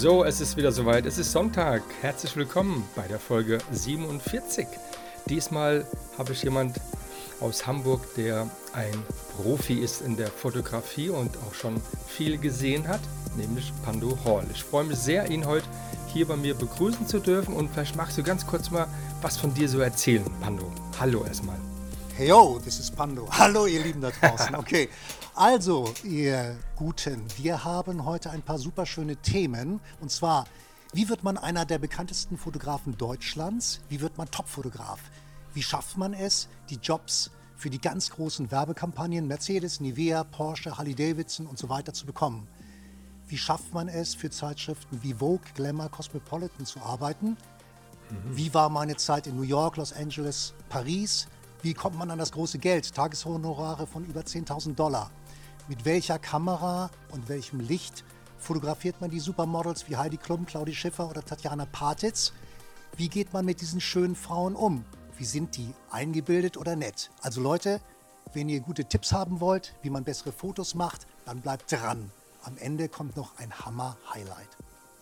So, es ist wieder soweit. Es ist Sonntag. Herzlich willkommen bei der Folge 47. Diesmal habe ich jemand aus Hamburg, der ein Profi ist in der Fotografie und auch schon viel gesehen hat, nämlich Pando Hall. Ich freue mich sehr, ihn heute hier bei mir begrüßen zu dürfen und vielleicht magst du ganz kurz mal was von dir so erzählen, Pando. Hallo erstmal. Hey yo, this is Pando. Hallo ihr Lieben da draußen. Okay, also, ihr Guten, wir haben heute ein paar super schöne Themen. Und zwar, wie wird man einer der bekanntesten Fotografen Deutschlands? Wie wird man Topfotograf? Wie schafft man es, die Jobs für die ganz großen Werbekampagnen Mercedes, Nivea, Porsche, Harley Davidson und so weiter zu bekommen? Wie schafft man es, für Zeitschriften wie Vogue, Glamour, Cosmopolitan zu arbeiten? Mhm. Wie war meine Zeit in New York, Los Angeles, Paris? Wie kommt man an das große Geld? Tageshonorare von über 10.000 Dollar mit welcher Kamera und welchem Licht fotografiert man die Supermodels wie Heidi Klum, Claudi Schiffer oder Tatjana Patitz? Wie geht man mit diesen schönen Frauen um? Wie sind die eingebildet oder nett? Also Leute, wenn ihr gute Tipps haben wollt, wie man bessere Fotos macht, dann bleibt dran. Am Ende kommt noch ein Hammer-Highlight.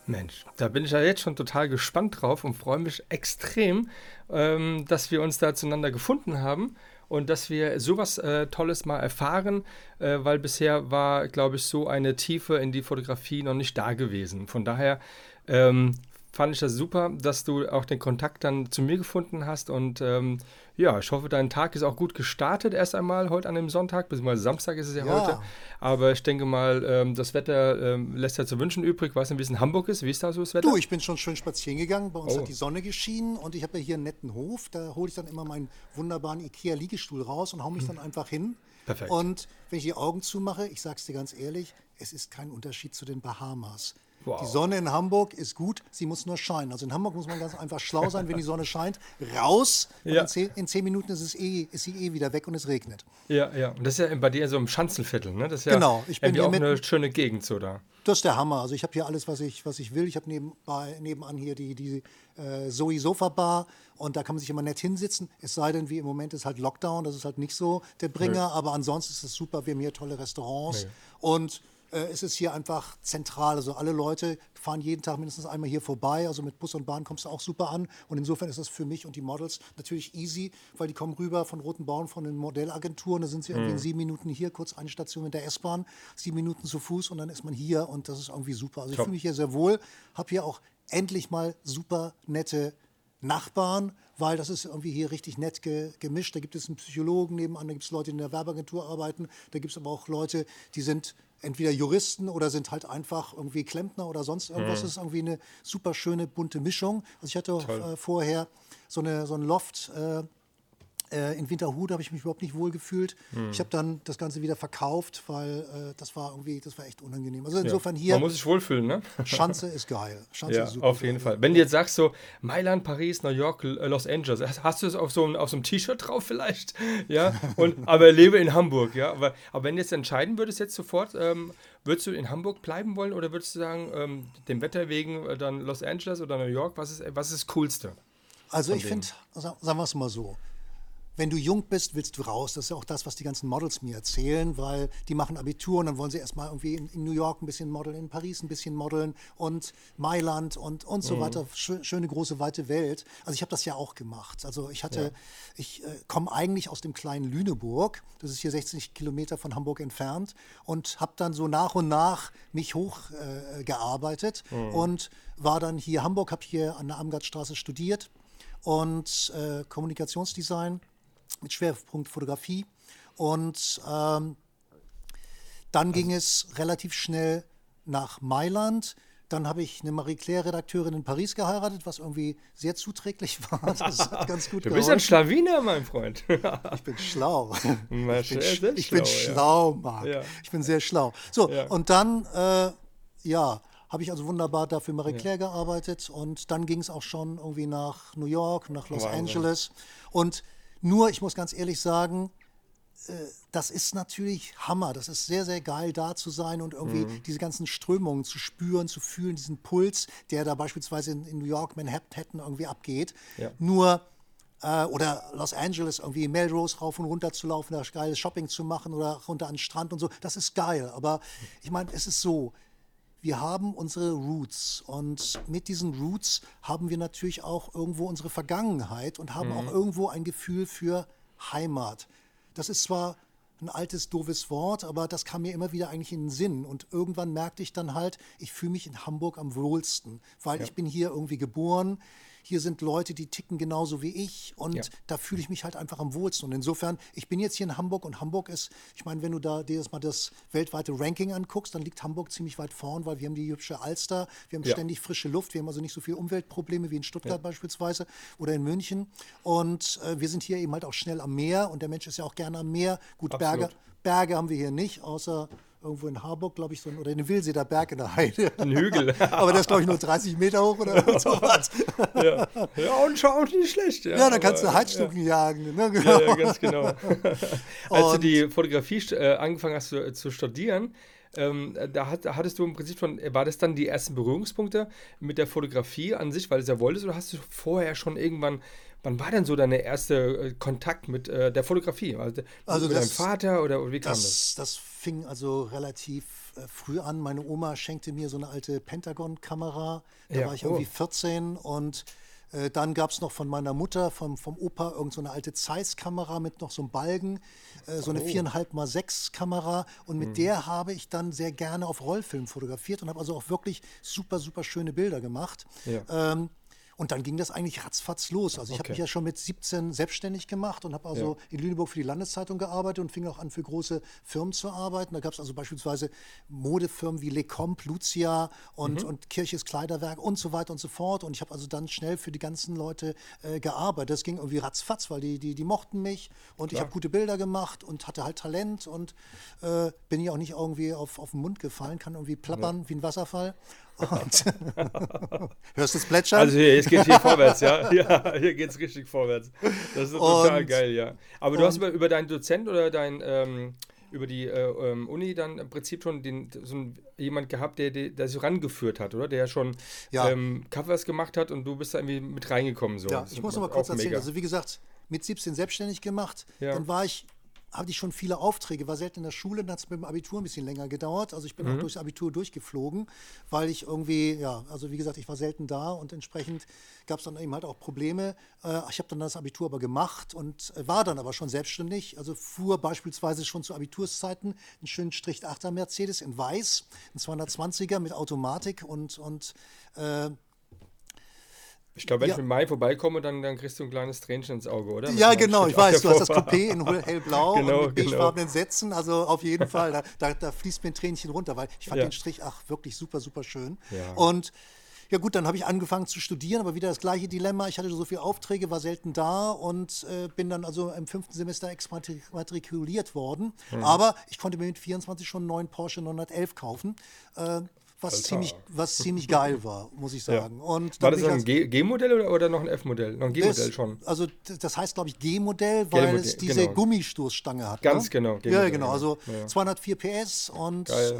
Mensch, da bin ich ja jetzt schon total gespannt drauf und freue mich extrem, ähm, dass wir uns da zueinander gefunden haben und dass wir sowas äh, Tolles mal erfahren, äh, weil bisher war, glaube ich, so eine Tiefe in die Fotografie noch nicht da gewesen. Von daher ähm, fand ich das super, dass du auch den Kontakt dann zu mir gefunden hast. Und ähm, ja, ich hoffe, dein Tag ist auch gut gestartet erst einmal heute an dem Sonntag, beziehungsweise Samstag ist es ja, ja. heute. Aber ich denke mal, ähm, das Wetter ähm, lässt ja zu wünschen übrig. Weißt du, wie es in Hamburg ist? Wie ist da so das Wetter? Du, ich bin schon schön spazieren gegangen. Bei uns oh. hat die Sonne geschienen und ich habe ja hier einen netten Hof. Da hole ich dann immer meinen wunderbaren Ikea-Liegestuhl raus und haue mich hm. dann einfach hin. Perfekt. Und wenn ich die Augen zumache, ich sage es dir ganz ehrlich, es ist kein Unterschied zu den Bahamas. Wow. Die Sonne in Hamburg ist gut, sie muss nur scheinen. Also in Hamburg muss man ganz einfach schlau sein, wenn die Sonne scheint. Raus, ja. in, zehn, in, zehn, Minuten ist, es eh, ist sie eh wieder weg und es regnet. Ja, ja. Und das ist ja bei dir so im Schanzenviertel, ne? Das ist ja genau, ich bin auch eine schöne Gegend so da. Das ist der Hammer. Also ich habe hier alles, was ich, was ich will. Ich habe nebenbei, nebenan hier die, die äh, Zoe Sofa Bar und da kann man sich immer nett hinsitzen. Es sei denn, wie im Moment ist halt Lockdown, das ist halt nicht so der Bringer, nee. aber ansonsten ist es super. Wir haben hier tolle Restaurants nee. und äh, ist es hier einfach zentral. Also alle Leute fahren jeden Tag mindestens einmal hier vorbei. Also mit Bus und Bahn kommst du auch super an. Und insofern ist das für mich und die Models natürlich easy, weil die kommen rüber von Roten Bauen, von den Modellagenturen. Da sind sie irgendwie in mhm. sieben Minuten hier, kurz eine Station mit der S-Bahn, sieben Minuten zu Fuß und dann ist man hier und das ist irgendwie super. Also ich fühle mich hier sehr wohl, habe hier auch endlich mal super nette Nachbarn, weil das ist irgendwie hier richtig nett ge gemischt. Da gibt es einen Psychologen nebenan, da gibt es Leute, die in der Werbeagentur arbeiten, da gibt es aber auch Leute, die sind entweder Juristen oder sind halt einfach irgendwie Klempner oder sonst irgendwas. Mhm. Das ist irgendwie eine super schöne bunte Mischung. Also ich hatte äh, vorher so, eine, so ein Loft. Äh, äh, in Winterhude habe ich mich überhaupt nicht wohl gefühlt. Hm. Ich habe dann das Ganze wieder verkauft, weil äh, das war irgendwie, das war echt unangenehm. Also insofern ja. hier. Man muss sich wohlfühlen, ne? Schanze ist geil. Schanze ja, ist super. Auf jeden Fall. Wenn du jetzt sagst so Mailand, Paris, New York, äh, Los Angeles, hast du es auf so einem, auf so einem T-Shirt drauf vielleicht? Ja. Und, aber lebe in Hamburg, ja. Aber, aber wenn du jetzt entscheiden würdest jetzt sofort, ähm, würdest du in Hamburg bleiben wollen oder würdest du sagen, ähm, dem Wetter wegen äh, dann Los Angeles oder New York, was ist, was ist das Coolste? Also ich finde, sagen wir es mal so, wenn du jung bist, willst du raus. Das ist ja auch das, was die ganzen Models mir erzählen, weil die machen Abitur und dann wollen sie erstmal irgendwie in, in New York ein bisschen modeln, in Paris ein bisschen modeln und Mailand und, und so mhm. weiter. Schöne, große, weite Welt. Also ich habe das ja auch gemacht. Also ich hatte, ja. ich äh, komme eigentlich aus dem kleinen Lüneburg. Das ist hier 60 Kilometer von Hamburg entfernt und habe dann so nach und nach mich hochgearbeitet äh, mhm. und war dann hier Hamburg, habe hier an der Amgartstraße studiert und äh, Kommunikationsdesign mit Schwerpunkt Fotografie. Und ähm, dann ging es relativ schnell nach Mailand. Dann habe ich eine Marie-Claire-Redakteurin in Paris geheiratet, was irgendwie sehr zuträglich war. Das hat ganz gut Du bist ein Schlawiner, mein Freund. ich bin schlau. Ich bin, sch ich bin schlau, Marc. Ja. Ich bin sehr schlau. So, ja. und dann, äh, ja, habe ich also wunderbar dafür Marie Claire gearbeitet und dann ging es auch schon irgendwie nach New York, nach Los Wahnsinn. Angeles. Und nur, ich muss ganz ehrlich sagen, äh, das ist natürlich Hammer. Das ist sehr, sehr geil, da zu sein und irgendwie Mhm. diese ganzen Strömungen zu spüren, zu fühlen, diesen Puls, der da beispielsweise in, in New York, Manhattan irgendwie abgeht. Ja. Nur äh, oder Los Angeles irgendwie Melrose rauf und runter zu laufen, da geiles Shopping zu machen oder runter an den Strand und so, das ist geil. Aber ich meine, es ist so, wir haben unsere Roots und mit diesen Roots haben wir natürlich auch irgendwo unsere Vergangenheit und haben auch irgendwo ein Gefühl für Heimat. Das ist zwar ein altes, doofes Wort, aber das kam mir immer wieder eigentlich in den Sinn. Und irgendwann merkte ich dann halt, ich fühle mich in Hamburg am wohlsten, weil ich bin hier irgendwie geboren. Hier sind Leute, die ticken genauso wie ich und Ja. da fühle ich mich halt einfach am wohlsten. Und insofern, ich bin jetzt hier in Hamburg und Hamburg ist, ich meine, wenn du da dir jetzt mal das weltweite Ranking anguckst, dann liegt Hamburg ziemlich weit vorn, weil wir haben die hübsche Alster, wir haben Ja. ständig frische Luft, wir haben also nicht so viele Umweltprobleme wie in Stuttgart beispielsweise oder in München. Und äh, wir sind hier eben halt auch schnell am Meer und der Mensch ist ja auch gerne am Meer. Gut, Berge, Absolut. Berge haben wir hier nicht, außer irgendwo in Harburg, glaube ich, so ein, oder in Wilseder Berg in der Heide. Ein Hügel. Aber der ist, glaube ich, nur 30 Meter hoch oder sowas. ja. ja, und schau auch nicht schlecht. Ja, Ja, dann kannst du aber- Heizstucken jagen. Ne? Ja, ja, ganz genau. Als du die Fotografie äh, angefangen hast zu, zu studieren, ähm, da hat, hattest du im Prinzip schon, war das dann die ersten Berührungspunkte mit der Fotografie an sich, weil du es ja wolltest, oder hast du vorher schon irgendwann, wann war denn so deine erste äh, Kontakt mit äh, der Fotografie? Also, Also mit das- deinem Vater oder wie kam das? Das, das fing also relativ äh, früh an. Meine Oma schenkte mir so eine alte Pentagon-Kamera. Da Ja, war ich oh. irgendwie 14 und äh, dann gab es noch von meiner Mutter, vom, vom Opa, irgend so eine alte Zeiss-Kamera mit noch so einem Balgen, äh, so eine Oh. 4,5 mal 6 Kamera und Mhm. mit der habe ich dann sehr gerne auf Rollfilm fotografiert und habe also auch wirklich super, super schöne Bilder gemacht. Ja. Ähm, und dann ging das eigentlich ratzfatz los. Also ich habe Okay. mich ja schon mit 17 selbstständig gemacht und habe also in Lüneburg für die Landeszeitung gearbeitet und fing auch an, für große Firmen zu arbeiten. Da gab es also beispielsweise Modefirmen wie Lecomte, Lucia und, Mhm. und Kirches Kleiderwerk und so weiter und so fort. Und ich habe also dann schnell für die ganzen Leute äh, gearbeitet. Das ging irgendwie ratzfatz, weil die, die, die mochten mich und ich habe gute Bilder gemacht und hatte halt Talent und äh, bin ja auch nicht irgendwie auf, auf den Mund gefallen, kann irgendwie plappern wie ein Wasserfall. Hörst du es plätschern? Also hier, jetzt geht hier vorwärts, ja. Ja, hier geht es richtig vorwärts. Das ist total Und- geil, ja. Aber du hast über, über deinen Dozent oder dein, ähm, über die äh, ähm, Uni dann im Prinzip schon den, so ein, jemand gehabt, der, der, der so rangeführt hat, oder? Der schon Ja. ähm, Covers gemacht hat und du bist da irgendwie mit reingekommen. So. Ja, Das ich muss noch mal auch kurz erzählen. mega. Also wie gesagt, mit 17 selbstständig gemacht. Ja. Dann war ich, hatte ich schon viele Aufträge, war selten in der Schule, dann hat es mit dem Abitur ein bisschen länger gedauert. Also ich bin Mhm. auch durchs Abitur durchgeflogen, weil ich irgendwie, ja, also wie gesagt, ich war selten da und entsprechend gab es dann eben halt auch Probleme. Äh, ich habe dann das Abitur aber gemacht und äh, war dann aber schon selbstständig. Also fuhr beispielsweise schon zu Abiturszeiten einen schönen Strich 8er Mercedes in weiß, ein 220er mit Automatik und, und äh, Ich glaube, wenn Ja. ich mit Mai vorbeikomme, dann, dann kriegst du ein kleines Tränchen ins Auge, oder? Ja, genau, ich weiß, du hast das. Coupé in hell- hellblau Genau, und mit genau. beigefarbenen Sätzen, also auf jeden Fall, da, da, da fließt mir ein Tränchen runter, weil ich fand Ja. den Strich, ach, wirklich super, super schön. Ja. Und ja gut, dann habe ich angefangen zu studieren, aber wieder das gleiche Dilemma. Ich hatte so viele Aufträge, war selten da und äh, bin dann also im fünften Semester exmatrikuliert worden. Hm. Aber ich konnte mir mit 24 schon einen neuen Porsche 911 kaufen, äh, was, Alter. ziemlich, was ziemlich geil war, muss ich Ja. sagen. Und War das ein G-Modell oder, oder noch ein F-Modell? Noch ein G-Modell schon. Also das heißt, glaube ich, G-Modell, weil es diese genau. Gummistoßstange hat. Ganz ne? genau, Ja, genau. ja. Also Ja. 204 PS und Geil.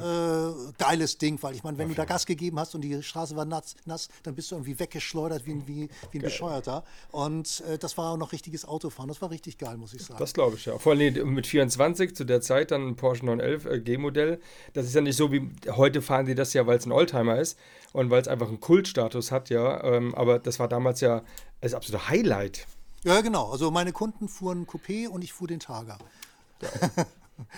äh, geiles Ding, weil ich meine, wenn du da Gas gegeben hast und die Straße war nass, nass dann bist du irgendwie weggeschleudert wie ein, wie, wie ein Bescheuerter. Und äh, das war auch noch richtiges Autofahren. Das war richtig geil, muss ich sagen. Das glaube ich ja. Vor allem mit 24 zu der Zeit dann ein Porsche 911 äh, G-Modell. Das ist ja nicht so wie heute fahren die das ja, weil es ein Oldtimer ist und weil es einfach einen Kultstatus hat, ja. Ähm, aber das war damals ja das absolute Highlight. Ja, genau. Also meine Kunden fuhren Coupé und ich fuhr den Targa.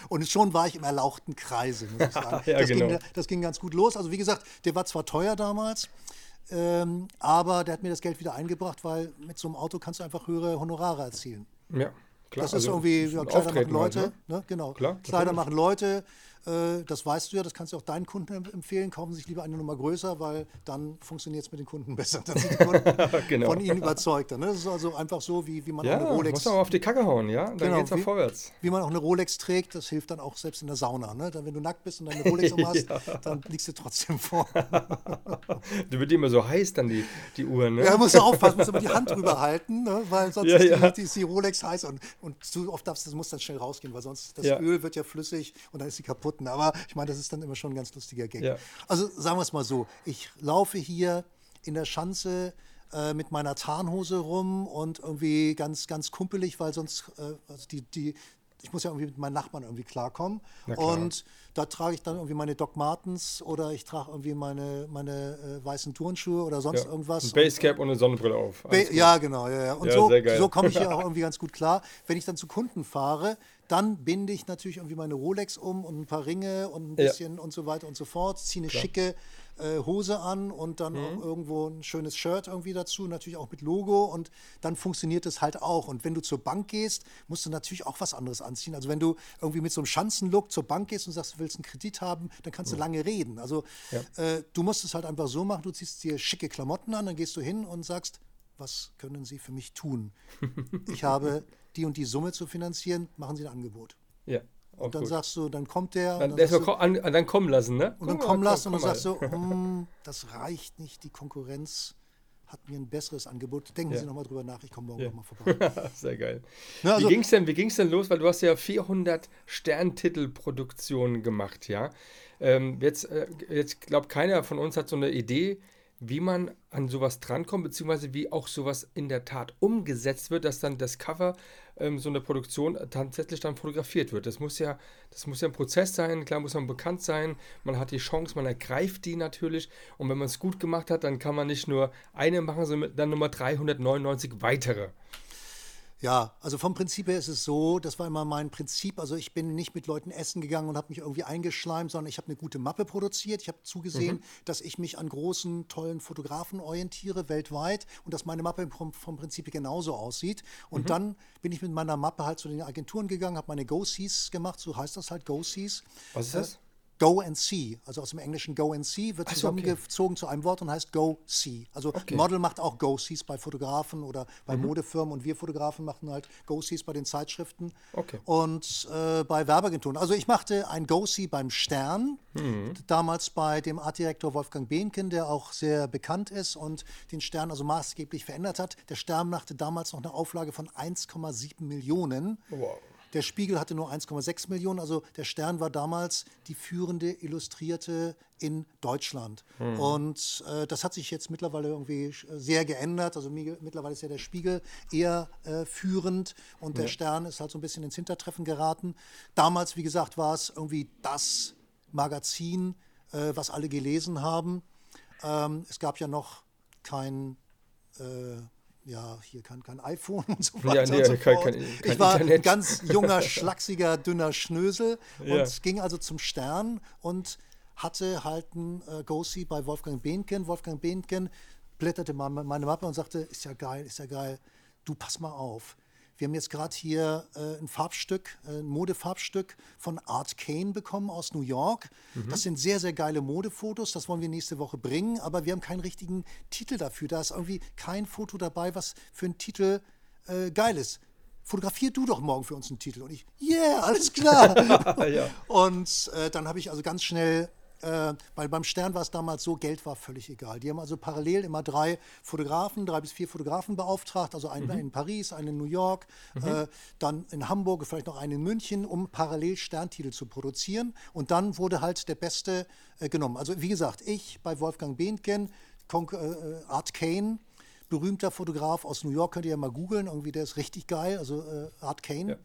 und schon war ich im erlauchten Kreise, muss ich sagen. Ja, das, genau. ging, das ging ganz gut los. Also wie gesagt, der war zwar teuer damals, ähm, aber der hat mir das Geld wieder eingebracht, weil mit so einem Auto kannst du einfach höhere Honorare erzielen. Ja, klar. Das ist also irgendwie, ja, Kleider machen halt, Leute, ne? ne? genau. Klar, Kleider natürlich. machen Leute. Äh, das weißt du ja, das kannst du auch deinen Kunden em- empfehlen. Kaufen Sie sich lieber eine Nummer größer, weil dann funktioniert es mit den Kunden besser. Dann sind die Kunden Genau. von ihnen überzeugter. Ne? Das ist also einfach so, wie, wie man Ja, eine Rolex muss man mal auf die Kacke hauen, ja? Dann Genau, geht's auch wie- vorwärts. wie man auch eine Rolex trägt, das hilft dann auch selbst in der Sauna. Ne? Dann, wenn du nackt bist und deine Rolex um hast, dann liegst du trotzdem vor. Du wird immer so heiß dann, die, die Uhr, ne? Ja, musst du aufpassen, musst immer die Hand drüber halten, ne? weil sonst Ja, ist, die, ja. ist die Rolex heiß und, und zu oft darfst das muss dann schnell rausgehen, weil sonst das Ja. Öl wird ja flüssig und dann ist sie kaputt. Ne? Aber ich meine, das ist dann immer schon ein ganz lustiger Gag. Ja. Also sagen wir es mal so, ich laufe hier in der Schanze äh, mit meiner Tarnhose rum und irgendwie ganz, ganz kumpelig, weil sonst äh, also die, die, ich muss ja irgendwie mit meinen Nachbarn irgendwie klarkommen. Klar. Und da trage ich dann irgendwie meine Doc Martens oder ich trage irgendwie meine, meine äh, weißen Turnschuhe oder sonst Ja. irgendwas. Ein Basecap und eine Sonnenbrille auf. Ja, genau. Ja, ja. Und Ja, so, so komme ich hier auch irgendwie ganz gut klar. Wenn ich dann zu Kunden fahre, dann binde ich natürlich irgendwie meine Rolex um und ein paar Ringe und ein Ja. bisschen und so weiter und so fort. Ziehe eine schicke äh, Hose an und dann Mhm. auch irgendwo ein schönes Shirt irgendwie dazu, natürlich auch mit Logo und dann funktioniert es halt auch. Und wenn du zur Bank gehst, musst du natürlich auch was anderes anziehen. Also wenn du irgendwie mit so einem Schanzenlook zur Bank gehst und sagst, du willst einen Kredit haben, dann kannst du lange reden. Also äh, du musst es halt einfach so machen, du ziehst dir schicke Klamotten an, dann gehst du hin und sagst, was können Sie für mich tun? Ich habe die und die Summe zu finanzieren, machen Sie ein Angebot. Ja, auch Und dann gut. sagst du, dann kommt der Dann, und dann, ko- an, dann kommen lassen, ne? du, und dann kommen lassen und komm dann sagst du, "Mm, das reicht nicht, die Konkurrenz hat mir ein besseres Angebot. Denken Ja. Sie nochmal drüber nach, ich komme morgen Ja. nochmal vorbei. Sehr geil. Ja, also- wie ging es denn, wie ging's denn los? Weil du hast ja 400 Sterntitelproduktionen gemacht, ja. Ähm, jetzt äh, jetzt glaubt keiner von uns hat so eine Idee, wie man an sowas drankommt, beziehungsweise wie auch sowas in der Tat umgesetzt wird, dass dann das Cover ähm, so eine Produktion tatsächlich dann fotografiert wird. Das muss ja, das muss ja ein Prozess sein, klar muss man bekannt sein, man hat die Chance, man ergreift die natürlich und wenn man es gut gemacht hat, dann kann man nicht nur eine machen, sondern dann Nummer 399 weitere. Ja, also vom Prinzip her ist es so, das war immer mein Prinzip. Also ich bin nicht mit Leuten essen gegangen und habe mich irgendwie eingeschleimt, sondern ich habe eine gute Mappe produziert. Ich habe zugesehen, dass ich mich an großen, tollen Fotografen orientiere weltweit und dass meine Mappe vom, vom Prinzip genauso aussieht. Und dann bin ich mit meiner Mappe halt zu den Agenturen gegangen, habe meine Go-Sees gemacht, so heißt das halt, Go-Sees. Was ist das? Go and See, also aus dem Englischen Go and See, wird zusammengezogen zu einem Wort und heißt Go See. Also Model macht auch Go Sees bei Fotografen oder bei Mhm. Modefirmen und wir Fotografen machen halt Go Sees bei den Zeitschriften Okay. und äh, bei Werbeagenturen. Also ich machte ein Go See beim Stern, Mhm. damals bei dem Artdirektor Wolfgang Behnken, der auch sehr bekannt ist und den Stern also maßgeblich verändert hat. Der Stern machte damals noch eine Auflage von 1,7 Millionen. Wow. Der Spiegel hatte nur 1,6 Millionen, also der Stern war damals die führende Illustrierte in Deutschland. Und äh, das hat sich jetzt mittlerweile irgendwie sch- sehr geändert. Also mi- mittlerweile ist ja der Spiegel eher äh, führend und der Stern ist halt so ein bisschen ins Hintertreffen geraten. Damals, wie gesagt, war es irgendwie das Magazin, äh, was alle gelesen haben. Ähm, es gab ja noch kein äh, ja, hier kein, kein iPhone und so weiter nee, und so kein- kein- kein ich war ein ganz junger, schlachsiger, dünner Schnösel Ja. und ging also zum Stern und hatte halt ein äh, Go-See bei Wolfgang Behnken. Wolfgang Behnken blätterte mal meine Mappe und sagte, ist ja geil, ist ja geil, du pass mal auf. Wir haben jetzt gerade hier äh, ein Farbstück, äh, ein Modefarbstück von Art Kane bekommen aus New York. Das sind sehr, sehr geile Modefotos. Das wollen wir nächste Woche bringen, aber wir haben keinen richtigen Titel dafür. Da ist irgendwie kein Foto dabei, was für einen Titel äh, geil ist. Fotografier du doch morgen für uns einen Titel. Und ich, yeah, alles klar. Ja. Und äh, dann habe ich also ganz schnell, äh, weil beim Stern war es damals so, Geld war völlig egal. Die haben also parallel immer drei Fotografen, drei bis vier Fotografen beauftragt, also einen in Paris, einen in New York, äh, dann in Hamburg, vielleicht noch einen in München, um parallel Sterntitel zu produzieren. Und dann wurde halt der Beste äh, genommen. Also wie gesagt, ich bei Wolfgang Behnken, Kon äh, Art Kane, berühmter Fotograf aus New York, könnt ihr ja mal googeln, irgendwie der ist richtig geil, also äh, Art Kane.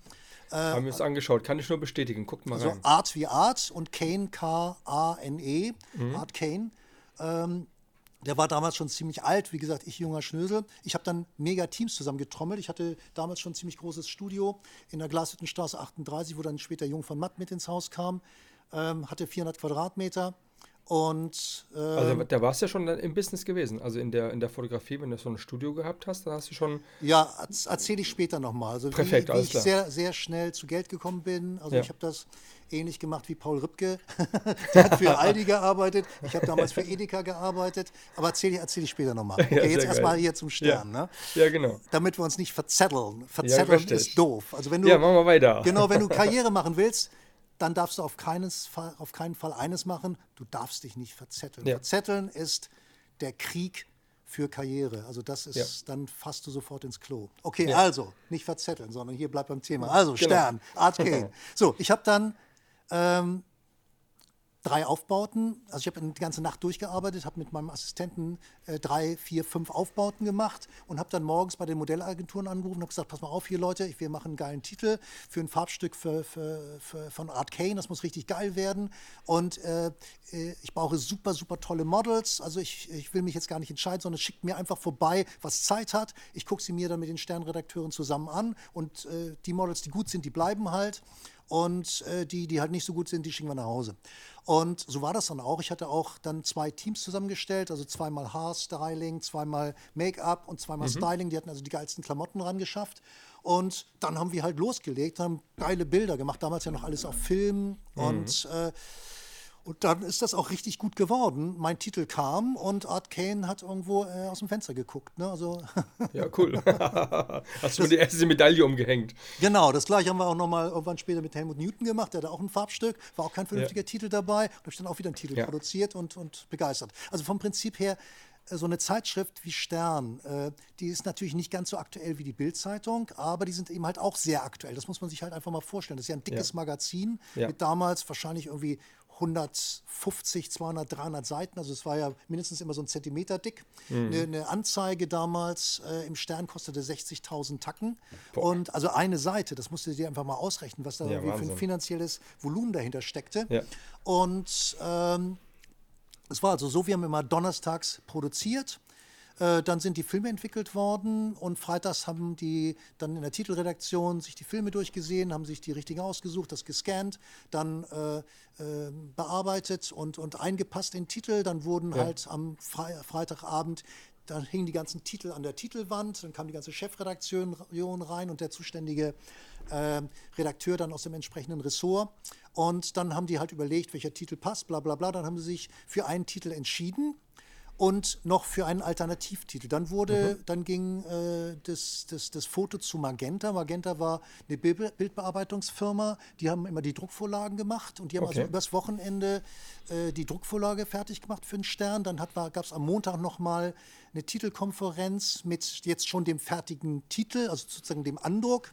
Haben wir es angeschaut, kann ich nur bestätigen. Guckt mal Also rein. Art wie Art und Kane, K-A-N-E, Mhm. Art Kane. Ähm, der war damals schon ziemlich alt, wie gesagt, ich junger Schnösel. Ich habe dann mega Teams zusammengetrommelt. Ich hatte damals schon ein ziemlich großes Studio in der Glashüttenstraße 38, wo dann später Jung von Matt mit ins Haus kam. Ähm, hatte 400 Quadratmeter Und äh, Also da warst du ja schon im Business gewesen, also in der, in der Fotografie, wenn du so ein Studio gehabt hast, dann hast du schon, Ja, erzähle ich später nochmal. Also Perfekt, wie, wie alles ich klar. sehr, sehr schnell zu Geld gekommen bin. Also Ja. ich habe das ähnlich gemacht wie Paul Rübke. Der hat für Aldi gearbeitet. Ich habe damals für Edeka gearbeitet. Aber erzähle ich, erzähl ich später nochmal. Okay, sehr jetzt erstmal hier zum Stern. Ja. Ne? ja genau. Damit wir uns nicht verzetteln. Ja, Verzetteln ist doof. Also wenn du, Ja, machen wir weiter. Genau, wenn du Karriere machen willst, dann darfst du auf, keines auf keinen Fall eines machen, du darfst dich nicht verzetteln. Ja. Verzetteln ist der Krieg für Karriere. Also das ist, Ja. dann fasst du sofort ins Klo. Okay, Ja. also, nicht verzetteln, sondern hier bleibt beim Thema. Also, Genau. Stern, Art Kane. So, ich habe dann ähm, drei Aufbauten. Also ich habe die ganze Nacht durchgearbeitet, habe mit meinem Assistenten äh, drei, vier, fünf Aufbauten gemacht und habe dann morgens bei den Modellagenturen angerufen und gesagt, pass mal auf hier Leute, ich- wir machen einen geilen Titel für ein Farbstück für, für, für, von Art Kane, das muss richtig geil werden und äh, äh, ich brauche super, super tolle Models. Also ich, ich will mich jetzt gar nicht entscheiden, sondern schickt mir einfach vorbei, was Zeit hat. Ich gucke sie mir dann mit den Sternredakteuren zusammen an und äh, die Models, die gut sind, die bleiben halt. Und äh, die, die halt nicht so gut sind, die schicken wir nach Hause. Und so war das dann auch. Ich hatte auch dann zwei Teams zusammengestellt, also zweimal Haarstyling, zweimal Make-up und zweimal Styling. Die hatten also die geilsten Klamotten ran geschafft. Und dann haben wir halt losgelegt, haben geile Bilder gemacht, damals ja noch alles auf Film. Und, äh, und dann ist das auch richtig gut geworden. Mein Titel kam und Art Kane hat irgendwo äh, aus dem Fenster geguckt. Ne? Also Ja, cool. hast du mir die erste Medaille umgehängt. Genau, das gleiche haben wir auch nochmal irgendwann später mit Helmut Newton gemacht. Der hatte auch ein Farbstück, war auch kein vernünftiger Titel dabei. Da habe ich dann auch wieder einen Titel Ja. produziert und, und begeistert. Also vom Prinzip her, äh, so eine Zeitschrift wie Stern, äh, die ist natürlich nicht ganz so aktuell wie die Bild-Zeitung, aber die sind eben halt auch sehr aktuell. Das muss man sich halt einfach mal vorstellen. Das ist ja ein dickes Ja. Magazin Ja. mit damals wahrscheinlich irgendwie 150, 200, 300 Seiten. Also es war ja mindestens immer so ein Zentimeter dick. Mhm. Eine, eine Anzeige damals äh, im Stern kostete 60.000 Tacken. Und also eine Seite, das musst du dir einfach mal ausrechnen, was da Ja, für ein finanzielles Volumen dahinter steckte. Ja. Und ähm, es war also so, wir haben immer donnerstags produziert. Äh, dann sind die Filme entwickelt worden und freitags haben die dann in der Titelredaktion sich die Filme durchgesehen, haben sich die richtigen ausgesucht, das gescannt, dann äh, äh, bearbeitet und, und eingepasst in Titel. Dann wurden halt am Fre Freitagabend, dann hingen die ganzen Titel an der Titelwand, dann kam die ganze Chefredaktion rein und der zuständige äh, Redakteur dann aus dem entsprechenden Ressort. Und dann haben die halt überlegt, welcher Titel passt, bla bla bla. Dann haben sie sich für einen Titel entschieden und noch für einen Alternativtitel. Dann wurde, dann ging äh, das, das, das Foto zu Magenta. Magenta war eine Bild- Bildbearbeitungsfirma, die haben immer die Druckvorlagen gemacht und die haben also Okay. übers Wochenende äh, die Druckvorlage fertig gemacht für den Stern. Dann gab es am Montag nochmal eine Titelkonferenz mit jetzt schon dem fertigen Titel, also sozusagen dem Andruck.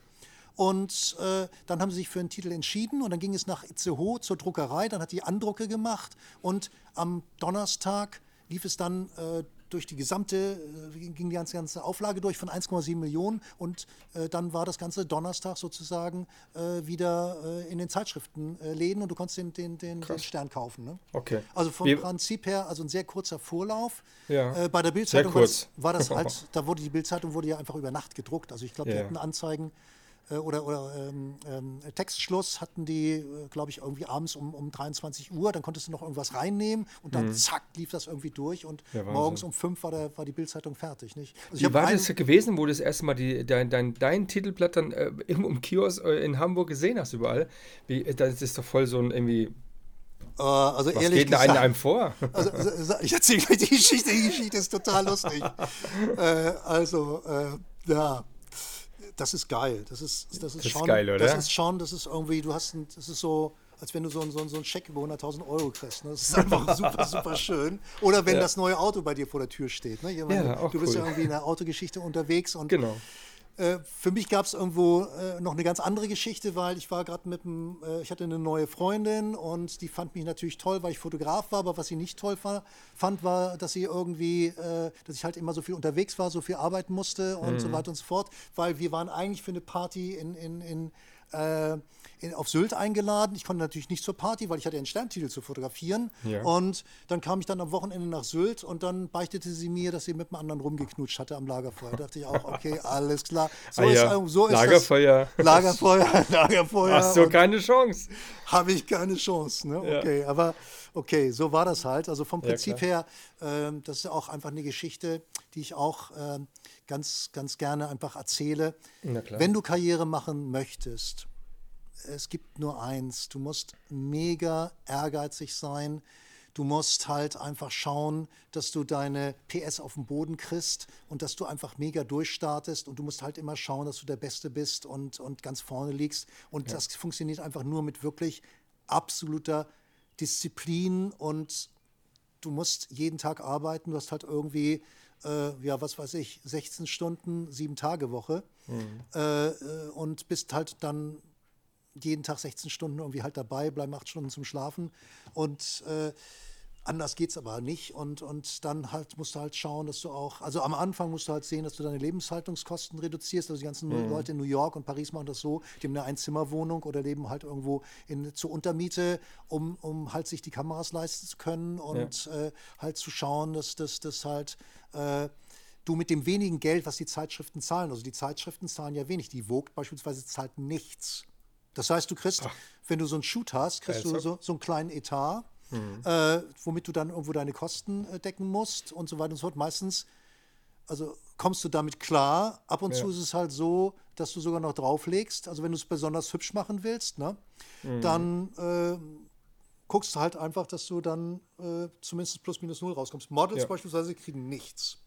Und äh, dann haben sie sich für einen Titel entschieden und dann ging es nach Itzehoe zur Druckerei, dann hat die Andrucke gemacht und am Donnerstag lief es dann äh, durch die gesamte, äh, ging die ganze, ganze Auflage durch von 1,7 Millionen und äh, dann war das Ganze Donnerstag sozusagen äh, wieder äh, in den Zeitschriftenläden und du konntest den, den, den, den Stern kaufen. Ne? Okay. Also vom Wie- Prinzip her, also ein sehr kurzer Vorlauf. Ja. Äh, bei der Bildzeitung war das, halt, da wurde die Bildzeitung wurde ja einfach über Nacht gedruckt. Also ich glaube, die Ja. hatten Anzeigen äh, oder, oder ähm, ähm, Textschluss hatten die, äh, glaube ich, irgendwie abends um, um 23 Uhr. Dann konntest du noch irgendwas reinnehmen und dann zack lief das irgendwie durch und Mhm. Ja, morgens um fünf war, der, war die Bildzeitung fertig. Nicht? Also Wie war das gewesen, wo du das erste Mal die, dein, dein, dein Titelblatt dann äh, im Kiosk äh, in Hamburg gesehen hast überall? Wie, äh, das ist doch voll so ein irgendwie. Äh, also Was ehrlich geht gesagt, einem, vor? Also, so- so- ich erzähle gleich die Geschichte. Die Geschichte ist total lustig. äh, also, äh, ja, das ist geil. Das ist, das ist, ist schon, geil, oder? Das ist schon, das ist irgendwie, du hast, ein, das ist so, als wenn du so, einen- so, einen- so einen Scheck über 100.000 Euro kriegst. Ne? Das ist einfach super, super schön. Oder wenn Ja. das neue Auto bei dir vor der Tür steht. Ne? Meine, Ja, du bist cool. ja irgendwie in der Autogeschichte unterwegs und Genau. Äh, für mich gab es irgendwo äh, noch eine ganz andere Geschichte, weil ich war gerade mit einem, äh, ich hatte eine neue Freundin und die fand mich natürlich toll, weil ich Fotograf war, aber was sie nicht toll fa- fand, war, dass sie irgendwie, äh, dass ich halt immer so viel unterwegs war, so viel arbeiten musste und Mhm. so weiter und so fort, weil wir waren eigentlich für eine Party in, in, in äh, in, auf Sylt eingeladen. Ich konnte natürlich nicht zur Party, weil ich hatte einen Sterntitel zu fotografieren. Ja. Und dann kam ich dann am Wochenende nach Sylt und dann beichtete sie mir, dass sie mit einem anderen rumgeknutscht hatte am Lagerfeuer. Da dachte ich auch, okay, alles klar. So Ah ist, ja, so ist Lagerfeuer. Das. Lagerfeuer, Lagerfeuer. Hast du keine Chance. habe ich keine Chance. Ne? Ja. Okay, aber Okay, so war das halt. Also vom Prinzip her, ähm, das ist auch einfach eine Geschichte, die ich auch ähm, ganz, ganz gerne einfach erzähle. Wenn du Karriere machen möchtest, es gibt nur eins, du musst mega ehrgeizig sein. Du musst halt einfach schauen, dass du deine PS auf den Boden kriegst und dass du einfach mega durchstartest und du musst halt immer schauen, dass du der Beste bist und, und ganz vorne liegst. Und das funktioniert einfach nur mit wirklich absoluter Disziplin und du musst jeden Tag arbeiten. Du hast halt irgendwie, äh, ja, was weiß ich, 16 Stunden, sieben Tage Woche. Äh, äh, und bist halt dann jeden Tag 16 Stunden irgendwie halt dabei, bleiben acht Stunden zum Schlafen. Und äh, anders geht's aber nicht und, und dann halt musst du halt schauen, dass du auch, also am Anfang musst du halt sehen, dass du deine Lebenshaltungskosten reduzierst, also die ganzen Leute in New York und Paris machen das so, die haben eine Einzimmerwohnung oder leben halt irgendwo in, zur Untermiete, um, um halt sich die Kameras leisten zu können und äh, halt zu schauen, dass das dass halt äh, du mit dem wenigen Geld, was die Zeitschriften zahlen, also die Zeitschriften zahlen ja wenig, die Vogue beispielsweise zahlt nichts. Das heißt, du kriegst, wenn du so einen Shoot hast, kriegst du Ernsthaft? so, so einen kleinen Etat, äh, womit du dann irgendwo deine Kosten äh, decken musst und so weiter und so fort. Meistens, also kommst du damit klar. Ab und Ja. zu ist es halt so, dass du sogar noch drauflegst. Also wenn du es besonders hübsch machen willst, ne, dann äh, guckst du halt einfach, dass du dann äh, zumindest plus minus null rauskommst. Models Ja. beispielsweise kriegen nichts.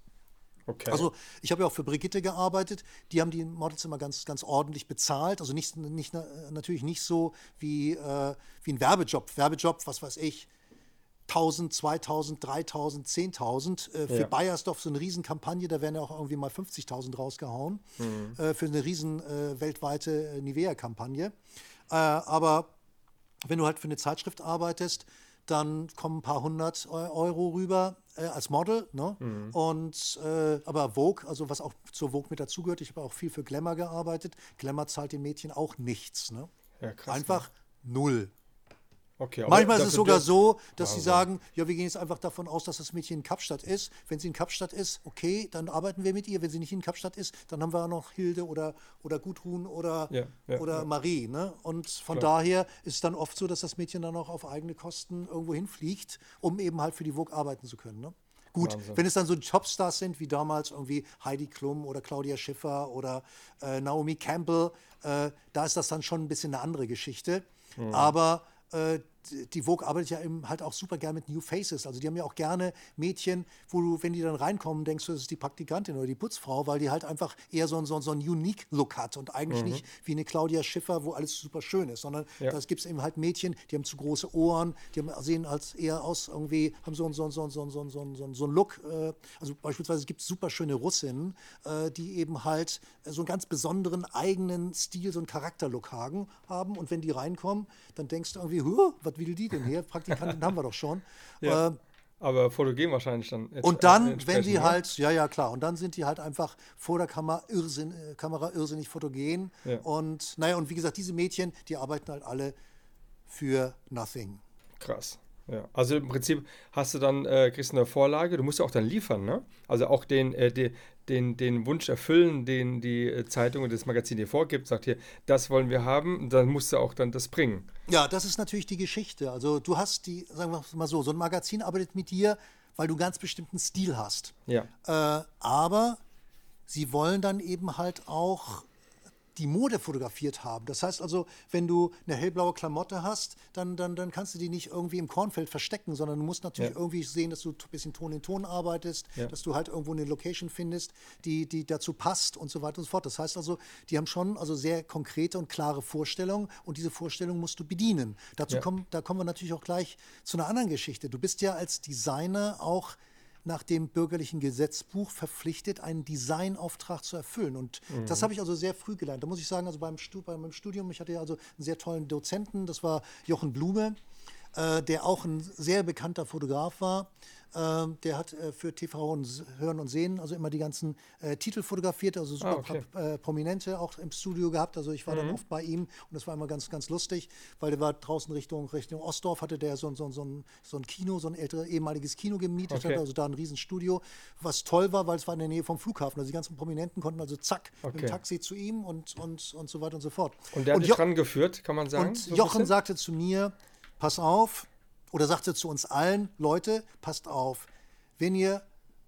Okay. Also ich habe ja auch für Brigitte gearbeitet. Die haben die Models immer ganz, ganz ordentlich bezahlt. Also nicht, nicht, natürlich nicht so wie, äh, wie ein Werbejob. Werbejob, was weiß ich, 1000, 2000, 3000, 10.000. Äh, für Ja. Bayersdorf so eine Riesenkampagne, da werden ja auch irgendwie mal 50.000 rausgehauen. Äh, für eine riesen äh, weltweite äh, Nivea-Kampagne. Äh, aber wenn du halt für eine Zeitschrift arbeitest, dann kommen ein paar hundert Eu- Euro rüber äh, als Model. Ne? Und äh, aber Vogue, also was auch zur Vogue mit dazugehört, ich habe auch viel für Glamour gearbeitet. Glamour zahlt den Mädchen auch nichts. Ne? Ja, krass, Einfach null. Okay, Manchmal ist es sogar so, dass sie sagen, ja, wir gehen jetzt einfach davon aus, dass das Mädchen in Kapstadt ist. Wenn sie in Kapstadt ist, okay, dann arbeiten wir mit ihr. Wenn sie nicht in Kapstadt ist, dann haben wir auch noch Hilde oder, oder Gudrun oder, Ja, ja, oder ja. Marie. Ne? Und von Klar. daher ist es dann oft so, dass das Mädchen dann auch auf eigene Kosten irgendwo hinfliegt, um eben halt für die Vogue arbeiten zu können. Ne? Gut, Wahnsinn. wenn es dann so Topstars sind, wie damals irgendwie Heidi Klum oder Claudia Schiffer oder äh, Naomi Campbell, äh, da ist das dann schon ein bisschen eine andere Geschichte. Mhm. Aber äh, die- Vogue arbeitet ja eben halt auch super gern mit New Faces. Also die haben ja auch gerne Mädchen, wo du, wenn die dann reinkommen, denkst du, das ist die Praktikantin oder die Putzfrau, weil die halt einfach eher so, so, so einen Unique-Look hat und eigentlich nicht wie eine Claudia Schiffer, wo alles super schön ist, sondern Ja. da gibt es eben halt Mädchen, die haben zu große Ohren, die haben, sehen als eher aus irgendwie, haben so einen so, so, so, so, so, so, so einen Look. Äh, also beispielsweise gibt es super schöne Russinnen, äh, die eben halt so einen ganz besonderen eigenen Stil, so einen Charakterlook haben, haben. Und wenn die reinkommen, dann denkst du irgendwie, "Huh, was will die denn hier? Praktikantin haben wir doch schon. Ja. Äh, Aber fotogen wahrscheinlich dann. und dann, wenn die ne? halt, ja, ja, klar, und dann sind die halt einfach vor der Kamera, Irrsinn, äh, Kamera irrsinnig fotogen. Ja. Und naja, und wie gesagt, diese Mädchen, die arbeiten halt alle für nothing. Krass. Ja. Also im Prinzip hast du dann, äh, kriegst du eine Vorlage, du musst ja auch dann liefern, ne? Also auch den, äh, den, den, den Wunsch erfüllen, den die äh, Zeitung und das Magazin dir vorgibt, sagt hier, das wollen wir haben, dann musst du auch dann das bringen. Ja, das ist natürlich die Geschichte. Also du hast die, sagen wir mal so, so ein Magazin arbeitet mit dir, weil du einen ganz bestimmten Stil hast. Ja. Äh, aber sie wollen dann eben halt auch die Mode fotografiert haben. Das heißt also, wenn du eine hellblaue Klamotte hast, dann, dann, dann kannst du die nicht irgendwie im Kornfeld verstecken, sondern du musst natürlich Ja. irgendwie sehen, dass du ein bisschen Ton in Ton arbeitest, Ja. dass du halt irgendwo eine Location findest, die, die dazu passt und so weiter und so fort. Das heißt also, die haben schon also sehr konkrete und klare Vorstellungen und diese Vorstellungen musst du bedienen. Dazu Ja. kommen, da kommen wir natürlich auch gleich zu einer anderen Geschichte. Du bist ja als Designer auch nach dem bürgerlichen Gesetzbuch verpflichtet, einen Designauftrag zu erfüllen. Und das habe ich also sehr früh gelernt. Da muss ich sagen, also beim, Stu bei meinem Studium, ich hatte ja also einen sehr tollen Dozenten, das war Jochen Blume, der auch ein sehr bekannter Fotograf war. Ähm, der hat äh, für TV und Hören und Sehen also immer die ganzen äh, Titel fotografiert, also super Ah, okay. äh, Prominente auch im Studio gehabt. Also ich war dann oft bei ihm und das war immer ganz, ganz lustig, weil der war draußen Richtung, Richtung Ostdorf, hatte der so, so, so, ein, so ein Kino, so ein älteres ehemaliges Kino gemietet, Okay. hatte also da ein Riesenstudio, was toll war, weil es war in der Nähe vom Flughafen. Also die ganzen Prominenten konnten also zack mit Okay. dem Taxi zu ihm und, und, und so weiter und so fort. Und der hat dich Jo- dran geführt, kann man sagen? und so Jochen bisschen? sagte zu mir, pass auf, oder sagte zu uns allen, Leute, passt auf, wenn ihr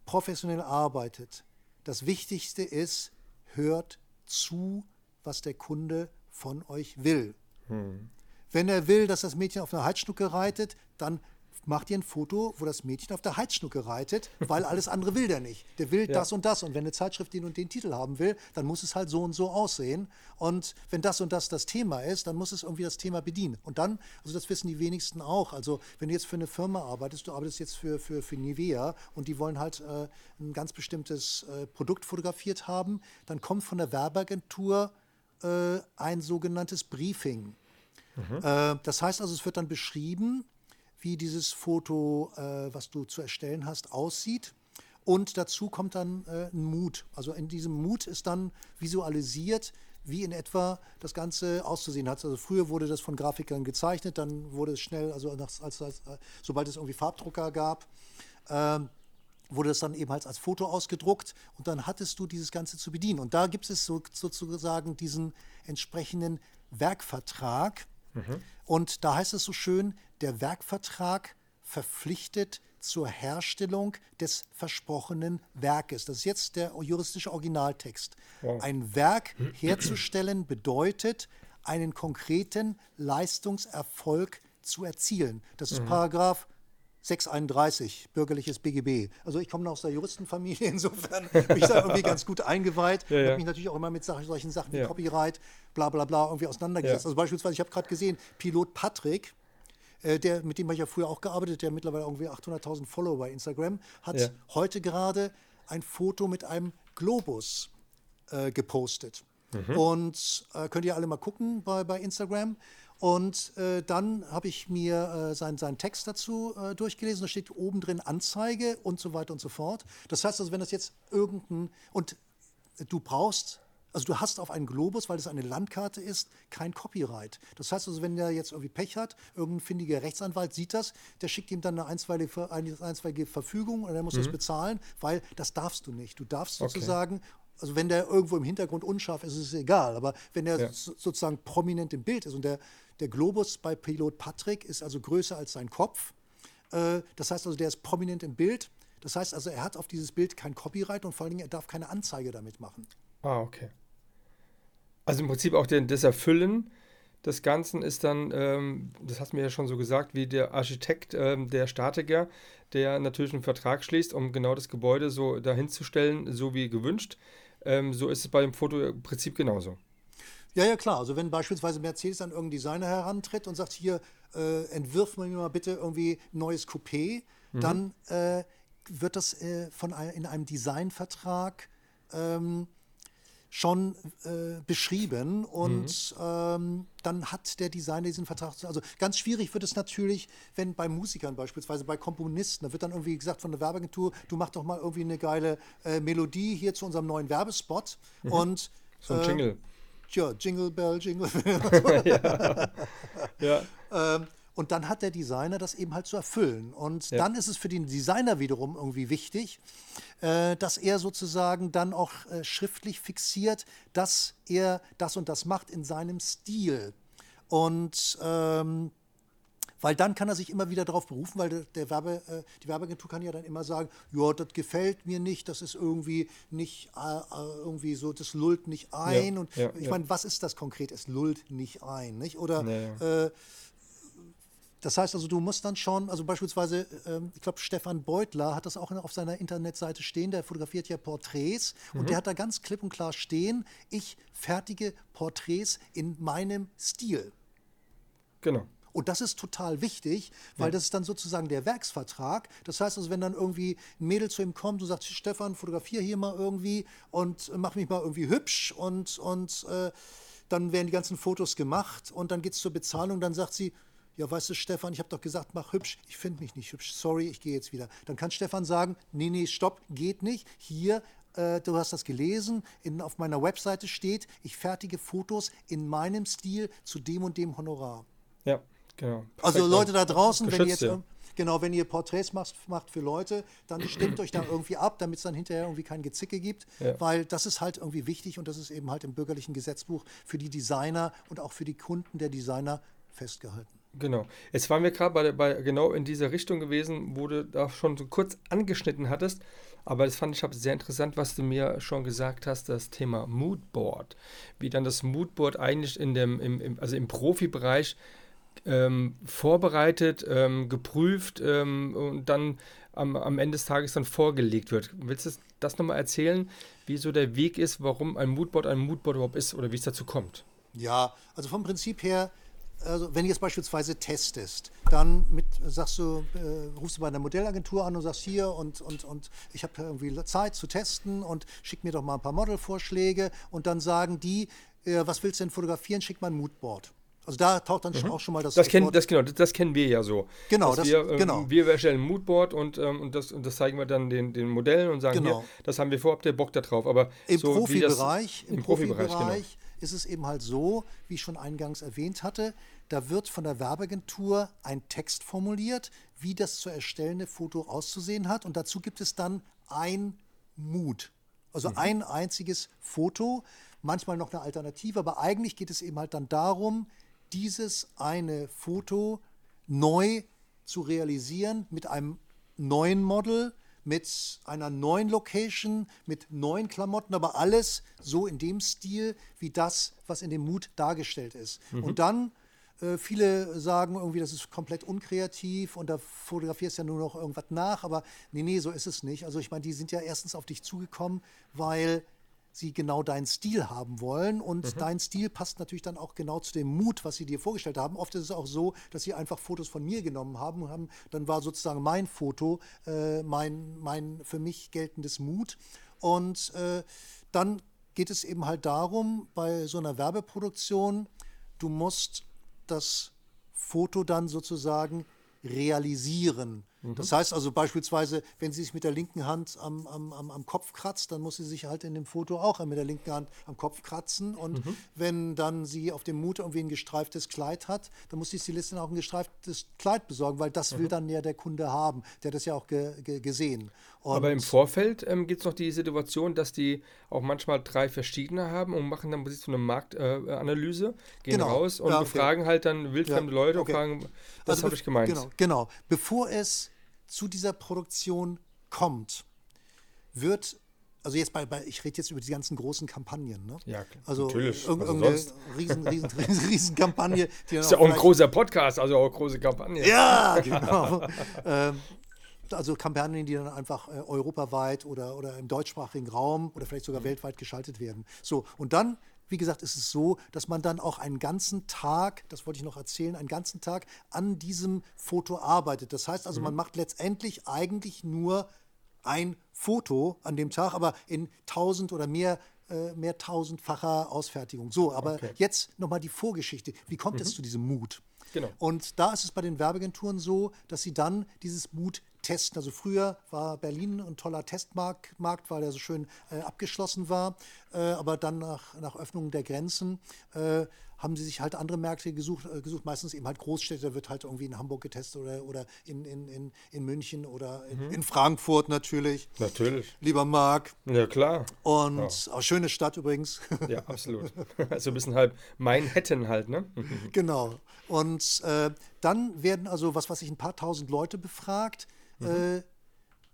professionell arbeitet, das Wichtigste ist, hört zu, was der Kunde von euch will. Hm. Wenn er will, dass das Mädchen auf einer Heizschnucke reitet, dann macht ihr ein Foto, wo das Mädchen auf der Heizschnucke reitet, weil alles andere will der nicht. Der will ja. das und das. Und wenn eine Zeitschrift den und den Titel haben will, dann muss es halt so und so aussehen. Und wenn das und das das Thema ist, dann muss es irgendwie das Thema bedienen. Und dann, also das wissen die wenigsten auch. Also wenn du jetzt für eine Firma arbeitest, du arbeitest jetzt für, für, für Nivea und die wollen halt äh, ein ganz bestimmtes äh, Produkt fotografiert haben, dann kommt von der Werbeagentur äh, ein sogenanntes Briefing. Mhm. Äh, das heißt also, es wird dann beschrieben, wie dieses Foto, äh, was du zu erstellen hast, aussieht. Und dazu kommt dann äh, ein Mut. Also in diesem Mut ist dann visualisiert, wie in etwa das Ganze auszusehen hat. Also früher wurde das von Grafikern gezeichnet, dann wurde es schnell, also als, als, als, äh, sobald es irgendwie Farbdrucker gab, ähm, wurde das dann eben halt als Foto ausgedruckt und dann hattest du dieses Ganze zu bedienen. Und da gibt es so, sozusagen diesen entsprechenden Werkvertrag. Mhm. Und da heißt es so schön, der Werkvertrag verpflichtet zur Herstellung des versprochenen Werkes. Das ist jetzt der juristische Originaltext. Wow. Ein Werk herzustellen bedeutet, einen konkreten Leistungserfolg zu erzielen. Das ist mhm. Paragraph 631, bürgerliches BGB. Also ich komme noch aus der Juristenfamilie, insofern bin ich da irgendwie ganz gut eingeweiht. Ja, ja. habe mich natürlich auch immer mit solchen Sachen wie ja. Copyright, bla bla bla irgendwie auseinandergesetzt. Also beispielsweise, ich habe gerade gesehen, Pilot Patrick, äh, der, mit dem habe ich ja früher auch gearbeitet, der mittlerweile irgendwie 800.000 Follower bei Instagram, hat heute gerade ein Foto mit einem Globus äh, gepostet. Mhm. Und äh, könnt ihr alle mal gucken bei, bei Instagram. Und äh, dann habe ich mir äh, seinen, seinen Text dazu äh, durchgelesen. Da steht oben drin Anzeige und so weiter und so fort. Das heißt also, wenn das jetzt irgendein. Und du brauchst also du hast auf einen Globus, weil es eine Landkarte ist, kein Copyright. Das heißt also, wenn der jetzt irgendwie Pech hat, irgendein findiger Rechtsanwalt sieht das, der schickt ihm dann eine einstweilige, eine einstweilige Verfügung und er muss mhm. das bezahlen, weil das darfst du nicht. Du darfst sozusagen okay. Also wenn der irgendwo im Hintergrund unscharf ist, ist es egal. Aber wenn der ja. sozusagen prominent im Bild ist und der, der Globus bei Pilot Patrick ist also größer als sein Kopf, äh, das heißt also, der ist prominent im Bild. Das heißt also, er hat auf dieses Bild kein Copyright und vor allen Dingen, er darf keine Anzeige damit machen. Ah, okay. Also im Prinzip auch den, das Erfüllen des Ganzen ist dann, ähm, das hast du mir ja schon so gesagt, wie der Architekt, ähm, der Statiker, der natürlich einen Vertrag schließt, um genau das Gebäude so dahin zu stellen, so wie gewünscht. Ähm, so ist es bei dem Foto im Prinzip genauso. Ja, ja, klar. Also wenn beispielsweise Mercedes an irgendeinen Designer herantritt und sagt, hier, äh, entwirf mir mal bitte irgendwie ein neues Coupé, mhm. dann äh, wird das äh, von in einem Designvertrag ähm, schon äh, beschrieben und mhm. ähm, dann hat der Designer diesen Vertrag. Also ganz schwierig wird es natürlich, wenn bei Musikern beispielsweise, bei Komponisten, da wird dann irgendwie gesagt von der Werbeagentur, du mach doch mal irgendwie eine geile äh, Melodie hier zu unserem neuen Werbespot mhm. und so ein äh, Jingle. Ja, Jingle Bell, Jingle Bell. ja. ja. Ähm, und dann hat der Designer das eben halt zu erfüllen. Und ja. dann ist es für den Designer wiederum irgendwie wichtig, äh, dass er sozusagen dann auch äh, schriftlich fixiert, dass er das und das macht in seinem Stil. Und ähm, weil dann kann er sich immer wieder darauf berufen, weil der, Werbe, äh, die Werbeagentur kann ja dann immer sagen, ja, das gefällt mir nicht, das ist irgendwie nicht äh, äh irgendwie so, das lullt nicht ein. Ja, und ja, ich ja. meine, was ist das konkret? Es lullt nicht ein, nicht? Oder äh, das heißt also, du musst dann schon, also beispielsweise, ähm, ich glaube, Stefan Beutler hat das auch auf seiner Internetseite stehen, der fotografiert ja Porträts mhm. und der hat da ganz klipp und klar stehen, ich fertige Porträts in meinem Stil. Genau. Und das ist total wichtig, weil ja. das ist dann sozusagen der Werksvertrag. Das heißt also, wenn dann irgendwie ein Mädel zu ihm kommt und sagt, Stefan, fotografiere hier mal irgendwie und mach mich mal irgendwie hübsch und, und äh, dann werden die ganzen Fotos gemacht und dann geht es zur Bezahlung, dann sagt sie, ja, weißt du, Stefan, ich habe doch gesagt, mach hübsch. Ich finde mich nicht hübsch. Sorry, ich gehe jetzt wieder. Dann kann Stefan sagen, nee, nee, stopp, geht nicht. Hier, äh, du hast das gelesen, in, auf meiner Webseite steht, ich fertige Fotos in meinem Stil zu dem und dem Honorar. Ja, genau. Perfekt. Also Leute da draußen, wenn ihr jetzt... Ja. Genau, wenn ihr Porträts macht, macht für Leute, dann stimmt euch da irgendwie ab, damit es dann hinterher irgendwie kein Gezicke gibt, ja. weil das ist halt irgendwie wichtig und das ist eben halt im bürgerlichen Gesetzbuch für die Designer und auch für die Kunden der Designer festgehalten. Genau. Jetzt waren wir gerade bei, bei genau in dieser Richtung gewesen, wo du da schon so kurz angeschnitten hattest. Aber das fand ich sehr interessant, was du mir schon gesagt hast, das Thema Moodboard. Wie dann das Moodboard eigentlich in dem, im, im also im Profibereich ähm, vorbereitet, ähm, geprüft ähm, und dann am, am, Ende des Tages dann vorgelegt wird. Willst du das nochmal erzählen, wie so der Weg ist, warum ein Moodboard ein Moodboard überhaupt ist oder wie es dazu kommt? Ja, also vom Prinzip her also wenn du jetzt beispielsweise testest, dann mit, sagst du, äh, rufst du bei einer Modellagentur an und sagst hier und, und, und ich habe irgendwie Zeit zu testen und schick mir doch mal ein paar Modelvorschläge und dann sagen die, äh, was willst du denn fotografieren, schick mal ein Moodboard. Also da taucht dann mhm. auch schon mal das. Das, kenn, das, genau, das, das, kennen wir ja so. Genau, das, wir, ähm, genau. wir erstellen ein Moodboard und, ähm, und, das, und das zeigen wir dann den, den Modellen und sagen, genau. hier, das haben wir vor, habt ihr Bock da drauf. Aber Im so Profibereich, im, Profibereich, Profibereich genau ist es eben halt so, wie ich schon eingangs erwähnt hatte, da wird von der Werbeagentur ein Text formuliert, wie das zu erstellende Foto auszusehen hat. Und dazu gibt es dann ein Mood. Also mhm. ein einziges Foto, manchmal noch eine Alternative, aber eigentlich geht es eben halt dann darum, dieses eine Foto neu zu realisieren mit einem neuen Model, mit einer neuen Location, mit neuen Klamotten, aber alles so in dem Stil wie das, was in dem Mut dargestellt ist. Mhm. Und dann äh, viele sagen irgendwie, das ist komplett unkreativ und da fotografierst du ja nur noch irgendwas nach, aber nee, nee, so ist es nicht. Also ich meine, die sind ja erstens auf dich zugekommen, weil sie genau deinen Stil haben wollen. Und mhm. dein Stil passt natürlich dann auch genau zu dem Mut, was sie dir vorgestellt haben. Oft ist es auch so, dass sie einfach Fotos von mir genommen haben und haben, dann war sozusagen mein Foto äh, mein, mein für mich geltendes Mut. Und äh, dann geht es eben halt darum, bei so einer Werbeproduktion, du musst das Foto dann sozusagen realisieren. Mhm. Das heißt also beispielsweise, wenn sie sich mit der linken Hand am, am, am, Kopf kratzt, dann muss sie sich halt in dem Foto auch mit der linken Hand am Kopf kratzen. Und mhm. wenn dann sie auf dem Mut irgendwie ein gestreiftes Kleid hat, dann muss die Stilistin auch ein gestreiftes Kleid besorgen, weil das mhm. will dann ja der Kunde haben. Der hat das ja auch ge, ge, gesehen. Und Aber im Vorfeld ähm, gibt es noch die Situation, dass die auch manchmal drei verschiedene haben und machen dann so eine Marktanalyse, äh, gehen genau. raus und ja, okay. befragen halt dann wildfremde ja, Leute okay. und fragen, das also habe ich gemeint. Genau, genau. Bevor es zu dieser Produktion kommt, wird also jetzt bei, bei ich rede jetzt über die ganzen großen Kampagnen, ne? Ja, also natürlich. Also irgendeine riesen, riesen, riesen, riesen Kampagne. Die ist ja auch ein großer Podcast, also auch große Kampagne. Ja, genau. ähm, also Kampagnen, die dann einfach äh, europaweit oder, oder im deutschsprachigen Raum oder vielleicht sogar mhm. weltweit geschaltet werden. So, und dann wie gesagt, ist es so, dass man dann auch einen ganzen Tag, das wollte ich noch erzählen, einen ganzen Tag an diesem Foto arbeitet. Das heißt also, mhm. man macht letztendlich eigentlich nur ein Foto an dem Tag, aber in tausend oder mehr äh, mehr tausendfacher Ausfertigung. So, aber okay. jetzt nochmal die Vorgeschichte. Wie kommt mhm. es zu diesem Mut? Genau. Und da ist es bei den Werbeagenturen so, dass sie dann dieses Mut testen. Also früher war Berlin ein toller Testmarkt, weil er so schön äh, abgeschlossen war. Äh, aber dann nach, nach Öffnung der Grenzen äh, haben sie sich halt andere Märkte gesucht, äh, gesucht, meistens eben halt Großstädte, da wird halt irgendwie in Hamburg getestet oder, oder in, in, in, in München oder in, mhm. in Frankfurt natürlich. Natürlich. Lieber Marc. Ja, klar. Und ja. Auch schöne Stadt übrigens. Ja, absolut. Also ein bisschen halb Manhattan halt, ne? genau. Und äh, dann werden also, was weiß ich, ein paar tausend Leute befragt. Mhm. Äh,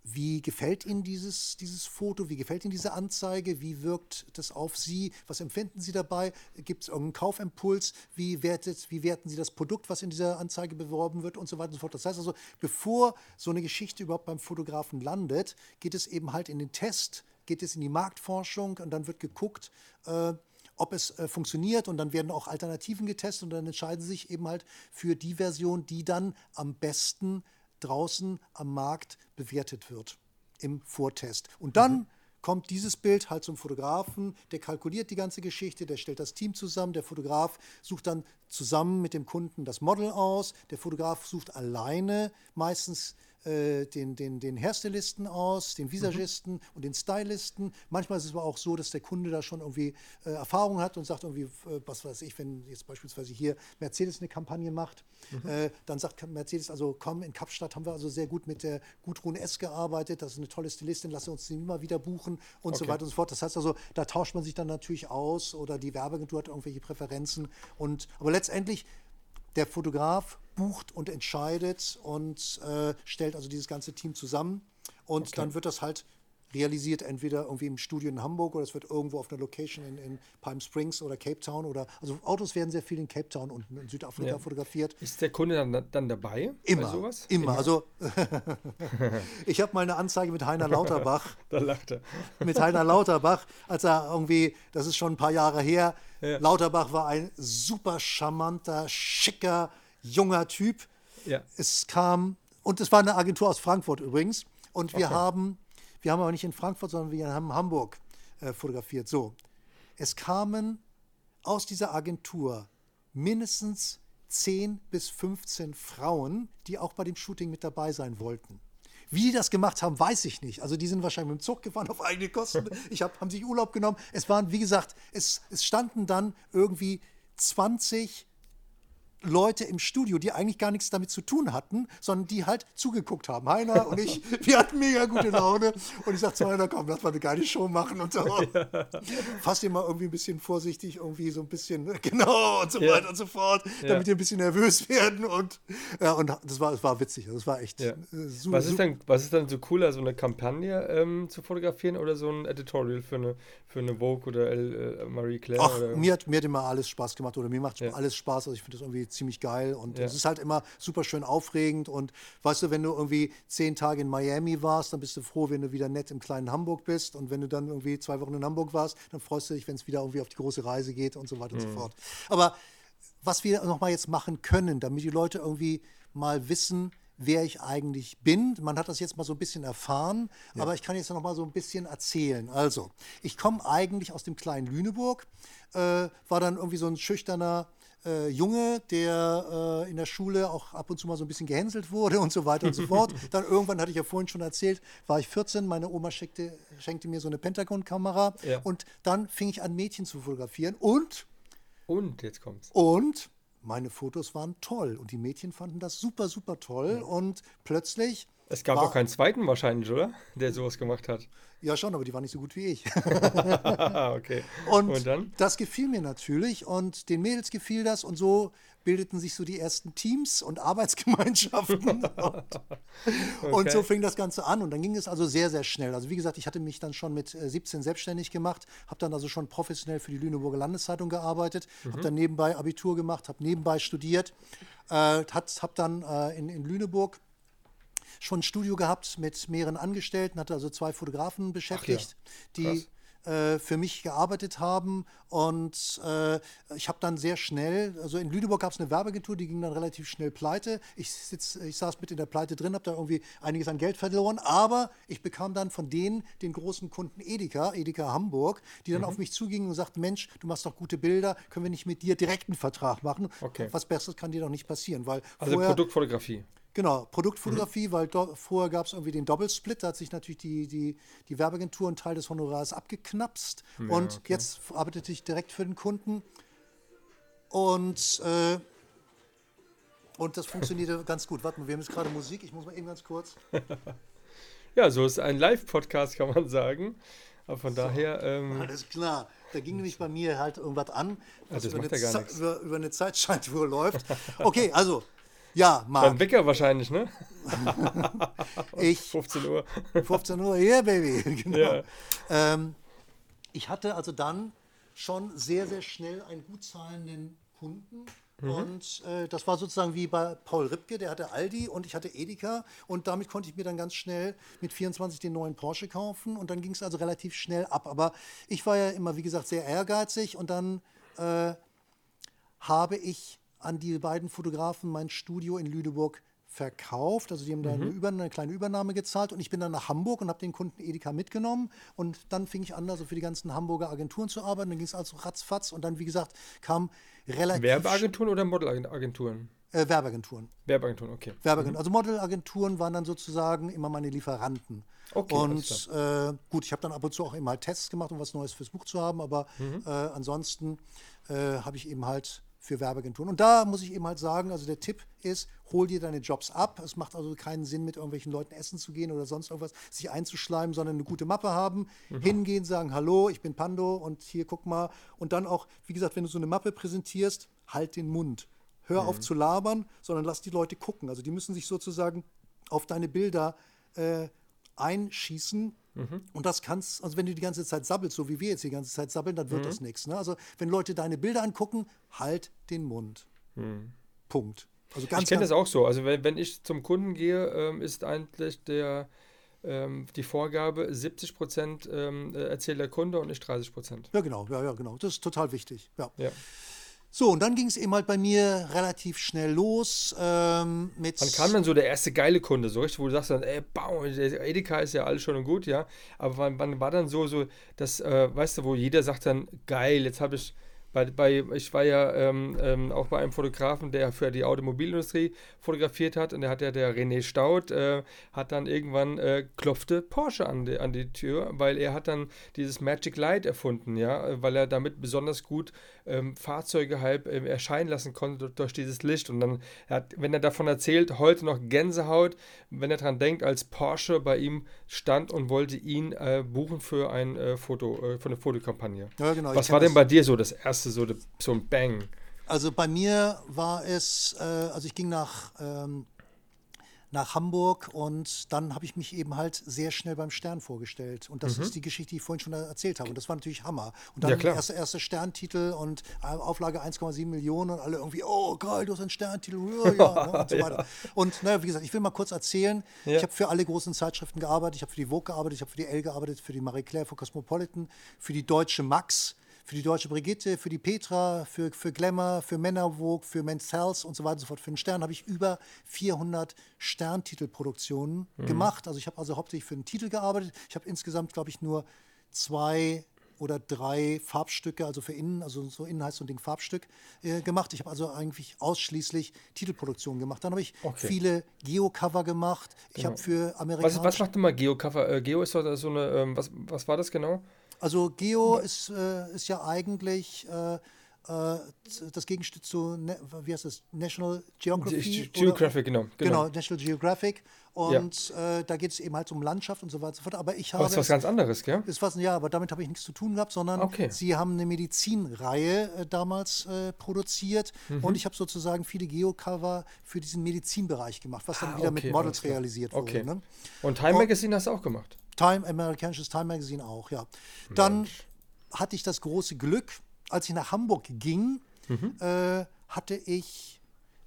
wie gefällt Ihnen dieses, dieses Foto? Wie gefällt Ihnen diese Anzeige? Wie wirkt das auf Sie? Was empfinden Sie dabei? Gibt es irgendeinen Kaufimpuls? Wie, wertet, wie werten Sie das Produkt, was in dieser Anzeige beworben wird und so weiter und so fort? Das heißt also, bevor so eine Geschichte überhaupt beim Fotografen landet, geht es eben halt in den Test, geht es in die Marktforschung und dann wird geguckt, äh, ob es äh, funktioniert und dann werden auch Alternativen getestet und dann entscheiden sie sich eben halt für die Version, die dann am besten draußen am Markt bewertet wird im Vortest. Und dann mhm. kommt dieses Bild halt zum Fotografen, der kalkuliert die ganze Geschichte, der stellt das Team zusammen, der Fotograf sucht dann zusammen mit dem Kunden das Model aus, der Fotograf sucht alleine meistens äh, den, den, den Hairstylisten aus, den Visagisten mhm. und den Stylisten. Manchmal ist es aber auch so, dass der Kunde da schon irgendwie äh, Erfahrung hat und sagt irgendwie, äh, was weiß ich, wenn jetzt beispielsweise hier Mercedes eine Kampagne macht, mhm. Äh, dann sagt Mercedes, also komm, in Kapstadt haben wir also sehr gut mit der Gudrun S. gearbeitet, das ist eine tolle Stilistin, lass uns die immer wieder buchen und okay. so weiter und so fort. Das heißt also, da tauscht man sich dann natürlich aus oder die Werbeagentur hat irgendwelche Präferenzen und aber letztendlich der Fotograf bucht und entscheidet und äh, stellt also dieses ganze Team zusammen. Und Okay. dann wird das halt realisiert, entweder irgendwie im Studio in Hamburg oder es wird irgendwo auf einer Location in, in Palm Springs oder Cape Town oder also Autos werden sehr viel in Cape Town und in Südafrika Ja. fotografiert. Ist der Kunde dann, dann dabei Immer, sowas? immer. Also ich habe mal eine Anzeige mit Heiner Lauterbach Da lacht er. mit Heiner Lauterbach, als er irgendwie, das ist schon ein paar Jahre her, Ja. Lauterbach war ein super charmanter, schicker, junger Typ. Ja. Es kam, und es war eine Agentur aus Frankfurt übrigens, und wir Okay. haben, wir haben aber nicht in Frankfurt, sondern wir haben in Hamburg äh, fotografiert. So, es kamen aus dieser Agentur mindestens 10 bis 15 Frauen, die auch bei dem Shooting mit dabei sein wollten. Wie die das gemacht haben, weiß ich nicht. Also die sind wahrscheinlich mit dem Zug gefahren auf eigene Kosten. Ich hab, haben sich Urlaub genommen. Es waren, wie gesagt, es, es standen dann irgendwie 20 Leute im Studio, die eigentlich gar nichts damit zu tun hatten, sondern die halt zugeguckt haben. Heiner und ich, wir hatten mega gute Laune. Und ich sagte zu Heiner, komm, lass mal eine geile Show machen und so. Fast immer irgendwie ein bisschen vorsichtig, irgendwie so ein bisschen, genau, und so Ja. weiter und so fort, damit die ein bisschen nervös werden. Und, ja, und das war, das war witzig. Das war echt Ja. äh, super. Was ist, denn, was ist dann so cooler, so eine Kampagne ähm, zu fotografieren oder so ein Editorial für eine, für eine Vogue oder äh, Marie Claire? Ach, oder? mir hat, mir hat immer alles Spaß gemacht oder mir macht Ja. alles Spaß. Also ich finde das irgendwie ziemlich geil und Ja. es ist halt immer super schön aufregend und weißt du, wenn du irgendwie zehn Tage in Miami warst, dann bist du froh, wenn du wieder nett im kleinen Hamburg bist und wenn du dann irgendwie zwei Wochen in Hamburg warst, dann freust du dich, wenn es wieder irgendwie auf die große Reise geht und so weiter Mhm. und so fort. Aber was wir nochmal jetzt machen können, damit die Leute irgendwie mal wissen, wer ich eigentlich bin. Man hat das jetzt mal so ein bisschen erfahren, aber ich kann jetzt noch mal so ein bisschen erzählen. Also, ich komme eigentlich aus dem kleinen Lüneburg, äh, war dann irgendwie so ein schüchterner äh, Junge, der äh, in der Schule auch ab und zu mal so ein bisschen gehänselt wurde und so weiter und so fort. Dann irgendwann, hatte ich ja vorhin schon erzählt, war ich 14, meine Oma schenkte, schenkte mir so eine Pentagon-Kamera Ja. und dann fing ich an, Mädchen zu fotografieren und Und jetzt kommt's. und meine Fotos waren toll und die Mädchen fanden das super, super toll und plötzlich, Es gab war- auch keinen zweiten wahrscheinlich, oder? Der sowas gemacht hat. Ja schon, aber die waren nicht so gut wie ich. Okay. Und, Und dann? das gefiel mir natürlich und den Mädels gefiel das und so bildeten sich so die ersten Teams und Arbeitsgemeinschaften. und, und so Okay. fing das Ganze an und dann ging es also sehr, sehr schnell. Also wie gesagt, ich hatte mich dann schon mit äh, 17 selbstständig gemacht, habe dann also schon professionell für die Lüneburger Landeszeitung gearbeitet, habe dann nebenbei Abitur gemacht, habe nebenbei studiert, äh, habe dann äh, in, in Lüneburg schon ein Studio gehabt mit mehreren Angestellten, hatte also zwei Fotografen beschäftigt, die äh, für mich gearbeitet haben. Und äh, ich habe dann sehr schnell, also in Lüneburg gab es eine Werbeagentur, die ging dann relativ schnell pleite. Ich, sitz, ich saß mit in der Pleite drin, habe da irgendwie einiges an Geld verloren, aber ich bekam dann von denen den großen Kunden Edeka, Edeka Hamburg, die dann auf mich zugingen und sagten, Mensch, du machst doch gute Bilder, können wir nicht mit dir direkt einen Vertrag machen? Okay. Was Besseres kann dir doch nicht passieren, weil Also vorher, Produktfotografie. Genau, Produktfotografie, weil do, vorher gab es irgendwie den Doppelsplit, da hat sich natürlich die, die, die Werbeagentur einen Teil des Honorars abgeknapst und okay. jetzt arbeitete ich direkt für den Kunden und, äh, und das funktionierte ganz gut. Warte mal, wir haben jetzt gerade Musik, ich muss mal eben ganz kurz. Ja, so ist ein Live-Podcast, kann man sagen. Aber von daher, ähm, Alles klar. Da ging nämlich bei mir halt irgendwas an, was das über, eine ja gar Ze- nichts. über, über eine Zeitschaltuhr läuft. Okay, also, ja, beim Marc, Wecker wahrscheinlich, ne? ich 15 Uhr. 15 Uhr, yeah, baby. Genau. Ja. Ähm, ich hatte also dann schon sehr, sehr schnell einen gut zahlenden Kunden. Und äh, das war sozusagen wie bei Paul Ripke, der hatte Aldi und ich hatte Edeka. Und damit konnte ich mir dann ganz schnell mit 24 den neuen Porsche kaufen. Und dann ging es also relativ schnell ab. Aber ich war ja immer, wie gesagt, sehr ehrgeizig. Und dann äh, habe ich an die beiden Fotografen mein Studio in Lüneburg verkauft. Also die haben da eine, Über eine kleine Übernahme gezahlt und ich bin dann nach Hamburg und habe den Kunden Edeka mitgenommen und dann fing ich an, also für die ganzen Hamburger Agenturen zu arbeiten. Dann ging es also ratzfatz und dann, wie gesagt, kam relativ Werbeagenturen oder Modelagenturen? äh, Werbeagenturen. Werbeagenturen, okay. Werbeagenturen. Also Modelagenturen waren dann sozusagen immer meine Lieferanten. Okay, und äh, gut, ich habe dann ab und zu auch immer halt Tests gemacht, um was Neues fürs Buch zu haben, aber Mhm. äh, ansonsten äh, habe ich eben halt für Werbeagenturen. Und da muss ich eben halt sagen, also der Tipp ist, hol dir deine Jobs ab. Es macht also keinen Sinn, mit irgendwelchen Leuten essen zu gehen oder sonst irgendwas, sich einzuschleimen, sondern eine gute Mappe haben, Mhm. hingehen, sagen, hallo, ich bin Pando und hier guck mal. Und dann auch, wie gesagt, wenn du so eine Mappe präsentierst, halt den Mund. hör auf zu labern, sondern lass die Leute gucken. Also die müssen sich sozusagen auf deine Bilder äh, einschießen. Und das kannst, also wenn du die ganze Zeit sabbelst, so wie wir jetzt die ganze Zeit sabbeln, dann wird das nichts. Ne? Also wenn Leute deine Bilder angucken, halt den Mund. Punkt. Also ganz, ich kenne das auch so. Also wenn, wenn ich zum Kunden gehe, ähm, ist eigentlich der, ähm, die Vorgabe 70 Prozent ähm, äh, erzählt der Kunde und nicht 30 Prozent. Ja, genau, ja, ja, genau. Das ist total wichtig. Ja. Ja. So, und dann ging es eben halt bei mir relativ schnell los ähm, mit. Wann kam dann so der erste geile Kunde, so richtig, wo du sagst dann, ey, bau, Edeka ist ja alles schon und gut, ja. Aber wann, wann war dann so, so, das, äh, weißt du, wo jeder sagt dann, geil, jetzt habe ich bei, bei, ich war ja ähm, ähm, auch bei einem Fotografen, der für die Automobilindustrie fotografiert hat und der hat ja der René Staud, äh, hat dann irgendwann äh, klopfte Porsche an die, an die Tür, weil er hat dann dieses Magic Light erfunden, ja, weil er damit besonders gut ähm, Fahrzeuge halt ähm, erscheinen lassen konnte durch dieses Licht und dann, hat, wenn er davon erzählt, heute noch Gänsehaut, wenn er daran denkt, als Porsche bei ihm stand und wollte ihn äh, buchen für ein äh, Foto, äh, für eine Fotokampagne. Ja, genau, Was war denn bei dir so das erste, so, so ein Bang? Also bei mir war es, äh, also ich ging nach, ähm, nach Hamburg und dann habe ich mich eben halt sehr schnell beim Stern vorgestellt. Und das ist die Geschichte, die ich vorhin schon erzählt habe. Und das war natürlich Hammer. Und dann Mhm. Ja, klar. erste, erste Sterntitel und äh, Auflage 1,7 Millionen und alle irgendwie, oh geil, du hast einen Sterntitel, ja, ja, ne, und so weiter. Und naja, wie gesagt, ich will mal kurz erzählen, Ja. ich habe für alle großen Zeitschriften gearbeitet, ich habe für die Vogue gearbeitet, ich habe für die Elle gearbeitet, für die Marie Claire, für Cosmopolitan, für die Deutsche Max, für die Deutsche Brigitte, für die Petra, für, für Glamour, für Männer Vogue, für Men's Health und so weiter und so fort. Für den Stern habe ich über 400 Sterntitelproduktionen gemacht. Also ich habe also hauptsächlich für den Titel gearbeitet. Ich habe insgesamt, glaube ich, nur zwei oder drei Farbstücke, also für innen, also so innen heißt so ein Ding Farbstück, äh, gemacht. Ich habe also eigentlich ausschließlich Titelproduktionen gemacht. Dann habe ich Okay. viele Geo-Cover gemacht. Ich habe für Was, amerikanische... was macht denn mal Geo-Cover? Äh, Geo ist doch so eine, ähm, was, was war das genau? Also Geo ist, äh, ist ja eigentlich äh, äh, das Gegenstück zu, ne, wie heißt das, National Geography? Geographic, genau. Genau, National Geographic. Und äh, da geht es eben halt um Landschaft und so weiter und so fort. Aber ich habe. Aber das ist was ganz anderes, gell? ist was, ja, aber damit habe ich nichts zu tun gehabt, sondern Okay. sie haben eine Medizinreihe äh, damals äh, produziert Mhm. und ich habe sozusagen viele Geocover für diesen Medizinbereich gemacht, was dann Ah, wieder okay, mit Models realisiert Okay. wurde. Ne? Und Time. Magazine hast du auch gemacht. Time, amerikanisches Time Magazine auch, ja. Dann hatte ich das große Glück, als ich nach Hamburg ging, äh, hatte ich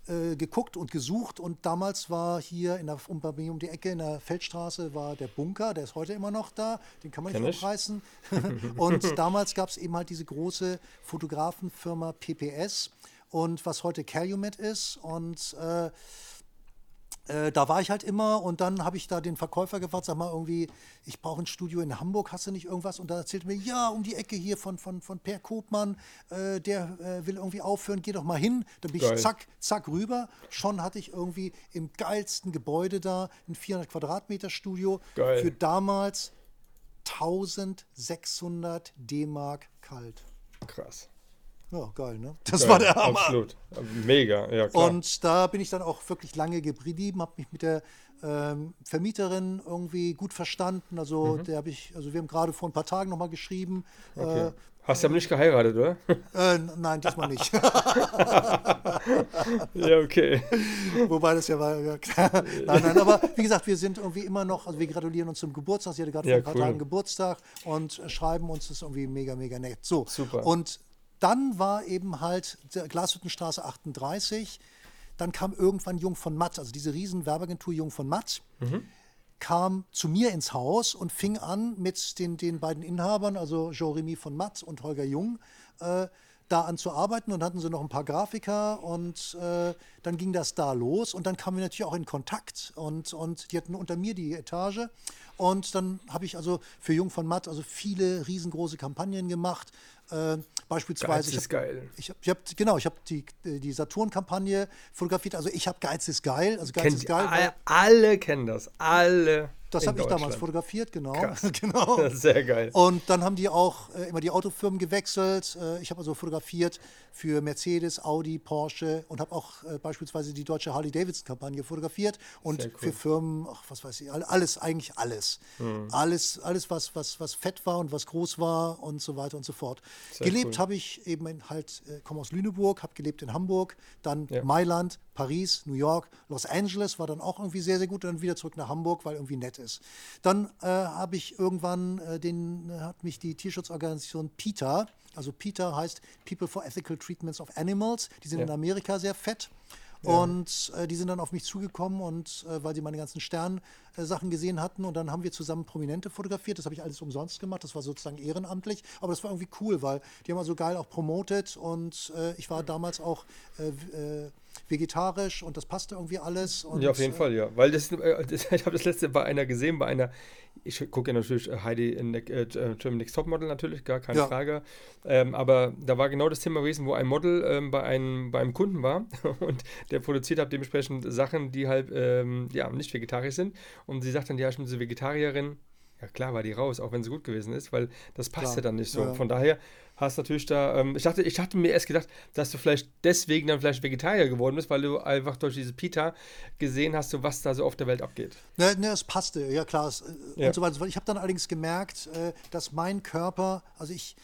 äh, geguckt und gesucht und damals war hier in der, um, um die Ecke in der Feldstraße war der Bunker, der ist heute immer noch da, den kann man nicht Kenn ich. aufreißen. und damals gab es eben halt diese große Fotografenfirma PPS und was heute Calumet ist und äh, äh, da war ich halt immer und dann habe ich da den Verkäufer gefragt, sag mal irgendwie, ich brauche ein Studio in Hamburg, hast du nicht irgendwas? Und da erzählte mir, ja, um die Ecke hier von, von, von Per Kopmann, äh, der äh, will irgendwie aufhören, geh doch mal hin. Dann bin Geil. ich zack, zack rüber. Schon hatte ich irgendwie im geilsten Gebäude da ein 400 Quadratmeter Studio Geil. für damals 1600 D-Mark kalt. Krass. Ja, geil, ne? Das Geil, war der Hammer. Absolut. Mega, ja klar. Und da bin ich dann auch wirklich lange geblieben, habe mich mit der ähm, Vermieterin irgendwie gut verstanden. Also der habe ich, also wir haben gerade vor ein paar Tagen nochmal geschrieben. Mhm. okay. Hast du aber nicht geheiratet, oder? Äh, äh, nein, diesmal nicht. ja, okay. Wobei das ja war. Ja, klar. nein, nein, aber wie gesagt, wir sind irgendwie immer noch, also wir gratulieren uns zum Geburtstag. Sie hatte gerade Ja, vor ein paar cool. Tagen Geburtstag und äh, schreiben uns das ist irgendwie mega, mega nett. So. Super. Und dann war eben halt der Glashüttenstraße 38. Dann kam irgendwann Jung von Matt, also diese riesen Werbeagentur Jung von Matt, kam zu mir ins Haus und fing an mit den, den beiden Inhabern, also Jean-Remy von Matt und Holger Jung, äh, da an zu arbeiten und hatten sie noch ein paar Grafiker und äh, dann ging das da los und dann kamen wir natürlich auch in Kontakt und, und die hatten unter mir die Etage und dann habe ich also für Jung von Matt also viele riesengroße Kampagnen gemacht, äh, beispielsweise Geiz ist ich hab- geil. ich habe, ich hab, genau, ich habe die, die Saturn-Kampagne fotografiert. Also ich habe Geiz ist geil. Also Geiz Kennt, ist geil. alle, alle kennen das. Alle. das habe ich damals fotografiert, genau. Genau. Sehr geil. Und dann haben die auch äh, immer die Autofirmen gewechselt. Äh, ich habe also fotografiert für Mercedes, Audi, Porsche und habe auch äh, beispielsweise die deutsche Harley-Davidson-Kampagne fotografiert und cool. für Firmen, ach, was weiß ich, all- alles, eigentlich alles. Mhm. Alles, alles was, was, was fett war und was groß war und so weiter und so fort. Sehr gelebt cool. habe ich eben in, halt, äh, komme aus Lüneburg, habe gelebt in Hamburg, dann Ja. Mailand, Paris, New York, Los Angeles war dann auch irgendwie sehr, sehr gut und dann wieder zurück nach Hamburg, weil irgendwie nett ist. Dann äh, habe ich irgendwann, äh, den äh, hat mich die Tierschutzorganisation PETA, also PETA heißt People for Ethical Treatments of Animals, die sind Ja. in Amerika sehr fett. Und äh, die sind dann auf mich zugekommen und äh, weil sie meine ganzen Stern-Sachen gesehen hatten und dann haben wir zusammen Prominente fotografiert. Das habe ich alles umsonst gemacht. Das war sozusagen ehrenamtlich, aber das war irgendwie cool, weil die haben also geil auch promotet und äh, ich war damals auch äh, äh, vegetarisch und das passte irgendwie alles. Und, Ja, auf jeden äh, Fall, ja. Weil das, äh, das ich habe das letzte bei einer gesehen, bei einer, ich gucke ja natürlich äh, Heidi in äh, German Next Topmodel natürlich, gar keine Ja. Frage. Ähm, aber da war genau das Thema gewesen, wo ein Model ähm, bei, einem, bei einem Kunden war und der produziert hat dementsprechend Sachen, die halt ähm, ja, nicht vegetarisch sind. Und sie sagt dann, ja, ich bin so Vegetarierin. Ja, klar war die raus, auch wenn sie gut gewesen ist, weil das passte Klar. dann nicht so. Ja, ja. Von daher hast natürlich da, ähm, ich dachte, ich hatte mir erst gedacht, dass du vielleicht deswegen dann vielleicht Vegetarier geworden bist, weil du einfach durch diese Pita gesehen hast, so was da so auf der Welt abgeht. Ne, ne, es passte, ja klar. Es, äh, Ja. Und so weiter. Ich habe dann allerdings gemerkt, äh, dass mein Körper, also ich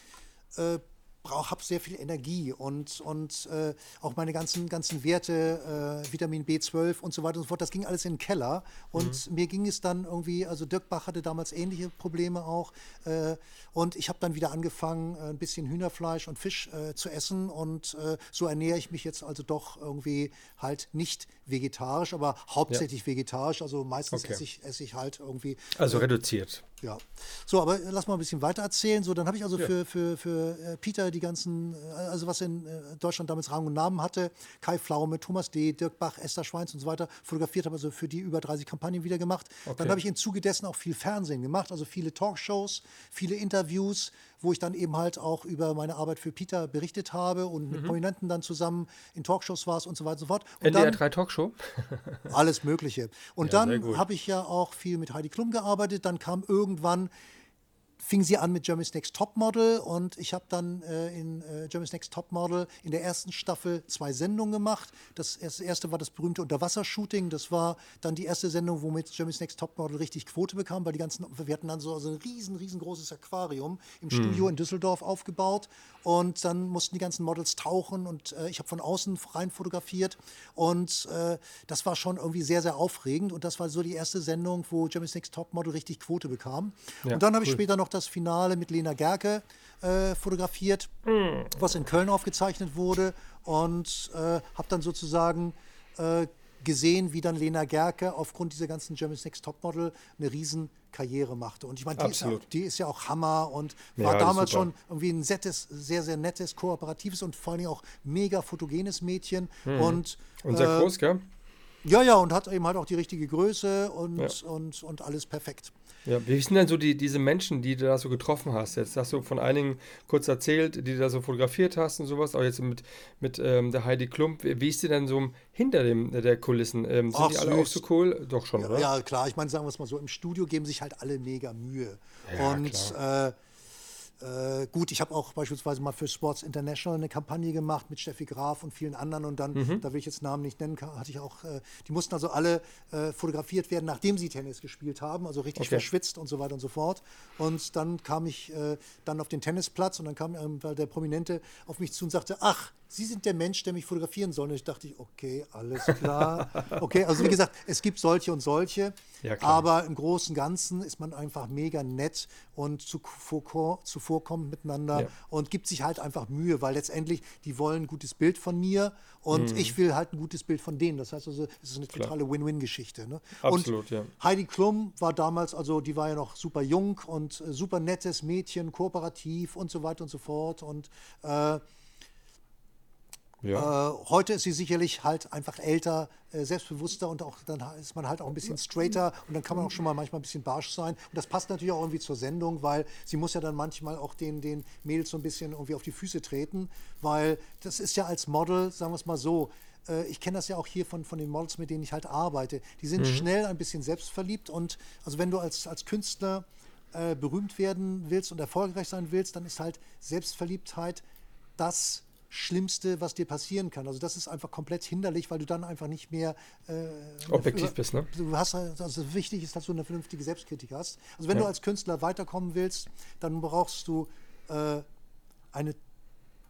äh, habe sehr viel Energie und, und äh, auch meine ganzen, ganzen Werte, äh, Vitamin B12 und so weiter und so fort, das ging alles in den Keller. Und mir ging es dann irgendwie, also Dirk Bach hatte damals ähnliche Probleme auch. Äh, und ich habe dann wieder angefangen, äh, ein bisschen Hühnerfleisch und Fisch äh, zu essen. Und äh, so ernähre ich mich jetzt also doch irgendwie halt nicht vegetarisch, aber hauptsächlich vegetarisch. Also meistens Okay. esse, ich, esse ich halt irgendwie Also reduziert. ja. So, aber lass mal ein bisschen weiter erzählen. So, dann habe ich also Ja. für, für, für äh, Peter die ganzen, äh, also was in äh, Deutschland damals Rang und Namen hatte, Kai Pflaume, Thomas D., Dirk Bach, Esther Schweins und so weiter, fotografiert, habe also für die über 30 Kampagnen wieder gemacht. Okay. Dann habe ich im Zuge dessen auch viel Fernsehen gemacht, also viele Talkshows, viele Interviews, wo ich dann eben halt auch über meine Arbeit für Peter berichtet habe und Mhm. mit Prominenten dann zusammen in Talkshows war und so weiter und so fort. Und NDR dann, 3 Talkshow. alles Mögliche. Und Ja, dann habe ich ja auch viel mit Heidi Klum gearbeitet. Dann kam irgendwann, fing sie an mit Germany's Next Topmodel und ich habe dann äh, in äh, Germany's Next Topmodel in der ersten Staffel zwei Sendungen gemacht. Das erste, war das berühmte Unterwassershooting. Das war dann die erste Sendung, womit Germany's Next Topmodel richtig Quote bekam, weil die ganzen, wir hatten dann so, so ein riesen, riesengroßes Aquarium im Studio in Düsseldorf aufgebaut und dann mussten die ganzen Models tauchen und äh, ich habe von außen rein fotografiert und äh, das war schon irgendwie sehr, sehr aufregend und das war so die erste Sendung, wo Germany's Next Topmodel richtig Quote bekam. Ja, und dann habe ich cool. später noch das Finale mit Lena Gerke äh, fotografiert, was in Köln aufgezeichnet wurde und äh, habe dann sozusagen äh, gesehen, wie dann Lena Gerke aufgrund dieser ganzen Germany's Next Topmodel eine riesen Karriere machte. Und ich meine, die, ja, die ist ja auch Hammer und Ja, war ist damals schon irgendwie ein nettes, sehr, sehr nettes, kooperatives und vor allen Dingen auch mega fotogenes Mädchen. Und, Und sehr äh, groß, gell? Ja, ja, und hat eben halt auch die richtige Größe und, Ja. und, und alles perfekt. Ja, wie sind denn so die, diese Menschen, die du da so getroffen hast? Jetzt hast du von einigen kurz erzählt, die du da so fotografiert hast und sowas, auch jetzt mit, mit ähm, der Heidi Klump. Wie ist die denn so hinter dem, der Kulissen? Ähm, sind Ach, die alle auch süß. so cool? Doch schon, oder? Ja, klar, ich meine, sagen wir es mal so, im Studio geben sich halt alle mega Mühe. Ja, und äh, äh, gut, ich habe auch beispielsweise mal für Sports International eine Kampagne gemacht mit Steffi Graf und vielen anderen und dann, Mhm. da will ich jetzt Namen nicht nennen, hatte ich auch, äh, die mussten also alle äh, fotografiert werden, nachdem sie Tennis gespielt haben, also richtig Okay. verschwitzt und so weiter und so fort. Und dann kam ich äh, dann auf den Tennisplatz und dann kam ähm, der Prominente auf mich zu und sagte, ach, Sie sind der Mensch, der mich fotografieren soll. Und ich dachte, okay, alles klar. Okay, also wie gesagt, es gibt solche und solche. Ja, aber im Großen und Ganzen ist man einfach mega nett und zuvor, zuvorkommend miteinander Ja. und gibt sich halt einfach Mühe, weil letztendlich die wollen ein gutes Bild von mir und ich will halt ein gutes Bild von denen. Das heißt also, es ist eine totale Win-Win-Geschichte. Ne? Absolut, und ja. Heidi Klum war damals, also die war ja noch super jung und äh, super nettes Mädchen, kooperativ und so weiter und so fort. Und äh, Ja. äh, heute ist sie sicherlich halt einfach älter, äh, selbstbewusster und auch dann ist man halt auch ein bisschen straighter und dann kann man auch schon mal manchmal ein bisschen barsch sein. Und das passt natürlich auch irgendwie zur Sendung, weil sie muss ja dann manchmal auch den, den Mädels so ein bisschen irgendwie auf die Füße treten, weil das ist ja als Model, sagen wir es mal so, äh, ich kenne das ja auch hier von, von den Models, mit denen ich halt arbeite. Die sind schnell ein bisschen selbstverliebt und also wenn du als, als Künstler äh, berühmt werden willst und erfolgreich sein willst, dann ist halt Selbstverliebtheit das Schlimmste, was dir passieren kann. Also das ist einfach komplett hinderlich, weil du dann einfach nicht mehr äh, Objektiv über- bist, ne? Du hast halt- also wichtig ist, dass du eine vernünftige Selbstkritik hast. Also wenn du als Künstler weiterkommen willst, dann brauchst du äh, eine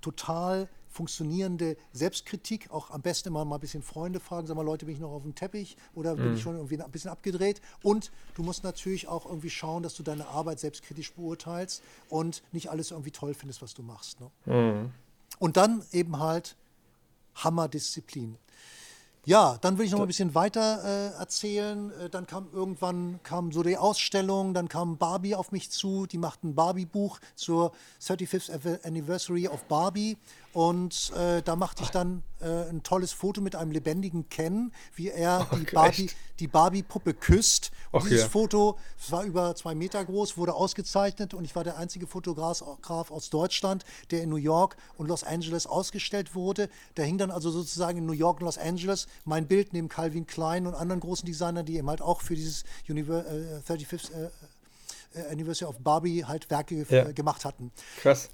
total funktionierende Selbstkritik, auch am besten immer mal ein bisschen Freunde fragen, sag mal, Leute, bin ich noch auf dem Teppich oder bin ich schon irgendwie ein bisschen abgedreht? Und du musst natürlich auch irgendwie schauen, dass du deine Arbeit selbstkritisch beurteilst und nicht alles irgendwie toll findest, was du machst. Ne? Und dann eben halt Hammerdisziplin. Ja, dann will ich noch ein bisschen weiter äh, erzählen. Äh, dann kam irgendwann kam so die Ausstellung, dann kam Barbie auf mich zu. Die machten ein Barbie-Buch zur 35th Ave- Anniversary of Barbie. Und äh, da machte ich dann äh, ein tolles Foto mit einem lebendigen Ken, wie er die Okay, Barbie, die Barbie-Puppe küsst. Und dieses ja. Foto, es war über zwei Meter groß, wurde ausgezeichnet und ich war der einzige Fotograf Graf aus Deutschland, der in New York und Los Angeles ausgestellt wurde. Da hing dann also sozusagen in New York und Los Angeles mein Bild neben Calvin Klein und anderen großen Designern, die eben halt auch für dieses Univer äh, 35th äh, äh, Anniversary of Barbie halt Werke Ja. äh, gemacht hatten. Krass.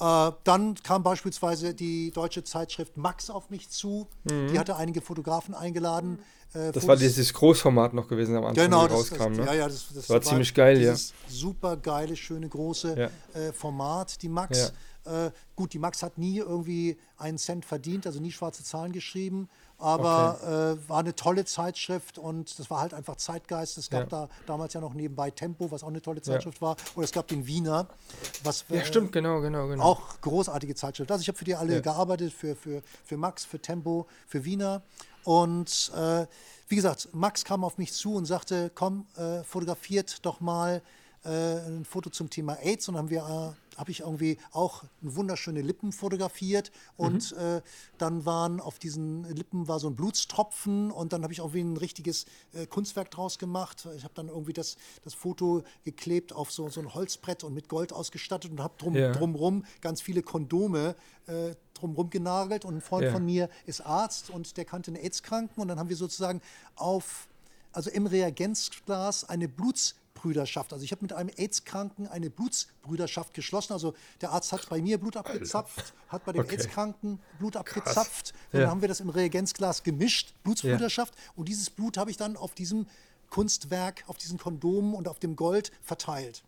Äh, dann kam beispielsweise die deutsche Zeitschrift Max auf mich zu. Die hatte einige Fotografen eingeladen. äh, Mhm. Das Fotos- war dieses Großformat noch gewesen am Anfang, Genau, das, rauskam, das, ne? ja, ja, das, das war ziemlich geil, ja. super geile, schöne, große Ja. äh, Format, die Max. Äh, gut, die Max hat nie irgendwie einen Cent verdient, also nie schwarze Zahlen geschrieben, aber äh, war eine tolle Zeitschrift und das war halt einfach Zeitgeist. Es gab Ja. da damals ja noch nebenbei Tempo, was auch eine tolle Zeitschrift war, und es gab den Wiener, was Ja, äh, stimmt, genau, genau, genau. auch großartige Zeitschrift. Also ich habe für die alle Ja. gearbeitet, für, für, für Max, für Tempo, für Wiener. Und äh, wie gesagt, Max kam auf mich zu und sagte, komm, äh, fotografiert doch mal äh, ein Foto zum Thema AIDS. Und dann haben wir, äh, habe ich irgendwie auch wunderschöne Lippen fotografiert. Und äh, dann waren auf diesen Lippen war so ein Blutstropfen und dann habe ich auch wie ein richtiges äh, Kunstwerk draus gemacht. Ich habe dann irgendwie das, das Foto geklebt auf so, so ein Holzbrett und mit Gold ausgestattet und habe drum, Ja. drumrum ganz viele Kondome äh, drumrum genagelt. Und ein Freund Ja. von mir ist Arzt und der kannte einen AIDS-Kranken. Und dann haben wir sozusagen auf, also im Reagenzglas eine Blutsbrüderschaft. Also ich habe mit einem AIDS-Kranken eine Blutsbrüderschaft geschlossen. Also der Arzt hat bei mir Blut abgezapft, hat bei dem Okay. AIDS-Kranken Blut abgezapft. Und Ja. dann haben wir das im Reagenzglas gemischt, Blutsbrüderschaft. Und dieses Blut habe ich dann auf diesem Kunstwerk, auf diesen Kondomen und auf dem Gold verteilt.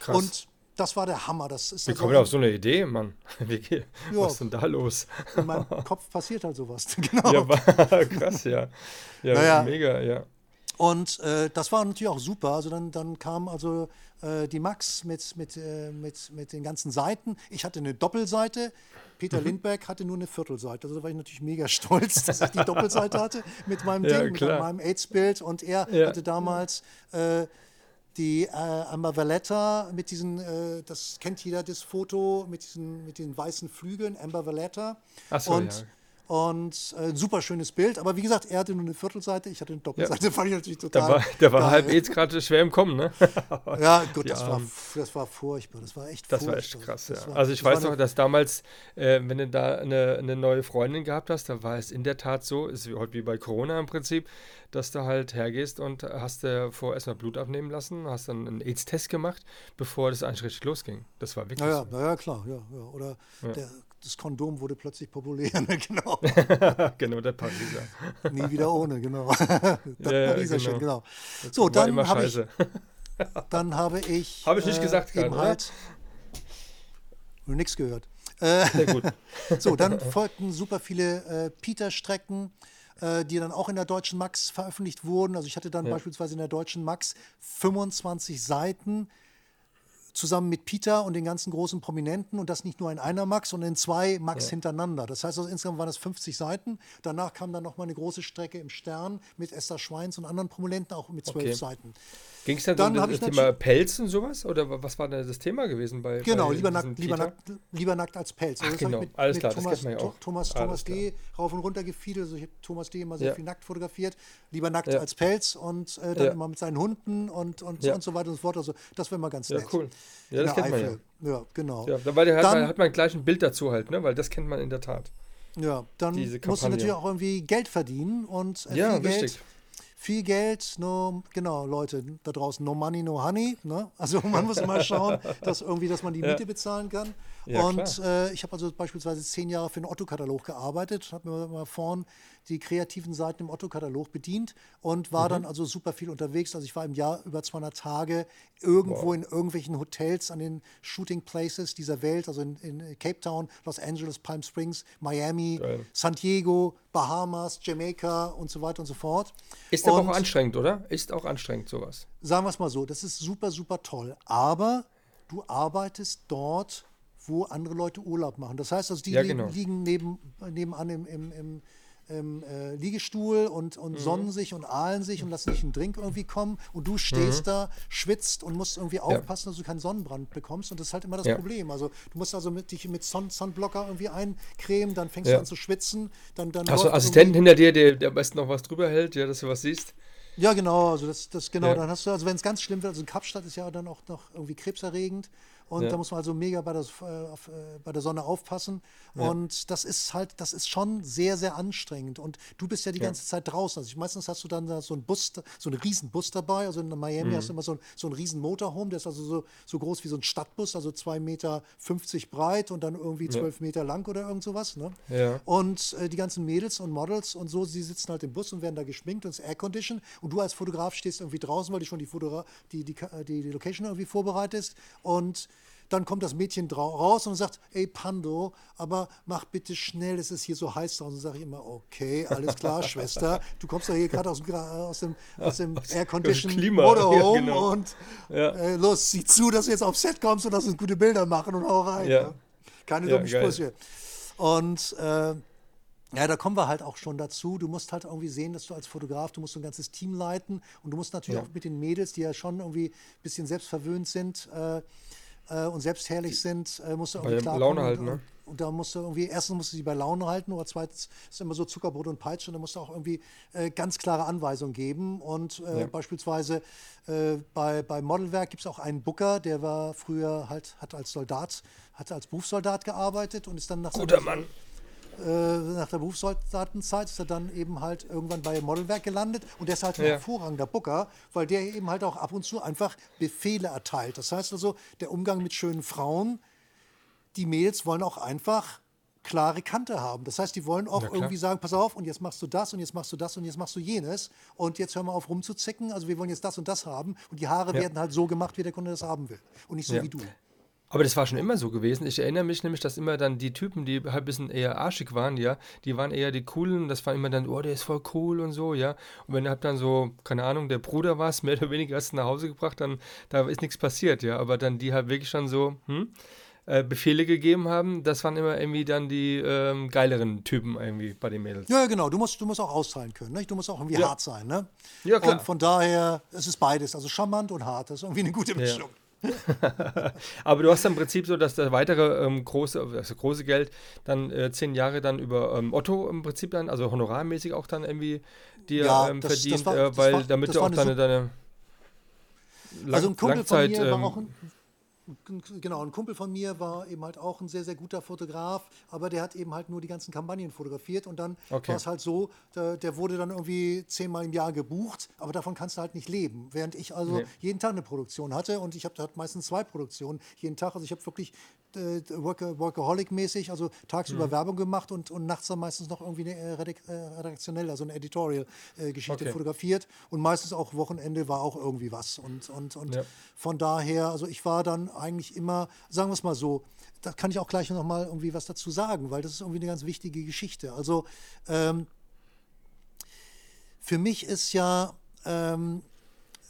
Krass. Und das war der Hammer. Das ist Wie also kommen wir auf so eine Idee, Mann? Wie, geht- Ja. Was ist denn da los? in meinem Kopf passiert halt sowas. genau. Ja, krass, ja. Ja, Naja. mega, ja. Und äh, das war natürlich auch super. Also dann, dann kam also äh, die Max mit, mit, äh, mit, mit den ganzen Seiten. Ich hatte eine Doppelseite. Peter Mhm. Lindbergh hatte nur eine Viertelseite. Also da war ich natürlich mega stolz, dass ich die Doppelseite hatte mit meinem Ja, Ding, mit klar. meinem AIDS-Bild. Und er Ja. hatte damals äh, die äh, Amber Valletta mit diesen, äh, das kennt jeder, das Foto mit diesen, mit den weißen Flügeln, Amber Valletta. Ach so, und, ja. Und äh, ein super schönes Bild. Aber wie gesagt, er hatte nur eine Viertelseite, ich hatte eine Doppelseite. Fand ich natürlich total. Da war, da war halb AIDS gerade schwer im Kommen, ne? Ja, gut, Die das war, das war furchtbar. Das war echt Das war furchtbar. echt krass, ja. War- also ich war weiß noch, dass damals, äh, wenn du da eine, eine neue Freundin gehabt hast, da war es in der Tat so, ist heute wie bei Corona im Prinzip, dass du halt hergehst und hast dir vor erstmal Blut abnehmen lassen, hast dann einen AIDS-Test gemacht, bevor das eigentlich richtig losging. Das war wirklich Ja, ja, so. na ja, klar. Ja, ja. Oder Der, das Kondom wurde plötzlich populär. Ne? Genau. genau, der Pariser. Nie wieder ohne, genau. das Ja, Pariserchen, genau. genau. So, war dann habe ich, dann habe ich. Hab ich nicht gesagt eben gerade, halt. Nichts gehört. Äh, Sehr gut. So, dann folgten super viele äh, Peter-Strecken, äh, die dann auch in der Deutschen Max veröffentlicht wurden. Also ich hatte dann Ja. beispielsweise in der Deutschen Max 25 Seiten zusammen mit Peter und den ganzen großen Prominenten und das nicht nur in einer Max, sondern in zwei Max hintereinander. Das heißt also insgesamt waren das 50 Seiten. Danach kam dann nochmal eine große Strecke im Stern mit Esther Schweins und anderen Prominenten, auch mit zwölf Okay. Seiten. Ging es dann, Dann um das, das Thema Pelz und sowas? Oder wa- was war da das Thema gewesen bei Genau, bei lieber nackt, lieber, nackt, lieber nackt als Pelz. Also Ach, das genau. mit, Alles mit klar, das Thomas, kennt man ja auch. Thomas, Thomas D. rauf und runter gefiedelt. Also ich habe Thomas D. immer sehr Ja. viel nackt fotografiert. Lieber nackt Ja. als Pelz und äh, dann Ja. immer mit seinen Hunden und, und, Ja. und so weiter und so fort. Also das wäre mal ganz Ja, nett. cool. Ja, das kennt man ja. Eifel. Ja, genau. Ja, weil der hat, Dann- man, hat man gleich ein Bild dazu halt, ne? Weil das kennt man in der Tat. Ja, dann musst du natürlich auch irgendwie Geld verdienen und äh, Ja, viel, Geld, richtig. Viel Geld, no, genau, Leute da draußen, no money, no honey. Ne? Also man muss immer schauen, dass irgendwie, dass man die Miete bezahlen kann. Ja, und äh, ich habe also beispielsweise zehn Jahre für den Otto-Katalog gearbeitet, habe mir mal vorn die kreativen Seiten im Otto-Katalog bedient und war dann also super viel unterwegs. Also ich war im Jahr über 200 Tage irgendwo in irgendwelchen Hotels an den Shooting Places dieser Welt, also in, in Cape Town, Los Angeles, Palm Springs, Miami, Geil. San Diego, Bahamas, Jamaika und so weiter und so fort. Ist aber Und- auch anstrengend, oder? Ist auch anstrengend, sowas. sagen wir es mal so, das ist super, super toll. Aber du arbeitest dort, wo andere Leute Urlaub machen. Das heißt also, die Ja, genau. liegen neben, nebenan im, im, im, im äh, Liegestuhl und, Mhm. und sonnen sich und ahlen sich und lassen sich einen Drink irgendwie kommen. Und du stehst Mhm. da, schwitzt und musst irgendwie aufpassen, dass du keinen Sonnenbrand bekommst. Und das ist halt immer das Ja. Problem. Also du musst also mit, dich mit Sun Sunblocker irgendwie eincremen, dann fängst Ja. du an zu schwitzen. Dann, dann Hast du einen Assistenten hinter dir, der, der am besten noch was drüber hält, ja, dass du was siehst? Ja, genau, also das, das genau, Ja. dann hast du, also wenn es ganz schlimm wird, also Kapstadt ist ja dann auch noch irgendwie krebserregend und Ja. da muss man also mega bei, das, äh, auf, äh, bei der Sonne aufpassen und das ist halt, das ist schon sehr, sehr anstrengend und du bist ja die ganze Zeit draußen, also ich, meistens hast du dann da so einen Bus, so einen riesen Bus dabei, also in Miami Mhm. hast du immer so, ein- so einen riesen Motorhome, der ist also so, so groß wie so ein Stadtbus, also 2,50 Meter breit und dann irgendwie 12 Meter lang oder irgend sowas, ne? Ja. Und äh, die ganzen Mädels und Models und so, sie sitzen halt im Bus und werden da geschminkt und es ist Aircondition. Und du als Fotograf stehst irgendwie draußen, weil du schon die, Fotora die, die, die, die Location irgendwie vorbereitest. Und dann kommt das Mädchen raus und sagt, ey Pando, aber mach bitte schnell, es ist hier so heiß draußen. Und sage ich immer, okay, alles klar, Schwester. Du kommst doch hier gerade aus dem, Gra- aus dem, aus dem Aircondition Motorhome ja, genau. und Ja. äh, los, sieh zu, dass du jetzt aufs Set kommst und dass uns gute Bilder machen und hau rein. Ja. Ne? Keine dummen. Sprüche. Und äh, ja, da kommen wir halt auch schon dazu. Du musst halt irgendwie sehen, dass du als Fotograf, du musst so ein ganzes Team leiten und du musst natürlich Ja. auch mit den Mädels, die ja schon irgendwie ein bisschen selbstverwöhnt sind äh, äh, und selbstherrlich sind, äh, musst du irgendwie klarkommen. Laune halten, und, ne? und da musst du irgendwie, erstens musst du sie bei Laune halten oder zweitens ist immer so Zuckerbrot und Peitsche und da musst du auch irgendwie äh, ganz klare Anweisungen geben. Und äh, Ja. beispielsweise äh, bei, bei Modelwerk gibt es auch einen Booker, der war früher halt, hat als Soldat, hat als Berufssoldat gearbeitet und ist dann nach Guter Mann. Äh, nach der Berufssoldatenzeit ist er dann eben halt irgendwann bei Modelwerk gelandet und der ist halt ein Ja. hervorragender Booker, weil der eben halt auch ab und zu einfach Befehle erteilt. Das heißt also, der Umgang mit schönen Frauen, die Mädels wollen auch einfach klare Kante haben. Das heißt, die wollen auch irgendwie sagen, pass auf, und jetzt machst du das und jetzt machst du das und jetzt machst du jenes und jetzt hör mal auf rumzuzicken, also wir wollen jetzt das und das haben und die Haare Ja. werden halt so gemacht, wie der Kunde das haben will und nicht so Ja. wie du. Aber das war schon immer so gewesen. Ich erinnere mich nämlich, dass immer dann die Typen, die halt ein bisschen eher arschig waren, ja, die waren eher die coolen. Das war immer dann, oh, der ist voll cool und so, ja. Und wenn halt dann so, keine Ahnung, der Bruder war es, mehr oder weniger hast du nach Hause gebracht, dann da ist nichts passiert, ja. Aber dann die halt wirklich schon so, hm, äh, Befehle gegeben haben, das waren immer irgendwie dann die ähm, geileren Typen irgendwie bei den Mädels. Ja, genau. Du musst, du musst auch austeilen können. Nicht? Du musst auch irgendwie Ja. hart sein. Ne? Ja, klar. Und von daher, es ist beides. Also charmant und hart. Das ist irgendwie eine gute Mischung. Aber du hast dann im Prinzip so, dass der weitere ähm, große, also große Geld dann äh, zehn Jahre dann über ähm, Otto im Prinzip dann, also honorarmäßig auch dann irgendwie dir Ja, ähm, das- das verdient, war- äh, das weil war- damit das du auch eine deine, deine Lang also ein Kumpel von Langzeit, mir war ähm, auch ein, genau, ein Kumpel von mir war eben halt auch ein sehr, sehr guter Fotograf, aber der hat eben halt nur die ganzen Kampagnen fotografiert und dann Okay. war es halt so, der, der wurde dann irgendwie zehnmal im Jahr gebucht, aber davon kannst du halt nicht leben. Während ich also Nee. jeden Tag eine Produktion hatte und ich habe halt meistens zwei Produktionen jeden Tag. Also ich habe wirklich äh, Worka- Workaholic-mäßig, also Mhm. tagsüber Werbung gemacht und, und nachts dann meistens noch irgendwie eine äh, äh, redaktionelle, also eine Editorial-Geschichte Okay. fotografiert und meistens auch Wochenende war auch irgendwie was und, und, und Ja. von daher, also ich war dann eigentlich immer, sagen wir es mal so, da kann ich auch gleich noch mal irgendwie was dazu sagen, weil das ist irgendwie eine ganz wichtige Geschichte. Also ähm, für mich ist ja ähm,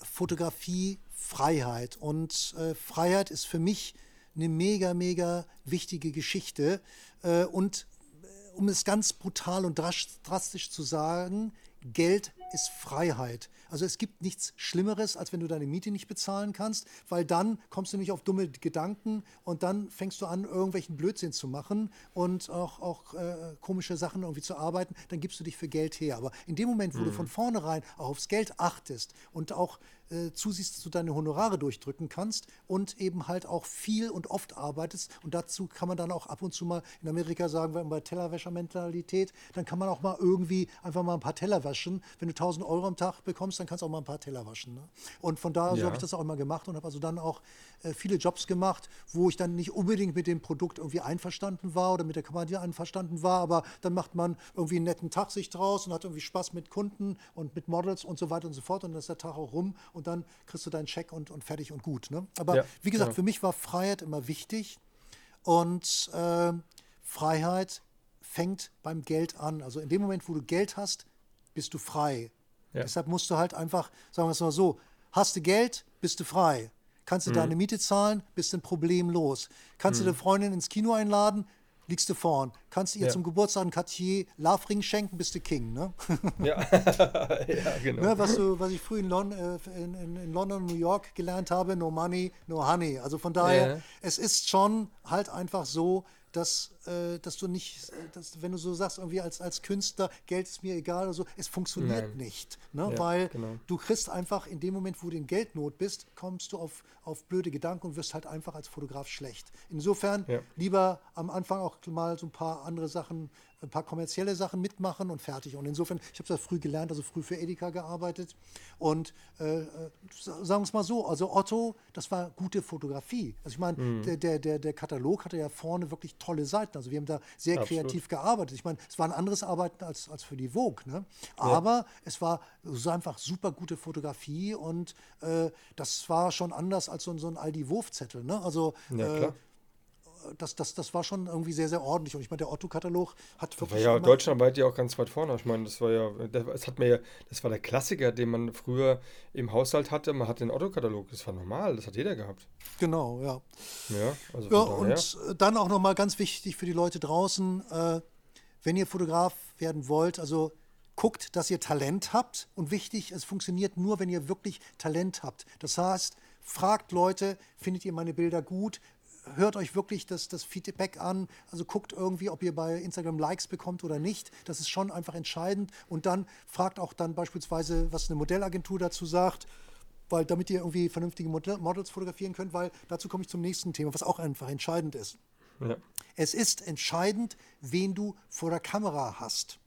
Fotografie Freiheit und äh, Freiheit ist für mich eine mega, mega wichtige Geschichte äh, und äh, um es ganz brutal und drastisch zu sagen, Geld ist Freiheit. Also es gibt nichts Schlimmeres, als wenn du deine Miete nicht bezahlen kannst, weil dann kommst du nicht auf dumme Gedanken und dann fängst du an, irgendwelchen Blödsinn zu machen und auch, auch äh, komische Sachen irgendwie zu arbeiten, dann gibst du dich für Geld her. Aber in dem Moment, wo du von vornherein auch aufs Geld achtest und auch äh, zusiehst, dass du deine Honorare durchdrücken kannst und eben halt auch viel und oft arbeitest. Und dazu kann man dann auch ab und zu mal in Amerika sagen, wir bei Tellerwäschermentalität, dann kann man auch mal irgendwie einfach mal ein paar Teller waschen. Wenn du 1000 Euro am Tag bekommst, dann kannst du auch mal ein paar Teller waschen. Ne? Und von daher so Ja. habe ich das auch immer gemacht und habe also dann auch äh, viele Jobs gemacht, wo ich dann nicht unbedingt mit dem Produkt irgendwie einverstanden war oder mit der Kampagne einverstanden war, aber dann macht man irgendwie einen netten Tag sich draus und hat irgendwie Spaß mit Kunden und mit Models und so weiter und so fort und dann ist der Tag auch rum und dann kriegst du deinen Scheck und, und fertig und gut. Ne? Aber Ja, wie gesagt, genau. für mich war Freiheit immer wichtig und äh, Freiheit fängt beim Geld an. Also in dem Moment, wo du Geld hast, bist du frei. Ja. Deshalb musst du halt einfach, sagen wir es mal so, hast du Geld, bist du frei. Kannst du deine Miete zahlen, bist du ein Problem los. Kannst du deine Freundin ins Kino einladen, liegst du vorn. Kannst du ihr Ja. zum Geburtstag einen Cartier Love Ring schenken, bist du King. Ne? Ja, ja genau. Ne, was, du, was ich früh in, Lon äh, in, in, in London New York gelernt habe, no money, no honey. Also von daher, Ja. es ist schon halt einfach so, dass, äh, dass du nicht, äh, dass, wenn du so sagst, irgendwie als, als Künstler, Geld ist mir egal oder so, es funktioniert Nein. nicht. Ne? Ja, weil genau. du kriegst einfach in dem Moment, wo du in Geldnot bist, kommst du auf, auf blöde Gedanken und wirst halt einfach als Fotograf schlecht. Insofern Ja. lieber am Anfang auch mal so ein paar andere Sachen, ein paar kommerzielle Sachen mitmachen und fertig. Und insofern, ich habe das früh gelernt, also früh für Edeka gearbeitet. Und äh, sagen wir es mal so, also Otto, das war gute Fotografie. Also ich meine, Mhm. der, der, der, der Katalog hatte ja vorne wirklich tolle Seiten. Also wir haben da sehr Absolut. kreativ gearbeitet. Ich meine, es war ein anderes Arbeiten als, als für die Vogue. Ne? Aber es war so einfach super gute Fotografie und äh, das war schon anders als so, ein- so ein Aldi-Wurf-Zettel. Ne? Also Ja, äh. Das, das, das war schon irgendwie sehr, sehr ordentlich. Und ich meine, der Otto-Katalog hat Das war wirklich. ja deutschlandweit ja auch ganz weit vorne. Ich meine, das war ja, das hat mir ja, das war der Klassiker, den man früher im Haushalt hatte. Man hat den Otto-Katalog, das war normal, das hat jeder gehabt. Genau, ja. Ja, also Ja, und äh, dann auch nochmal ganz wichtig für die Leute draußen, äh, wenn ihr Fotograf werden wollt, also guckt, dass ihr Talent habt. Und wichtig, es funktioniert nur, wenn ihr wirklich Talent habt. Das heißt, fragt Leute, findet ihr meine Bilder gut? Hört euch wirklich das, das Feedback an. Also guckt irgendwie, ob ihr bei Instagram Likes bekommt oder nicht. Das ist schon einfach entscheidend. Und dann fragt auch dann beispielsweise, was eine Modellagentur dazu sagt weil damit ihr irgendwie vernünftige Model Models fotografieren könnt, weil dazu komme ich zum nächsten Thema, was auch einfach entscheidend ist. Ja. Es ist entscheidend, wen du vor der Kamera hast.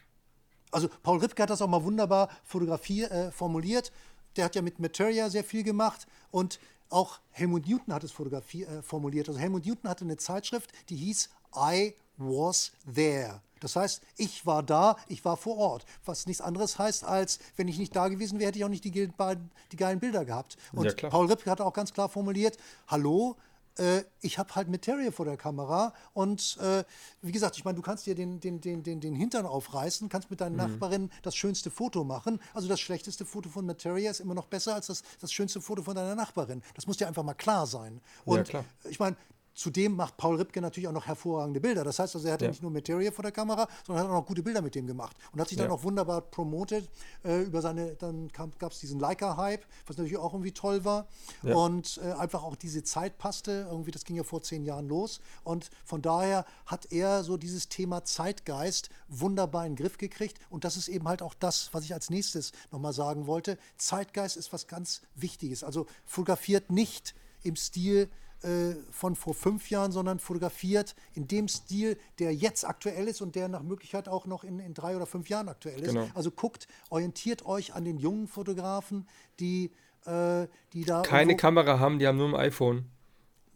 Also Paul Ripke hat das auch mal wunderbar fotografier, äh, formuliert. Der hat ja mit Materia sehr viel gemacht und auch Helmut Newton hat es Fotografie, äh, formuliert. Also Helmut Newton hatte eine Zeitschrift, die hieß I was there. Das heißt, ich war da, ich war vor Ort. Was nichts anderes heißt, als wenn ich nicht da gewesen wäre, hätte ich auch nicht die, die geilen Bilder gehabt. Und Ja. Paul Ripke hat auch ganz klar formuliert, hallo, äh, ich habe halt Materia vor der Kamera und äh, wie gesagt, ich meine, du kannst dir den, den, den, den, den Hintern aufreißen, kannst mit deinen Mhm. Nachbarin das schönste Foto machen. Also das schlechteste Foto von Materia ist immer noch besser als das, das schönste Foto von deiner Nachbarin. Das muss dir einfach mal klar sein. Und klar. ich meine, Zudem macht Paul Ripke natürlich auch noch hervorragende Bilder. Das heißt also, er hat ja. Nicht nur Materia vor der Kamera, sondern hat auch noch gute Bilder mit dem gemacht. Und hat sich dann Ja. auch wunderbar promotet äh, über seine, dann gab es diesen Leica-Hype, was natürlich auch irgendwie toll war. Ja. Und äh, einfach auch diese Zeit passte, irgendwie, das ging ja vor zehn Jahren los. Und von daher hat er so dieses Thema Zeitgeist wunderbar in den Griff gekriegt. Und das ist eben halt auch das, was ich als nächstes nochmal sagen wollte. Zeitgeist ist was ganz Wichtiges. Also fotografiert nicht im Stil äh, von vor fünf Jahren, sondern fotografiert in dem Stil, der jetzt aktuell ist und der nach Möglichkeit auch noch in, in drei oder fünf Jahren aktuell ist. Genau. Also guckt, orientiert euch an den jungen Fotografen, die, äh, die da. Keine Kamera haben, die haben nur ein iPhone.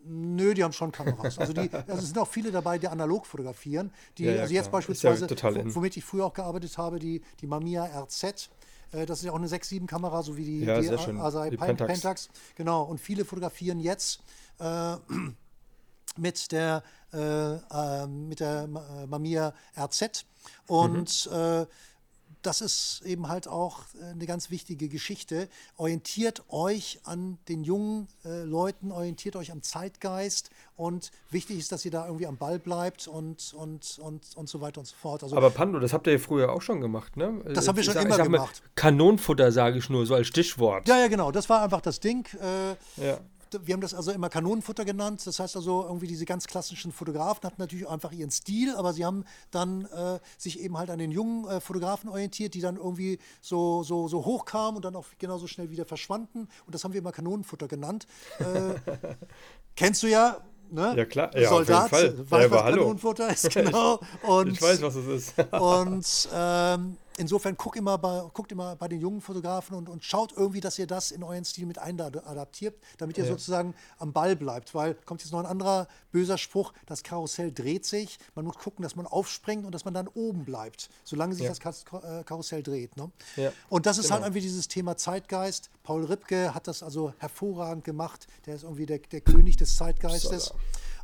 Nö, die haben schon Kameras. Also, die, also es sind auch viele dabei, die analog fotografieren. Die, Ja, ja, also jetzt klar. Ja beispielsweise, in. womit ich früher auch gearbeitet habe, die, die Mamiya RZ. Äh, Das ist ja auch eine 6-7-Kamera, so wie die, Ja, die. Asai Pentax. Pentax. Genau, und viele fotografieren jetzt äh, mit der, äh, äh, mit der äh, Mamiya RZ. Und Mhm. äh, das ist eben halt auch eine ganz wichtige Geschichte. Orientiert euch an den jungen Leuten, orientiert euch am Zeitgeist und wichtig ist, dass ihr da irgendwie am Ball bleibt und, und, und, und so weiter und so fort. Also Aber Pando, das habt ihr ja früher auch schon gemacht, ne? Das haben wir schon sag- immer mal, gemacht. Kanonenfutter sage ich nur, so als Stichwort. ja, ja, genau, das war einfach das Ding. Äh, Ja. Wir haben das also immer Kanonenfutter genannt. Das heißt also, irgendwie diese ganz klassischen Fotografen hatten natürlich einfach ihren Stil, aber sie haben dann äh, sich eben halt an den jungen äh, Fotografen orientiert, die dann irgendwie so, so, so hochkamen und dann auch genauso schnell wieder verschwanden. Und das haben wir immer Kanonenfutter genannt. Äh, kennst du ja, Ne? Ja, klar. Ja, Soldat, auf jeden Fall. weiß, ja, was aber hallo. Kanonenfutter ist, genau. Und, Ich weiß, was es ist. und ähm, insofern guckt immer, bei, guckt immer bei den jungen Fotografen und, und schaut irgendwie, dass ihr das in euren Stil mit einadaptiert, damit ihr Ja. sozusagen am Ball bleibt. Weil kommt jetzt noch ein anderer böser Spruch, das Karussell dreht sich. Man muss gucken, dass man aufspringt und dass man dann oben bleibt, solange sich Ja. das äh, Karussell dreht. Ne? Ja, Und das ist halt genau. irgendwie dieses Thema Zeitgeist. Paul Ripke hat das also hervorragend gemacht. Der ist irgendwie der, der König des Zeitgeistes.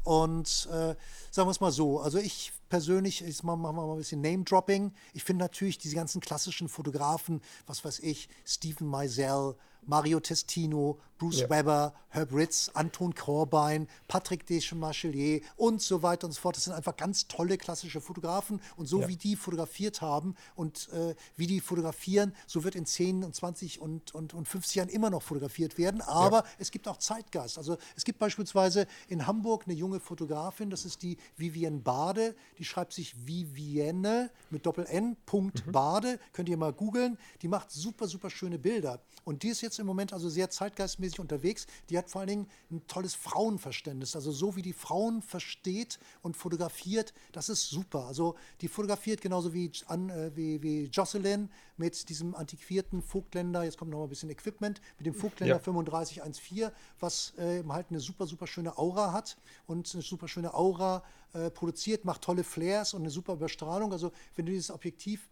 Und äh, sagen wir es mal so, also ich persönlich, jetzt machen wir mal ein bisschen Name-Dropping. Ich finde natürlich diese ganzen klassischen Fotografen, was weiß ich, Stephen Meisel, Mario Testino, Bruce Ja. Weber, Herb Ritz, Anton Korbein, Patrick Deschamachelier und so weiter und so fort. Das sind einfach ganz tolle klassische Fotografen. Und so Ja. wie die fotografiert haben und äh, wie die fotografieren, so wird in 10 und 20 und, und, und 50 Jahren immer noch fotografiert werden. Aber es gibt auch Zeitgeist. Also es gibt beispielsweise in Hamburg eine junge Fotografin, das ist die Vivienne Bade. Die schreibt sich Vivienne mit Doppel-N, Punkt Mhm. Bade. Könnt ihr mal googeln. Die macht super, super schöne Bilder. Und die ist jetzt im Moment also sehr zeitgeistmäßig unterwegs. Die hat vor allen Dingen ein tolles Frauenverständnis. Also so wie die Frauen versteht und fotografiert, das ist super. Also die fotografiert genauso wie, äh, wie, wie Jocelyn mit diesem antiquierten Vogtländer, jetzt kommt noch mal ein bisschen Equipment, mit dem Vogtländer Ja. 3514, was äh, halt eine super, super schöne Aura hat und eine super schöne Aura äh, produziert, macht tolle Flares und eine super Überstrahlung. Also wenn du dieses Objektiv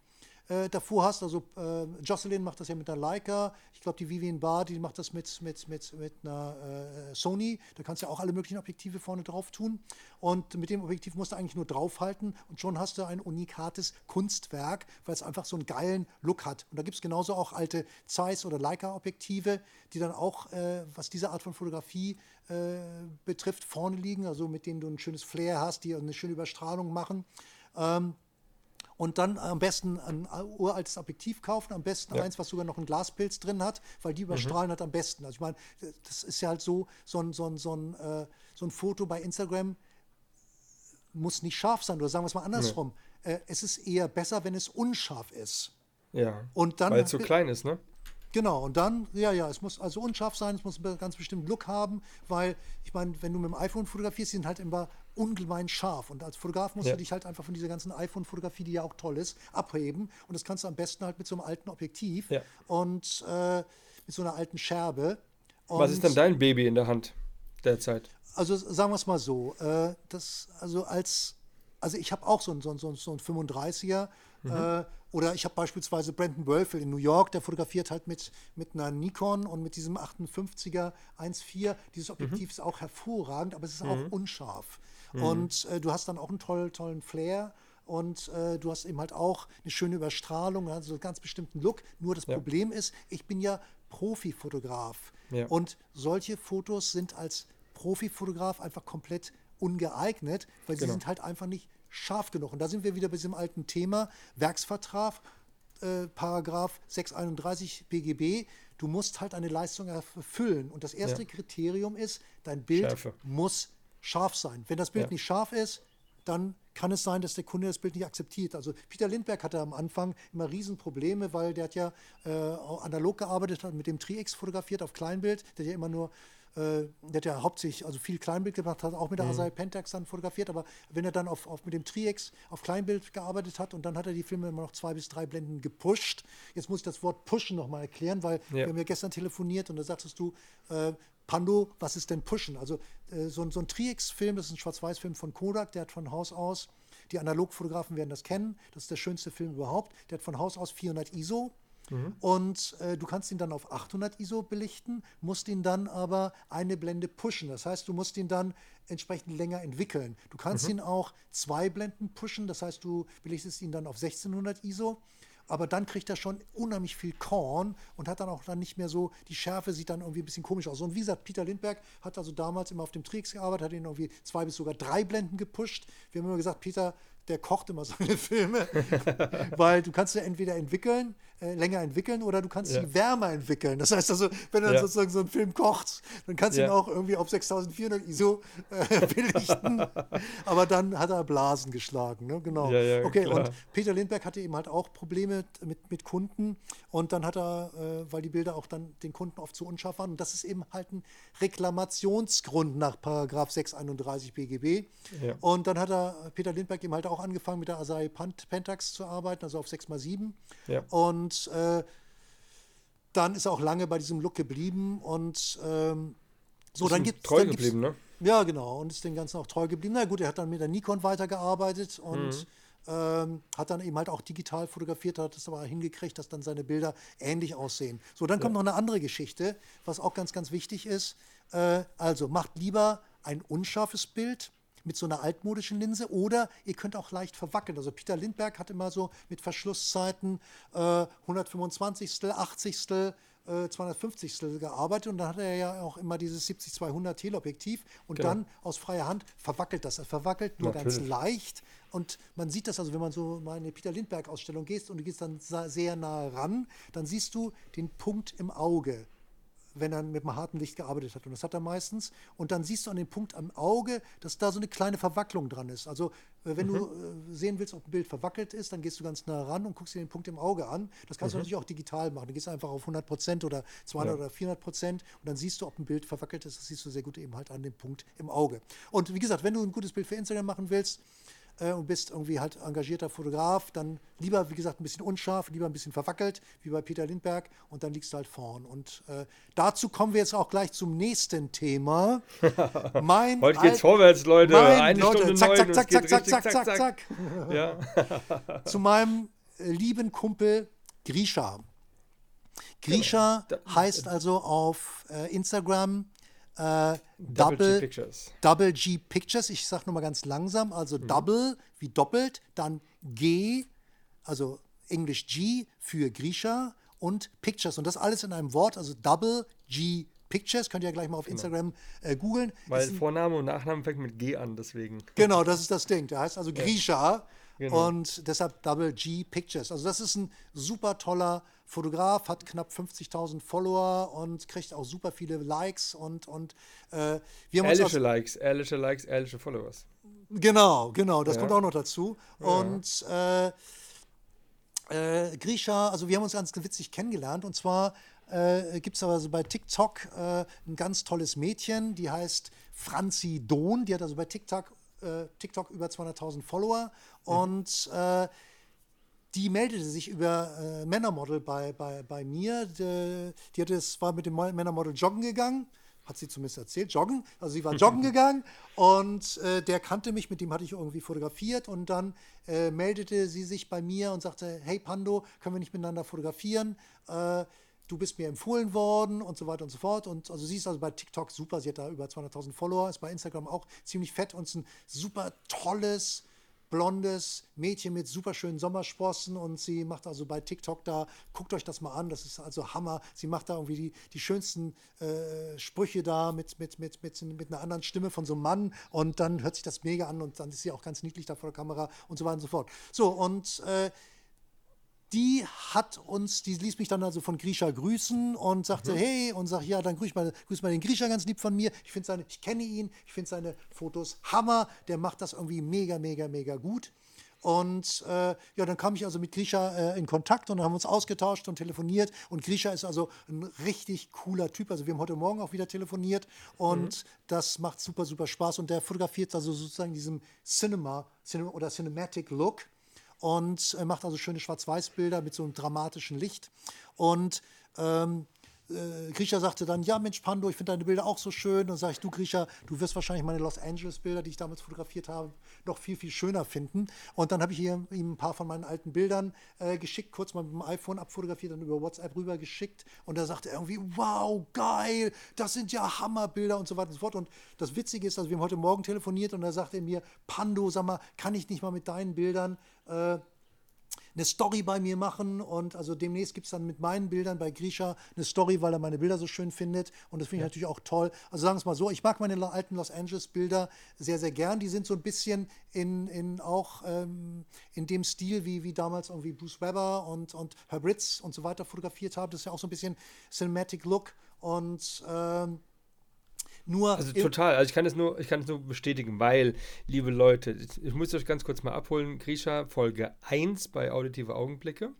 äh, davor hast. Also äh, Jocelyn macht das ja mit einer Leica. Ich glaube, die Vivian Barr, die macht das mit, mit, mit, mit einer äh, Sony. Da kannst du ja auch alle möglichen Objektive vorne drauf tun. Und mit dem Objektiv musst du eigentlich nur draufhalten und schon hast du ein unikates Kunstwerk, weil es einfach so einen geilen Look hat. Und da gibt es genauso auch alte Zeiss- oder Leica-Objektive, die dann auch, äh, was diese Art von Fotografie äh, betrifft, vorne liegen, also mit denen du ein schönes Flair hast, die eine schöne Überstrahlung machen. Ähm, und dann am besten ein uraltes Objektiv kaufen, am besten Ja. eins, was sogar noch einen Glaspilz drin hat, weil die überstrahlen halt am besten. Also ich meine, das ist ja halt so, so ein, so ein, so ein, äh, so ein Foto bei Instagram muss nicht scharf sein, oder sagen wir es mal andersrum. Äh, es ist eher besser, wenn es unscharf ist. Ja. Und dann- Weil es so klein ist, ne? Genau, und dann, ja, ja, es muss also unscharf sein, es muss einen ganz bestimmten Look haben, weil ich meine, wenn du mit dem iPhone fotografierst, die sind halt immer ungemein scharf. Und als Fotograf musst Ja. du dich halt einfach von dieser ganzen iPhone-Fotografie, die ja auch toll ist, abheben. Und das kannst du am besten halt mit so einem alten Objektiv Ja. und äh, mit so einer alten Scherbe. Und Was ist denn dein Baby in der Hand derzeit? also sagen wir es mal so, äh, das, also als, also ich habe auch so einen so einen- so einen 35er äh, oder ich habe beispielsweise Brandon Wölfel in New York, der fotografiert halt mit, mit einer Nikon und mit diesem 58er 1.4. Dieses Objektiv ist auch hervorragend, aber es ist auch unscharf. Und äh, du hast dann auch einen tollen, tollen Flair. Und äh, du hast eben halt auch eine schöne Überstrahlung, also einen ganz bestimmten Look. Nur das Ja. Problem ist, ich bin ja Profifotograf. Ja. Und solche Fotos sind als Profifotograf einfach komplett ungeeignet, weil sie Genau. sind halt einfach nicht scharf genug. Und da sind wir wieder bei diesem alten Thema, Werksvertrag, äh, Paragraph 631 BGB. Du musst halt eine Leistung erfüllen. Und das erste Ja. Kriterium ist, dein Bild Schärfe. muss scharf sein. Wenn das Bild Ja. nicht scharf ist, dann kann es sein, dass der Kunde das Bild nicht akzeptiert. Also Peter Lindbergh hatte am Anfang immer Riesenprobleme, weil der hat ja äh, analog gearbeitet, hat mit dem Tri-X fotografiert auf Kleinbild. Der hat ja immer nur, äh, der hat ja hauptsächlich also viel Kleinbild gemacht, hat auch mit der Mhm. Asahi Pentax dann fotografiert, aber wenn er dann auf, auf mit dem Tri-X auf Kleinbild gearbeitet hat und dann hat er die Filme immer noch zwei bis drei Blenden gepusht. Jetzt muss ich das Wort pushen nochmal erklären, weil Ja. wir haben ja gestern telefoniert und da sagtest du, äh, Pando, was ist denn Pushen? Also äh, so, ein- so ein Tri-X-Film, das ist ein Schwarz-Weiß-Film von Kodak, der hat von Haus aus, die Analogfotografen werden das kennen, das ist der schönste Film überhaupt, der hat von Haus aus 400 ISO. Und äh, du kannst ihn dann auf 800 ISO belichten, musst ihn dann aber eine Blende pushen. Das heißt, du musst ihn dann entsprechend länger entwickeln. Du kannst ihn auch zwei Blenden pushen, das heißt, du belichtest ihn dann auf 1600 ISO. Aber dann kriegt er schon unheimlich viel Korn und hat dann auch dann nicht mehr so, die Schärfe sieht dann irgendwie ein bisschen komisch aus. Und wie gesagt, Peter Lindbergh hat also damals immer auf dem Trix gearbeitet, hat ihn irgendwie zwei bis sogar drei Blenden gepusht. Wir haben immer gesagt, Peter, der kocht immer seine Filme, weil du kannst ja entweder entwickeln, äh, länger entwickeln oder du kannst Ja. sie wärmer entwickeln. Das heißt also, wenn du dann Ja. sozusagen so einen Film kochst, dann kannst du ihn Ja. auch irgendwie auf 6400 ISO äh, belichten. Aber dann hat er Blasen geschlagen. Ne? Genau. Okay, klar. und Peter Lindbergh hatte eben halt auch Probleme mit, mit Kunden und dann hat er, äh, weil die Bilder auch dann den Kunden oft zu unscharf waren, und das ist eben halt ein Reklamationsgrund nach Paragraph 631 BGB. Und dann hat er Peter Lindbergh eben halt auch angefangen mit der Asahi Pant- Pentax zu arbeiten, also auf 6x7. Ja. Und äh, dann ist er auch lange bei diesem Look geblieben und ähm, so, dann gibt treu dann geblieben, ne? ja, genau. Und ist dem Ganzen auch treu geblieben. Na gut, er hat dann mit der Nikon weitergearbeitet und Mhm. ähm, hat dann eben halt auch digital fotografiert, hat es aber hingekriegt, dass dann seine Bilder ähnlich aussehen. So, dann kommt noch eine andere Geschichte, was auch ganz, ganz wichtig ist. Äh, also macht lieber ein unscharfes Bild mit so einer altmodischen Linse oder ihr könnt auch leicht verwackeln. Also Peter Lindbergh hat immer so mit Verschlusszeiten äh, 125. 80. äh, 250. gearbeitet und dann hat er ja auch immer dieses 70-200 Teleobjektiv und Genau. dann aus freier Hand verwackelt das. Er verwackelt nur ganz Natürlich. leicht und man sieht das also, wenn man so mal in eine Peter Lindbergh Ausstellung gehst und du gehst dann sehr nah ran, dann siehst du den Punkt im Auge wenn er mit einem harten Licht gearbeitet hat. Und das hat er meistens. Und dann siehst du an dem Punkt am Auge, dass da so eine kleine Verwacklung dran ist. Also äh, wenn du äh, sehen willst, ob ein Bild verwackelt ist, dann gehst du ganz nah ran und guckst dir den Punkt im Auge an. Das kannst du natürlich auch digital machen. Du gehst einfach auf 100 Prozent oder 200 Ja. oder 400 Prozent und dann siehst du, ob ein Bild verwackelt ist. Das siehst du sehr gut eben halt an dem Punkt im Auge. Und wie gesagt, wenn du ein gutes Bild für Instagram machen willst, äh, und bist irgendwie halt engagierter Fotograf, dann lieber, wie gesagt, ein bisschen unscharf, lieber ein bisschen verwackelt, wie bei Peter Lindbergh, und dann liegst du halt vorn. Und äh, dazu kommen wir jetzt auch gleich zum nächsten Thema. Mein Heute geht's vorwärts, Leute. Mein, Eine Leute, Stunde zack, neun zack, zack, zack, richtig zack, zack, zack, Ja. Zu meinem äh, lieben Kumpel Grisha. Grisha heißt also auf äh, Instagram äh, Double G Double, Pictures. Double G Pictures. Ich sage nochmal ganz langsam. Also Double wie doppelt, dann G, also Englisch G für Grisha und Pictures. Und das alles in einem Wort, also Double G Pictures. Könnt ihr ja gleich mal auf Instagram äh, googeln. Weil ein- Vorname und Nachname fängt mit G an, deswegen. Genau, das ist das Ding. Der heißt also Grisha Genau. und deshalb Double G Pictures. Also das ist ein super toller Fotograf, hat knapp 50.000 Follower und kriegt auch super viele Likes und, und äh, wir haben uns Ehrliche Likes, ehrliche Likes, ehrliche Followers. Genau, genau, das Ja. kommt auch noch dazu. Und äh, äh, Grisha, also wir haben uns ganz witzig kennengelernt und zwar äh, gibt es aber so bei TikTok äh, ein ganz tolles Mädchen, die heißt Franzi Dohn, die hat also bei TikTok, äh, TikTok über 200.000 Follower und äh, die meldete sich über äh, Männermodel bei, bei, bei mir. Die, die hatte, es war mit dem Mo- Männermodel joggen gegangen, hat sie zumindest erzählt, joggen. Also sie war joggen gegangen und äh, der kannte mich, mit dem hatte ich irgendwie fotografiert und dann äh, meldete sie sich bei mir und sagte, hey Pando, können wir nicht miteinander fotografieren? Äh, du bist mir empfohlen worden und so weiter und so fort. Und also sie ist also bei TikTok super, sie hat da über 200.000 Follower, ist bei Instagram auch ziemlich fett und ist ein super tolles, blondes Mädchen mit super schönen Sommersprossen und sie macht also bei TikTok da, guckt euch das mal an, das ist also Hammer. Sie macht da irgendwie die, die schönsten äh, Sprüche da mit, mit, mit, mit, mit einer anderen Stimme von so einem Mann und dann hört sich das mega an und dann ist sie auch ganz niedlich da vor der Kamera und so weiter und so fort. So, und äh, die hat uns, die ließ mich dann also von Grisha grüßen und sagte, hey, und sag, ja, dann grüß mal, grüß mal den Grisha ganz lieb von mir. Ich finde seine, ich kenne ihn, ich finde seine Fotos Hammer, der macht das irgendwie mega, mega, mega gut. Und äh, ja, dann kam ich also mit Grisha äh, in Kontakt und haben uns ausgetauscht und telefoniert. Und Grisha ist also ein richtig cooler Typ. Also wir haben heute Morgen auch wieder telefoniert und das macht super, super Spaß. Und der fotografiert also sozusagen diesen Cinema, Cinema oder Cinematic Look und äh, macht also schöne Schwarz-Weiß-Bilder mit so einem dramatischen Licht. Und ähm, äh, Grisha sagte dann, ja Mensch Pando, ich finde deine Bilder auch so schön. Und dann sage ich, du Grisha, du wirst wahrscheinlich meine Los Angeles-Bilder, die ich damals fotografiert habe, noch viel, viel schöner finden. Und dann habe ich ihm ein paar von meinen alten Bildern äh, geschickt, kurz mal mit dem iPhone abfotografiert, dann über WhatsApp rüber geschickt. Und da sagte er irgendwie, wow, geil, das sind ja Hammerbilder und so weiter und so fort. Und das Witzige ist, also wir haben heute Morgen telefoniert und da sagte er mir, Pando, sag mal, kann ich nicht mal mit deinen Bildern äh, eine Story bei mir machen und also demnächst gibt es dann mit meinen Bildern bei Grisha eine Story, weil er meine Bilder so schön findet und das finde ich natürlich auch toll. Also sagen wir es mal so, ich mag meine alten Los Angeles Bilder sehr, sehr gern. Die sind so ein bisschen in, in auch ähm, in dem Stil, wie, wie damals irgendwie Bruce Weber und, und Herb Ritz und so weiter fotografiert haben. Das ist ja auch so ein bisschen Cinematic Look und ähm, nur also total, also ich kann es nur, ich kann es nur bestätigen, weil, liebe Leute, ich muss euch ganz kurz mal abholen, Grisha, Folge 1 bei Auditive Augenblicke.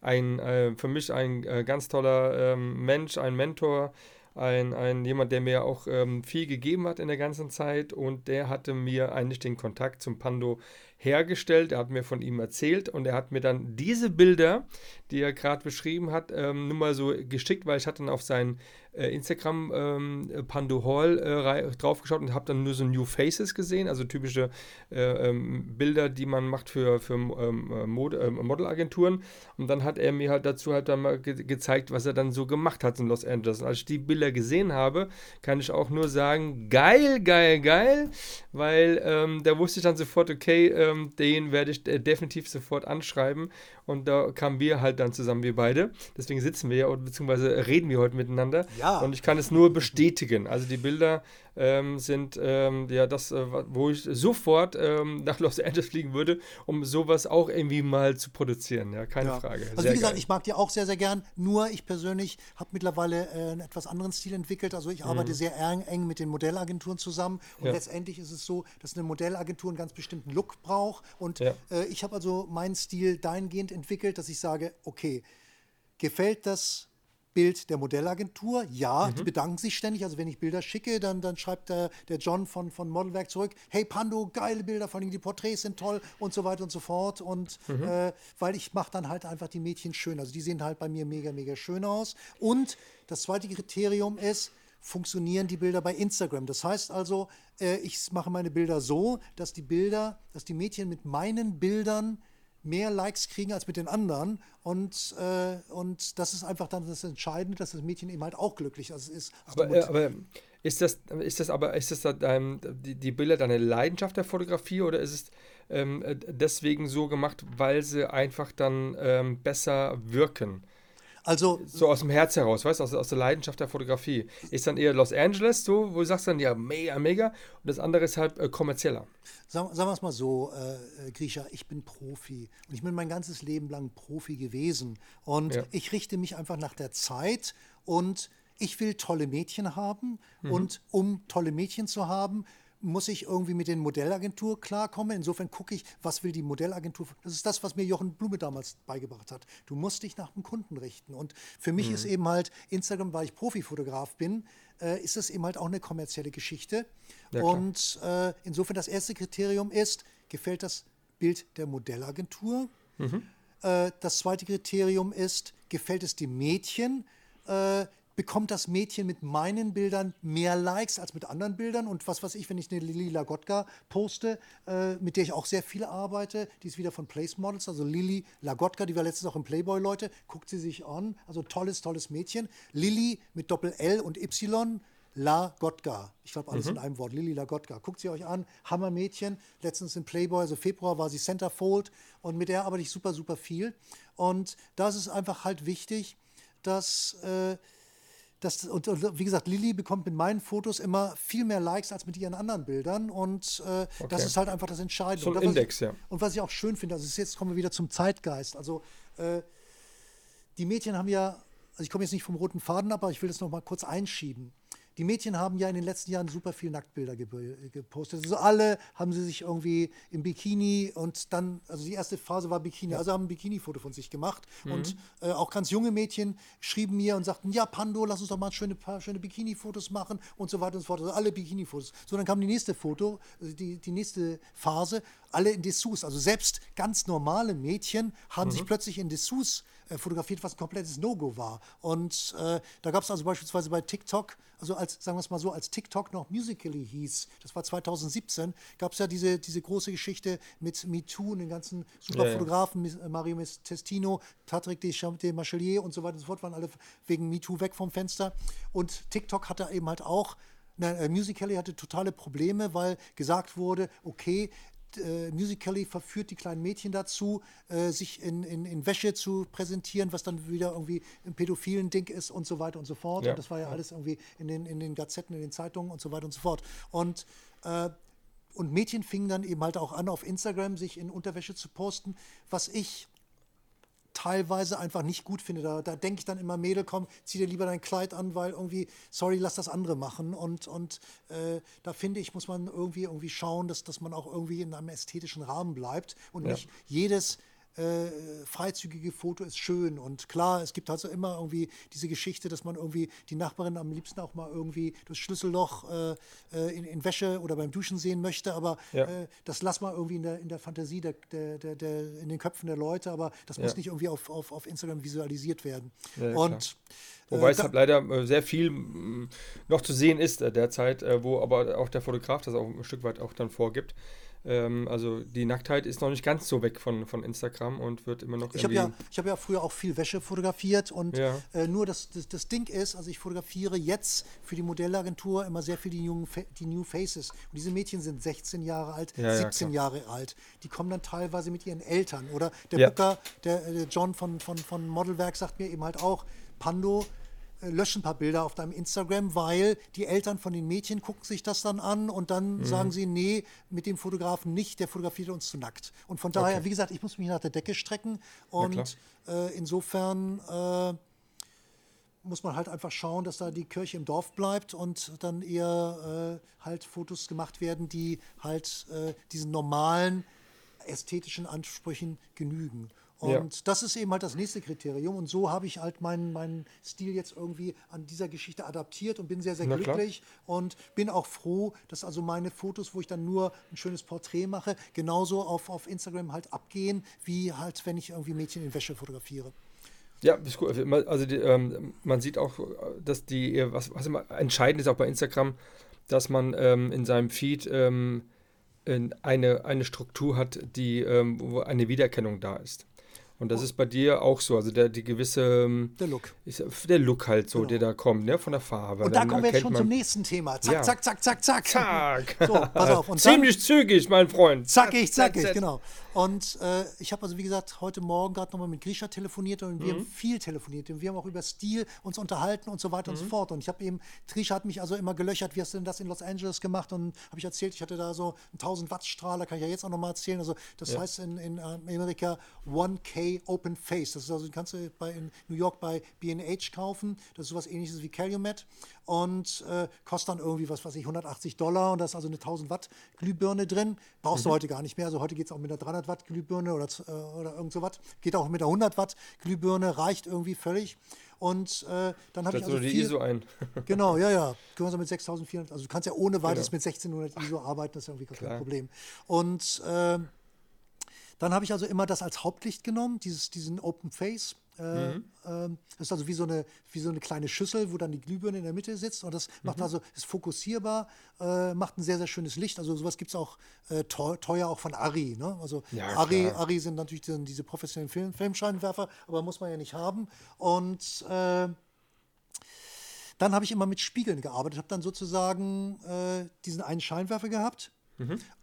Ein, äh, für mich ein äh, ganz toller ähm, Mensch, ein Mentor, ein, ein jemand, der mir auch ähm, viel gegeben hat in der ganzen Zeit und der hatte mir eigentlich den Kontakt zum Pando hergestellt. Er hat mir von ihm erzählt und er hat mir dann diese Bilder, die er gerade beschrieben hat, ähm, nur mal so geschickt, weil ich hatte dann auf seinen äh, Instagram ähm, Pando Hall äh, draufgeschaut und habe dann nur so New Faces gesehen, also typische äh, ähm, Bilder, die man macht für, für ähm, äh, Mode, äh, Modelagenturen. Und dann hat er mir halt dazu halt dann mal ge gezeigt, was er dann so gemacht hat in Los Angeles. Und als ich die Bilder gesehen habe, kann ich auch nur sagen, geil, geil, geil, weil ähm, da wusste ich dann sofort, okay, ähm, den werde ich äh, definitiv sofort anschreiben. Und da kamen wir halt dann zusammen, wir beide. Deswegen sitzen wir ja, beziehungsweise reden wir heute miteinander. Ja. Und ich kann es nur bestätigen. Also die Bilder ähm, sind ähm, ja das, äh, wo ich sofort ähm, nach Los Angeles fliegen würde, um sowas auch irgendwie mal zu produzieren. Ja, keine ja. Frage. Also sehr wie gesagt, geil. ich mag die auch sehr, sehr gern. Nur ich persönlich habe mittlerweile äh, einen etwas anderen Stil entwickelt. Also ich arbeite mhm. sehr eng, mit den Modellagenturen zusammen. Und ja. letztendlich ist es so, dass eine Modellagentur einen ganz bestimmten Look braucht. Und ja. äh, ich habe also meinen Stil dahingehend entwickelt, dass ich sage, okay, gefällt das Bild der Modellagentur. Ja, mhm. die bedanken sich ständig. Also wenn ich Bilder schicke, dann, dann schreibt der, der John von, von Modelwerk zurück, hey Pando, geile Bilder, vor allem die Porträts sind toll und so weiter und so fort. Und mhm. äh, weil ich mache dann halt einfach die Mädchen schön. Also die sehen halt bei mir mega, mega schön aus. Und das zweite Kriterium ist, funktionieren die Bilder bei Instagram. Das heißt also, äh, ich mache meine Bilder so, dass die Bilder, dass die Mädchen mit meinen Bildern mehr Likes kriegen als mit den anderen. Und, äh, und das ist einfach dann das Entscheidende, dass das Mädchen eben halt auch glücklich ist. ist aber, äh, aber ist das, ist das aber, ist das dann, die, die Bilder deine Leidenschaft der Fotografie oder ist es ähm, deswegen so gemacht, weil sie einfach dann ähm, besser wirken? Also, so aus dem Herz heraus, weißt du, aus, aus, der Leidenschaft der Fotografie. Ist dann eher Los Angeles, so, wo du sagst dann, ja, mega, mega. Und das andere ist halt äh, kommerzieller. Sagen, sagen wir es mal so, äh, Grisha, ich bin Profi. Und ich bin mein ganzes Leben lang Profi gewesen. Und ja. ich richte mich einfach nach der Zeit und ich will tolle Mädchen haben. Mhm. Und um tolle Mädchen zu haben, muss ich irgendwie mit den Modellagentur klarkommen. Insofern gucke ich, was will die Modellagentur. Das ist das, was mir Jochen Blume damals beigebracht hat. Du musst dich nach dem Kunden richten. Und für mich mhm. ist eben halt Instagram, weil ich Profifotograf bin, äh, ist es eben halt auch eine kommerzielle Geschichte. Ja, und äh, insofern das erste Kriterium ist, gefällt das Bild der Modellagentur? Mhm. Äh, das zweite Kriterium ist, gefällt es dem Mädchen? Bekommt das Mädchen mit meinen Bildern mehr Likes als mit anderen Bildern. Und was weiß ich, wenn ich eine Lili Lagotka poste, äh, mit der ich auch sehr viel arbeite, die ist wieder von Place Models, also Lili Lagotka, die war letztens auch im Playboy, Leute, guckt sie sich an. Also tolles, tolles Mädchen. Lili mit Doppel L und Y. La Gotka. Ich glaube, alles mhm. in einem Wort. Lili La Gotka. Guckt sie euch an. Hammermädchen. Letztens in Playboy, also Februar, war sie Centerfold. Und mit der arbeite ich super, super viel. Und da ist einfach halt wichtig, dass äh, das, und, und, wie gesagt, Lilly bekommt mit meinen Fotos immer viel mehr Likes als mit ihren anderen Bildern. Und äh, okay. das ist halt einfach das Entscheidende. So ein und Index, ich, ja. Und was ich auch schön finde, also jetzt kommen wir wieder zum Zeitgeist. Also äh, die Mädchen haben ja, also ich komme jetzt nicht vom roten Faden ab, aber ich will das noch mal kurz einschieben. Die Mädchen haben ja in den letzten Jahren super viel Nacktbilder gepostet. Also alle haben sie sich irgendwie im Bikini und dann, also die erste Phase war Bikini, also haben ein Bikini-Foto von sich gemacht. Mhm. Und äh, auch ganz junge Mädchen schrieben mir und sagten, ja, Pando, lass uns doch mal schöne, paar schöne Bikini-Fotos machen und so weiter und so fort. Also alle Bikini-Fotos. So, dann kam die nächste Foto, also die, die nächste Phase, alle in Dessous. Also selbst ganz normale Mädchen haben mhm. sich plötzlich in Dessous äh, fotografiert, was ein komplettes No-Go war. Und äh, da gab es also beispielsweise bei TikTok, also als, sagen wir es mal so, als TikTok noch Musically hieß, das war 2017, gab es ja diese, diese große Geschichte mit MeToo und den ganzen super Fotografen, ja, ja. Mario Testino, Patrick Deschamps-Machelier und so weiter und so fort, waren alle wegen MeToo weg vom Fenster. Und TikTok hatte eben halt auch Nein, äh, Musical.ly hatte totale Probleme, weil gesagt wurde, okay, äh, Musical.ly verführt die kleinen Mädchen dazu, äh, sich in, in, in Wäsche zu präsentieren, was dann wieder irgendwie ein pädophilen Ding ist und so weiter und so fort. Ja. Und das war ja alles irgendwie in den, in den Gazetten, in den Zeitungen und so weiter und so fort. Und äh, und Mädchen fingen dann eben halt auch an, auf Instagram sich in Unterwäsche zu posten, was ich teilweise einfach nicht gut finde. Da, da denke ich dann immer, Mädel, komm, zieh dir lieber dein Kleid an, weil irgendwie, sorry, lass das andere machen. Und, und äh, da finde ich, muss man irgendwie irgendwie schauen, dass, dass man auch irgendwie in einem ästhetischen Rahmen bleibt und Ja. nicht jedes äh, freizügige Foto ist schön. Und klar, es gibt also immer irgendwie diese Geschichte, dass man irgendwie die Nachbarin am liebsten auch mal irgendwie das Schlüsselloch äh, äh, in, in Wäsche oder beim Duschen sehen möchte. Aber Ja. äh, das lass mal irgendwie in der, in der Fantasie, der, der, der, der, in den Köpfen der Leute. Aber das muss Ja. nicht irgendwie auf, auf, auf Instagram visualisiert werden. Ja, und Wobei äh, es da- halt leider äh, sehr viel noch zu sehen ist derzeit, wo aber auch der Fotograf das auch ein Stück weit auch dann vorgibt. Ähm, also die Nacktheit ist noch nicht ganz so weg von, von Instagram und wird immer noch Ich habe ja, ich hab ja früher auch viel Wäsche fotografiert und Ja. äh, nur das, das, das Ding ist, also ich fotografiere jetzt für die Modellagentur immer sehr viel die, jungen, die New Faces. Und diese Mädchen sind 16 Jahre alt, Ja, ja, 17 Jahre alt. Die kommen dann teilweise mit ihren Eltern. Oder der Ja. Booker, der, äh, der John von, von, von Modelwerk sagt mir eben halt auch, Pando, äh, lösch ein paar Bilder auf deinem Instagram, weil die Eltern von den Mädchen gucken sich das dann an und dann Mhm. sagen sie, nee, mit dem Fotografen nicht, der fotografiert uns zu nackt. Und von daher, Okay. wie gesagt, ich muss mich nach der Decke strecken und äh, insofern äh, muss man halt einfach schauen, dass da die Kirche im Dorf bleibt und dann eher äh, halt Fotos gemacht werden, die halt äh, diesen normalen ästhetischen Ansprüchen genügen. Und Ja. das ist eben halt das nächste Kriterium. Und so habe ich halt meinen, meinen Stil jetzt irgendwie an dieser Geschichte adaptiert und bin sehr, sehr Na klar. glücklich und bin auch froh, dass also meine Fotos, wo ich dann nur ein schönes Porträt mache, genauso auf, auf Instagram halt abgehen, wie halt, wenn ich irgendwie Mädchen in Wäsche fotografiere. Ja, ist cool. Immer- Also die, ähm, man sieht auch, dass die, was, was immer entscheidend ist auch bei Instagram, dass man ähm, in seinem Feed ähm, in eine, eine Struktur hat, die, ähm, wo eine Wiedererkennung da ist. Und das ist bei dir auch so. Also der, die gewisse, ähm, Der Look. ich, der Look halt so, Genau. der da kommt, ne, von der Farbe. Und da Dann kommen wir jetzt schon man- zum nächsten Thema. Zack, Ja. zack, zack, zack, zack. Zack! So, pass auf. Und dann, Ziemlich zügig, mein Freund. zackig, zackig, zack. genau. Und äh, ich habe also, wie gesagt, heute Morgen gerade nochmal mit Grisha telefoniert und wir Mhm. haben viel telefoniert. Und wir haben auch über Stil uns unterhalten und so weiter Mhm. und so fort. Und ich habe eben, Grisha hat mich also immer gelöchert, wie hast du denn das in Los Angeles gemacht? Und habe ich erzählt, ich hatte da so einen 1000 Watt Strahler, kann ich ja jetzt auch nochmal erzählen. Also das heißt in, in Amerika 1K Open Face. Das ist also, kannst du bei, in New York bei B&H kaufen. Das ist sowas ähnliches wie Calumet und äh, kostet dann irgendwie, was weiß ich, 180 Dollar und da ist also eine 1000 Watt Glühbirne drin. Brauchst du heute gar nicht mehr. Also heute geht es auch mit einer 300 Watt Glühbirne oder, äh, oder irgend so was. Geht auch mit einer 100 Watt Glühbirne, reicht irgendwie völlig. Und äh, dann habe ich also die viel, ISO ein. Genau, ja, ja. Gemeinsam mit 6400. Also du kannst ja ohne weiteres Genau. mit 1600 ISO arbeiten, das ist irgendwie gar kein Klar. Problem. Und ähm, dann habe ich also immer das als Hauptlicht genommen, dieses, diesen Open Face. Äh, Mhm. ähm, das ist also wie so, eine, wie so eine kleine Schüssel, wo dann die Glühbirne in der Mitte sitzt. Und das macht Mhm. also, ist fokussierbar, äh, macht ein sehr, sehr schönes Licht. Also sowas gibt es auch äh, teuer, auch von Ari. Ne? Also Ja, Ari, klar. Ari sind natürlich diese, diese professionellen Film, Filmscheinwerfer, aber muss man ja nicht haben. Und äh, dann habe ich immer mit Spiegeln gearbeitet, habe dann sozusagen äh, diesen einen Scheinwerfer gehabt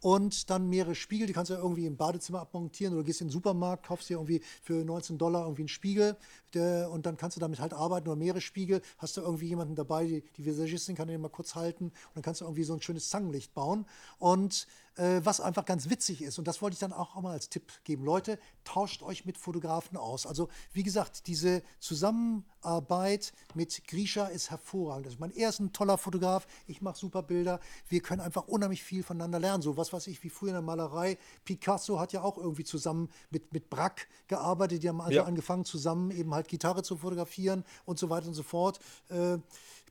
und dann mehrere Spiegel, die kannst du ja irgendwie im Badezimmer abmontieren oder gehst in den Supermarkt, kaufst dir irgendwie für 19 Dollar irgendwie einen Spiegel der, und dann kannst du damit halt arbeiten oder mehrere Spiegel, hast du irgendwie jemanden dabei, die, die Visagistin kann den mal kurz halten und dann kannst du irgendwie so ein schönes Zangenlicht bauen. Und was einfach ganz witzig ist und das wollte ich dann auch mal als Tipp geben. Leute, tauscht euch mit Fotografen aus. Also wie gesagt, diese Zusammenarbeit mit Grisha ist hervorragend. Also mein er ist ein toller Fotograf, ich mache super Bilder. Wir können einfach unheimlich viel voneinander lernen. So was weiß ich, wie früher in der Malerei. Picasso hat ja auch irgendwie zusammen mit, mit Braque gearbeitet. Die haben also Ja. angefangen, zusammen eben halt Gitarre zu fotografieren und so weiter und so fort. Äh,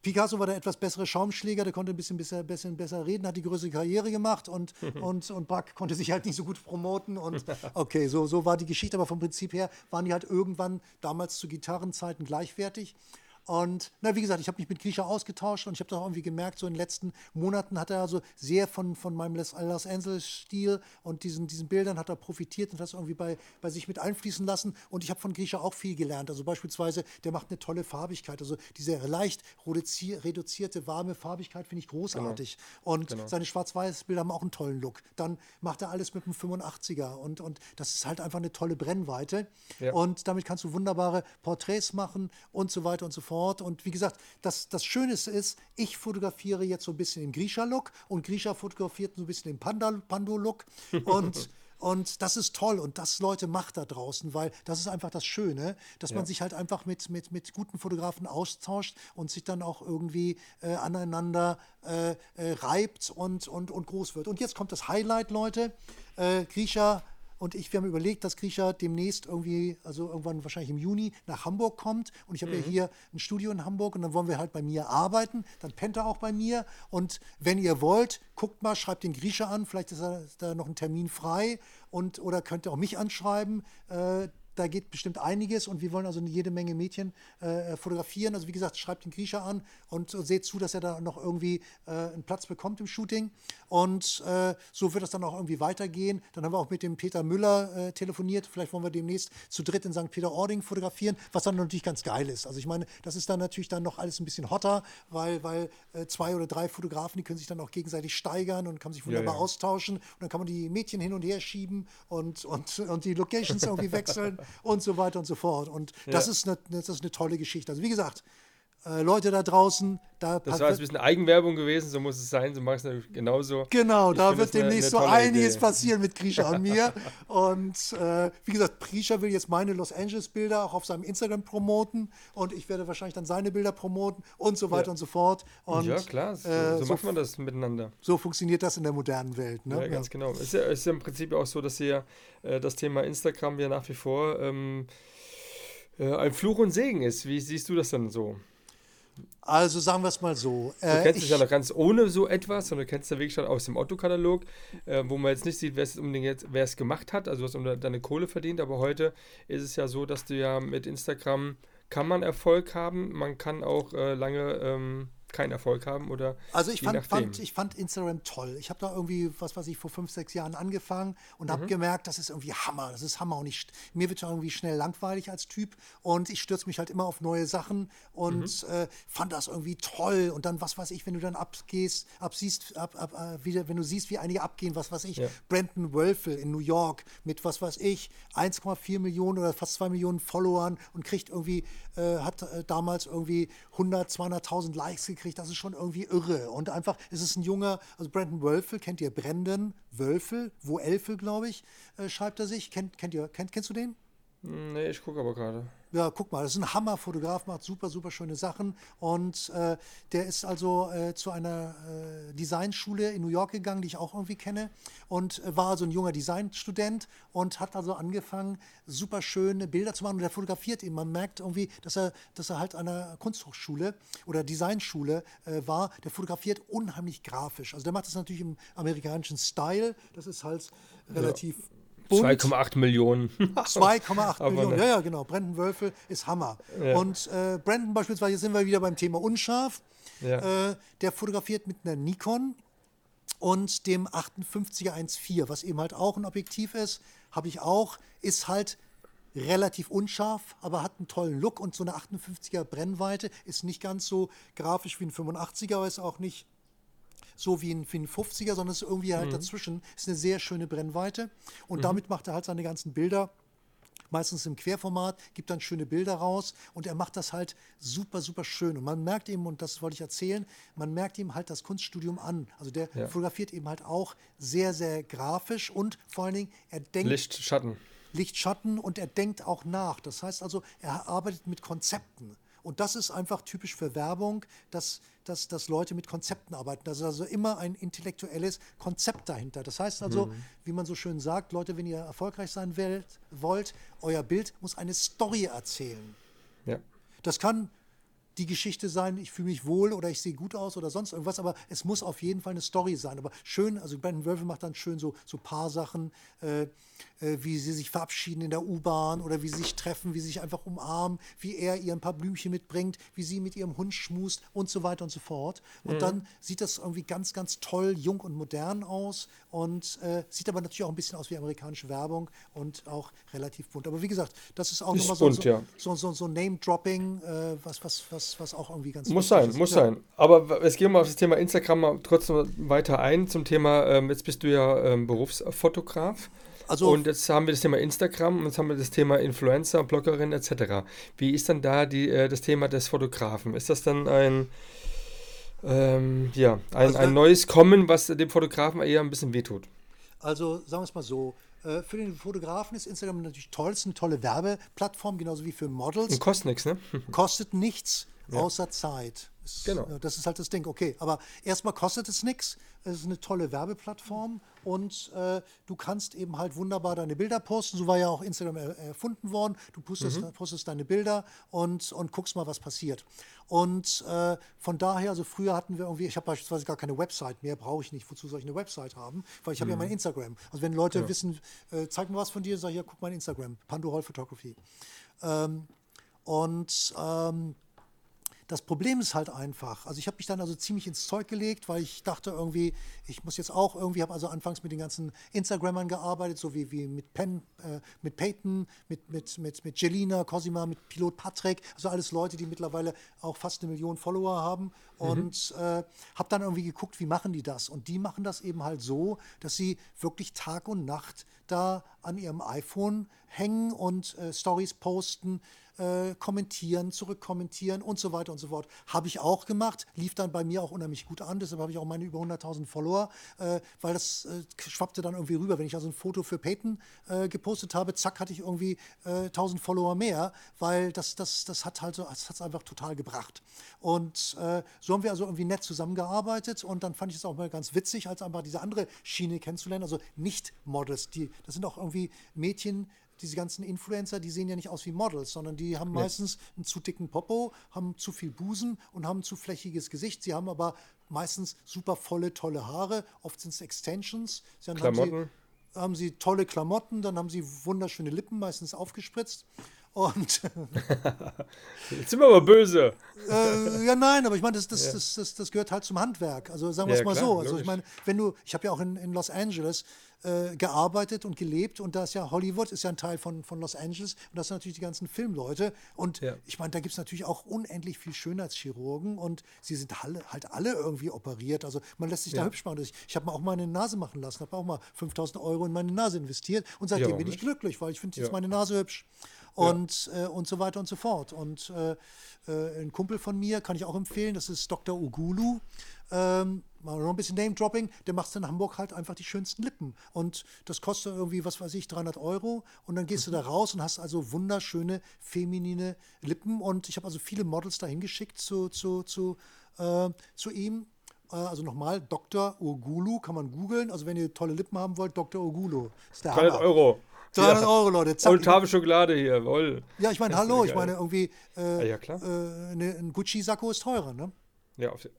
Picasso war der etwas bessere Schaumschläger, der konnte ein bisschen besser, bisschen besser reden, hat die größere Karriere gemacht und, und, und Braque konnte sich halt nicht so gut promoten. Und okay, so, so war die Geschichte, aber vom Prinzip her waren die halt irgendwann damals zu Gitarrenzeiten gleichwertig. Und na, wie gesagt, ich habe mich mit Grisha ausgetauscht und ich habe doch irgendwie gemerkt, so in den letzten Monaten hat er also sehr von, von meinem Los Angeles-Stil und diesen, diesen Bildern hat er profitiert und das irgendwie bei, bei sich mit einfließen lassen. Und ich habe von Grisha auch viel gelernt. Also beispielsweise, der macht eine tolle Farbigkeit. Also diese leicht reduzierte, warme Farbigkeit finde ich großartig. Genau. Und genau. seine Schwarz-Weiß-Bilder haben auch einen tollen Look. Dann macht er alles mit einem 85er und, und das ist halt einfach eine tolle Brennweite. Ja. Und damit kannst du wunderbare Porträts machen und so weiter und so fort. Und wie gesagt, das, das Schöne ist, ich fotografiere jetzt so ein bisschen im Grisha-Look und Grisha fotografiert so ein bisschen im Pando-Look. Und Und das ist toll und das Leute macht da draußen, weil das ist einfach das Schöne, dass ja. man sich halt einfach mit, mit, mit guten Fotografen austauscht und sich dann auch irgendwie äh, aneinander äh, äh, reibt und, und, und groß wird. Und jetzt kommt das Highlight, Leute. Äh, Grisha und ich, wir haben überlegt, dass Grisha demnächst irgendwie, also irgendwann wahrscheinlich im Juni, nach Hamburg kommt. Und ich habe mhm. ja hier ein Studio in Hamburg und dann wollen wir halt bei mir arbeiten. Dann pennt er auch bei mir. Und wenn ihr wollt, guckt mal, schreibt den Grisha an. Vielleicht ist da noch ein Termin frei. Und, oder könnt ihr auch mich anschreiben. Äh, da geht bestimmt einiges und wir wollen also jede Menge Mädchen äh, fotografieren. Also wie gesagt, schreibt den Griecher an und seht zu, dass er da noch irgendwie äh, einen Platz bekommt im Shooting. Und äh, so wird es dann auch irgendwie weitergehen. Dann haben wir auch mit dem Peter Müller äh, telefoniert. Vielleicht wollen wir demnächst zu dritt in St. Peter-Ording fotografieren, was dann natürlich ganz geil ist. Also ich meine, das ist dann natürlich dann noch alles ein bisschen hotter, weil, weil äh, zwei oder drei Fotografen, die können sich dann auch gegenseitig steigern und kann sich wunderbar ja, ja. austauschen. Und dann kann man die Mädchen hin und her schieben und, und, und die Locations irgendwie wechseln und so weiter und so fort. Und ja. das, ist eine, das ist eine tolle Geschichte. Also wie gesagt, äh, Leute da draußen, da Das war jetzt ein bisschen Eigenwerbung gewesen, so muss es sein, so machst du genauso. Genau, ich da wird demnächst eine, eine so einiges Idee. passieren mit Grisha und mir. und äh, wie gesagt, Grisha will jetzt meine Los Angeles Bilder auch auf seinem Instagram promoten und ich werde wahrscheinlich dann seine Bilder promoten und so weiter ja. und so fort. Und, ja, klar, so, äh, so, macht man das miteinander. So funktioniert das in der modernen Welt. Ne? Ja, ganz ja. genau. Es ist ja, ist ja im Prinzip auch so, dass hier äh, das Thema Instagram ja nach wie vor ähm, äh, ein Fluch und Segen ist. Wie siehst du das denn so? Also sagen wir es mal so. Äh, du kennst es ja noch ganz ohne so etwas, sondern du kennst ja wirklich schon aus dem Otto-Katalog, äh, wo man jetzt nicht sieht, wer es gemacht hat, also was um deine Kohle verdient. Aber heute ist es ja so, dass du ja mit Instagram kann man Erfolg haben, man kann auch äh, lange ähm, keinen Erfolg haben oder Also ich fand, fand, ich fand Instagram toll. Ich habe da irgendwie, was weiß ich, vor fünf, sechs Jahren angefangen und mhm. habe gemerkt, das ist irgendwie Hammer, das ist Hammer und ich, mir wird irgendwie schnell langweilig als Typ und ich stürze mich halt immer auf neue Sachen und mhm. äh, fand das irgendwie toll und dann, was weiß ich, wenn du dann abgehst, absiehst, ab, ab, äh, wieder, wenn du siehst, wie einige abgehen, was weiß ich, ja. Brandon Wölfel in New York mit, was weiß ich, 1,4 Millionen oder fast 2 Millionen Followern und kriegt irgendwie, äh, hat äh, damals irgendwie 100, 200.000 Likes gekriegt gekriegt, das ist schon irgendwie irre. Und einfach, es ist ein junger, also Brandon Wölfel, kennt ihr Brandon Wölfel, wo Elfel, glaube ich, äh, schreibt er sich. Kennt, kennt ihr, kennt, kennst du den? Nee, ich gucke aber gerade. Ja, guck mal, das ist ein Hammerfotograf, macht super, super schöne Sachen. Und äh, der ist also äh, zu einer äh, Designschule in New York gegangen, die ich auch irgendwie kenne. Und äh, war also ein junger Designstudent und hat also angefangen, super schöne Bilder zu machen. Und er fotografiert ihn. Man merkt irgendwie, dass er, dass er halt an einer Kunsthochschule oder Designschule äh, war. Der fotografiert unheimlich grafisch. Also der macht das natürlich im amerikanischen Style. Das ist halt relativ. Ja 2,8 Millionen. 2,8 Millionen, ja, ja, genau. Brandon Wölfel ist Hammer. Ja. Und äh, Brandon beispielsweise, sind wir wieder beim Thema unscharf. Ja. Äh, der fotografiert mit einer Nikon und dem 58er 1.4, was eben halt auch ein Objektiv ist, habe ich auch, ist halt relativ unscharf, aber hat einen tollen Look und so eine 58er Brennweite ist nicht ganz so grafisch wie ein 85er, aber ist auch nicht so wie ein, wie ein 50er, sondern es ist irgendwie halt mhm. dazwischen. Ist eine sehr schöne Brennweite. Und mhm. damit macht er halt seine ganzen Bilder meistens im Querformat, gibt dann schöne Bilder raus und er macht das halt super, super schön. Und man merkt ihm, und das wollte ich erzählen, man merkt ihm halt das Kunststudium an. Also der ja. fotografiert eben halt auch sehr, sehr grafisch und vor allen Dingen, er denkt. Licht, Schatten. Licht, Schatten und er denkt auch nach. Das heißt also, er arbeitet mit Konzepten. Und das ist einfach typisch für Werbung, dass, dass, dass Leute mit Konzepten arbeiten. Da ist also immer ein intellektuelles Konzept dahinter. Das heißt also, mhm. wie man so schön sagt, Leute, wenn ihr erfolgreich sein wollt, euer Bild muss eine Story erzählen. Ja. Das kann die Geschichte sein, ich fühle mich wohl oder ich sehe gut aus oder sonst irgendwas, aber es muss auf jeden Fall eine Story sein. Aber schön, also Brandon Wölfe macht dann schön so, so Paar-Sachen, äh, äh, wie sie sich verabschieden in der U-Bahn oder wie sie sich treffen, wie sie sich einfach umarmen, wie er ihr ein paar Blümchen mitbringt, wie sie mit ihrem Hund schmust und so weiter und so fort. Und mhm. dann sieht das irgendwie ganz, ganz toll, jung und modern aus und äh, sieht aber natürlich auch ein bisschen aus wie amerikanische Werbung und auch relativ bunt. Aber wie gesagt, das ist auch nochmal so, so, ja. so, so, so Name-Dropping, äh, was, was, was, was auch irgendwie ganz Muss sein, ist. muss ja. sein. Aber es gehen wir auf das Thema Instagram mal trotzdem weiter ein zum Thema, ähm, jetzt bist du ja ähm, Berufsfotograf. Also und jetzt haben wir das Thema Instagram und jetzt haben wir das Thema Influencer, Bloggerin etc. Wie ist dann da die, äh, das Thema des Fotografen? Ist das dann ein, ähm, ja, ein, also, ein neues Kommen, was dem Fotografen eher ein bisschen wehtut? Also sagen wir es mal so, äh, für den Fotografen ist Instagram natürlich toll, ist eine tolle Werbeplattform, genauso wie für Models. Und kostet nichts, ne? kostet nichts ja. außer Zeit. Genau. Das ist halt das Ding. Okay, aber erstmal kostet es nichts. Es ist eine tolle Werbeplattform und äh, du kannst eben halt wunderbar deine Bilder posten. So war ja auch Instagram er erfunden worden. Du postest, mhm. postest, deine Bilder und, und guckst mal, was passiert. Und äh, von daher, also früher hatten wir irgendwie, ich habe beispielsweise gar keine Website mehr, brauche ich nicht. Wozu soll ich eine Website haben? Weil ich habe mhm. ja mein Instagram. Also wenn Leute ja. wissen, äh, zeig mir was von dir, sag ich, ja, guck mein Instagram, Pandorol Photography. Ähm, und ähm, das Problem ist halt einfach, also ich habe mich dann also ziemlich ins Zeug gelegt, weil ich dachte irgendwie, ich muss jetzt auch irgendwie, habe also anfangs mit den ganzen Instagrammern gearbeitet, so wie, wie mit Penn, äh, mit Peyton, mit, mit, mit, mit Jelina, Cosima, mit Pilot Patrick, also alles Leute, die mittlerweile auch fast eine Million Follower haben mhm. und mhm. äh, habe dann irgendwie geguckt, wie machen die das? Und die machen das eben halt so, dass sie wirklich Tag und Nacht da an ihrem iPhone hängen und äh, Stories posten, äh, kommentieren, zurückkommentieren und so weiter und so fort. Habe ich auch gemacht, lief dann bei mir auch unheimlich gut an, deshalb habe ich auch meine über 100.000 Follower, äh, weil das äh, schwappte dann irgendwie rüber. Wenn ich also ein Foto für Peyton äh, gepostet habe, zack, hatte ich irgendwie 1.000 äh, Follower mehr, weil das, das, das hat halt so, es einfach total gebracht. Und äh, so haben wir also irgendwie nett zusammengearbeitet und dann fand ich es auch mal ganz witzig, als einfach diese andere Schiene kennenzulernen, also nicht Models, die, das sind auch irgendwie Mädchen, diese ganzen Influencer, die sehen ja nicht aus wie Models, sondern die haben ja. meistens einen zu dicken Popo, haben zu viel Busen und haben ein zu flächiges Gesicht. Sie haben aber meistens super volle, tolle Haare. Oft sind es Extensions. Sie haben, haben, sie, haben sie tolle Klamotten, dann haben sie wunderschöne Lippen, meistens aufgespritzt. Und Jetzt sind wir aber böse. Äh, ja, nein, aber ich meine, das, das, ja. das, das, das, gehört halt zum Handwerk. Also sagen wir es mal klar, so. Also logisch. ich meine, wenn du, ich habe ja auch in, in Los Angeles äh, gearbeitet und gelebt und da ist ja Hollywood, ist ja ein Teil von, von Los Angeles und das sind natürlich die ganzen Filmleute. Und ja. ich meine, da gibt es natürlich auch unendlich viel Schönheitschirurgen und sie sind alle, halt alle irgendwie operiert. Also man lässt sich ja. da hübsch machen. Ich, ich habe mir auch meine Nase machen lassen, habe auch mal 5000 Euro in meine Nase investiert und seitdem ja, bin ich glücklich, weil ich finde jetzt meine Nase hübsch und, ja. äh, und so weiter und so fort. Und äh, äh, ein Kumpel von mir kann ich auch empfehlen, das ist Dr. Ugulu. Ähm, mal noch ein bisschen Name-Dropping, der macht in Hamburg halt einfach die schönsten Lippen. Und das kostet irgendwie, was weiß ich, 300 Euro. Und dann gehst mhm. du da raus und hast also wunderschöne, feminine Lippen. Und ich habe also viele Models dahin geschickt zu, zu, zu, äh, zu ihm. Äh, also nochmal, Dr. Ogulu kann man googeln. Also wenn ihr tolle Lippen haben wollt, Dr. Ogulu. Ist der 300 Hammer. Euro. 300 ja. Euro, Leute. Zack. Und Tafel Schokolade hier, jawohl. Ja, ich meine, hallo, ich meine irgendwie, äh, ah, ja, klar. Äh, ne, ein Gucci-Sakko ist teurer, ne? Ja, auf, ja,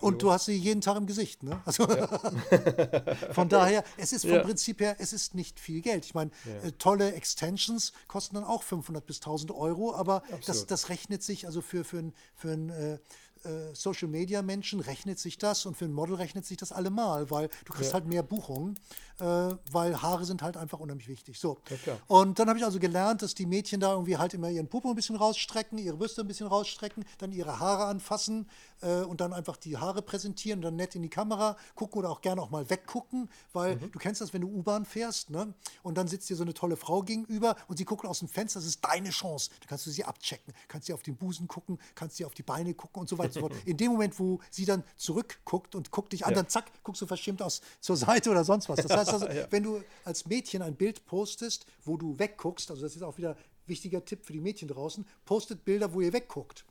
und du hast sie jeden Tag im Gesicht. Ne? Also ja. von daher, es ist vom ja. Prinzip her, es ist nicht viel Geld. Ich meine, äh, tolle Extensions kosten dann auch 500 bis 1000 Euro, aber das, das rechnet sich also für, für ein, für ein äh, äh, Social Media Menschen rechnet sich das und für ein Model rechnet sich das allemal, weil du kriegst ja. halt mehr Buchungen, äh, weil Haare sind halt einfach unheimlich wichtig. So. Ja, und dann habe ich also gelernt, dass die Mädchen da irgendwie halt immer ihren Popo ein bisschen rausstrecken, ihre Brüste ein bisschen rausstrecken, dann ihre Haare anfassen äh, und dann einfach die Haare präsentieren und dann nett in die Kamera gucken oder auch gerne auch mal weggucken, weil mhm. du kennst das, wenn du U-Bahn fährst, ne? Und dann sitzt dir so eine tolle Frau gegenüber und sie guckt aus dem Fenster, das ist deine Chance. Da kannst du sie abchecken, kannst sie auf den Busen gucken, kannst sie auf die Beine gucken und so weiter und so fort. In dem Moment, wo sie dann zurückguckt und guckt dich an, ja. dann zack, guckst du verschämt aus zur Seite oder sonst was. Das heißt also, ja. wenn du als Mädchen ein Bild postest, wo du wegguckst, also das ist auch wieder wichtiger Tipp für die Mädchen draußen, postet Bilder, wo ihr wegguckt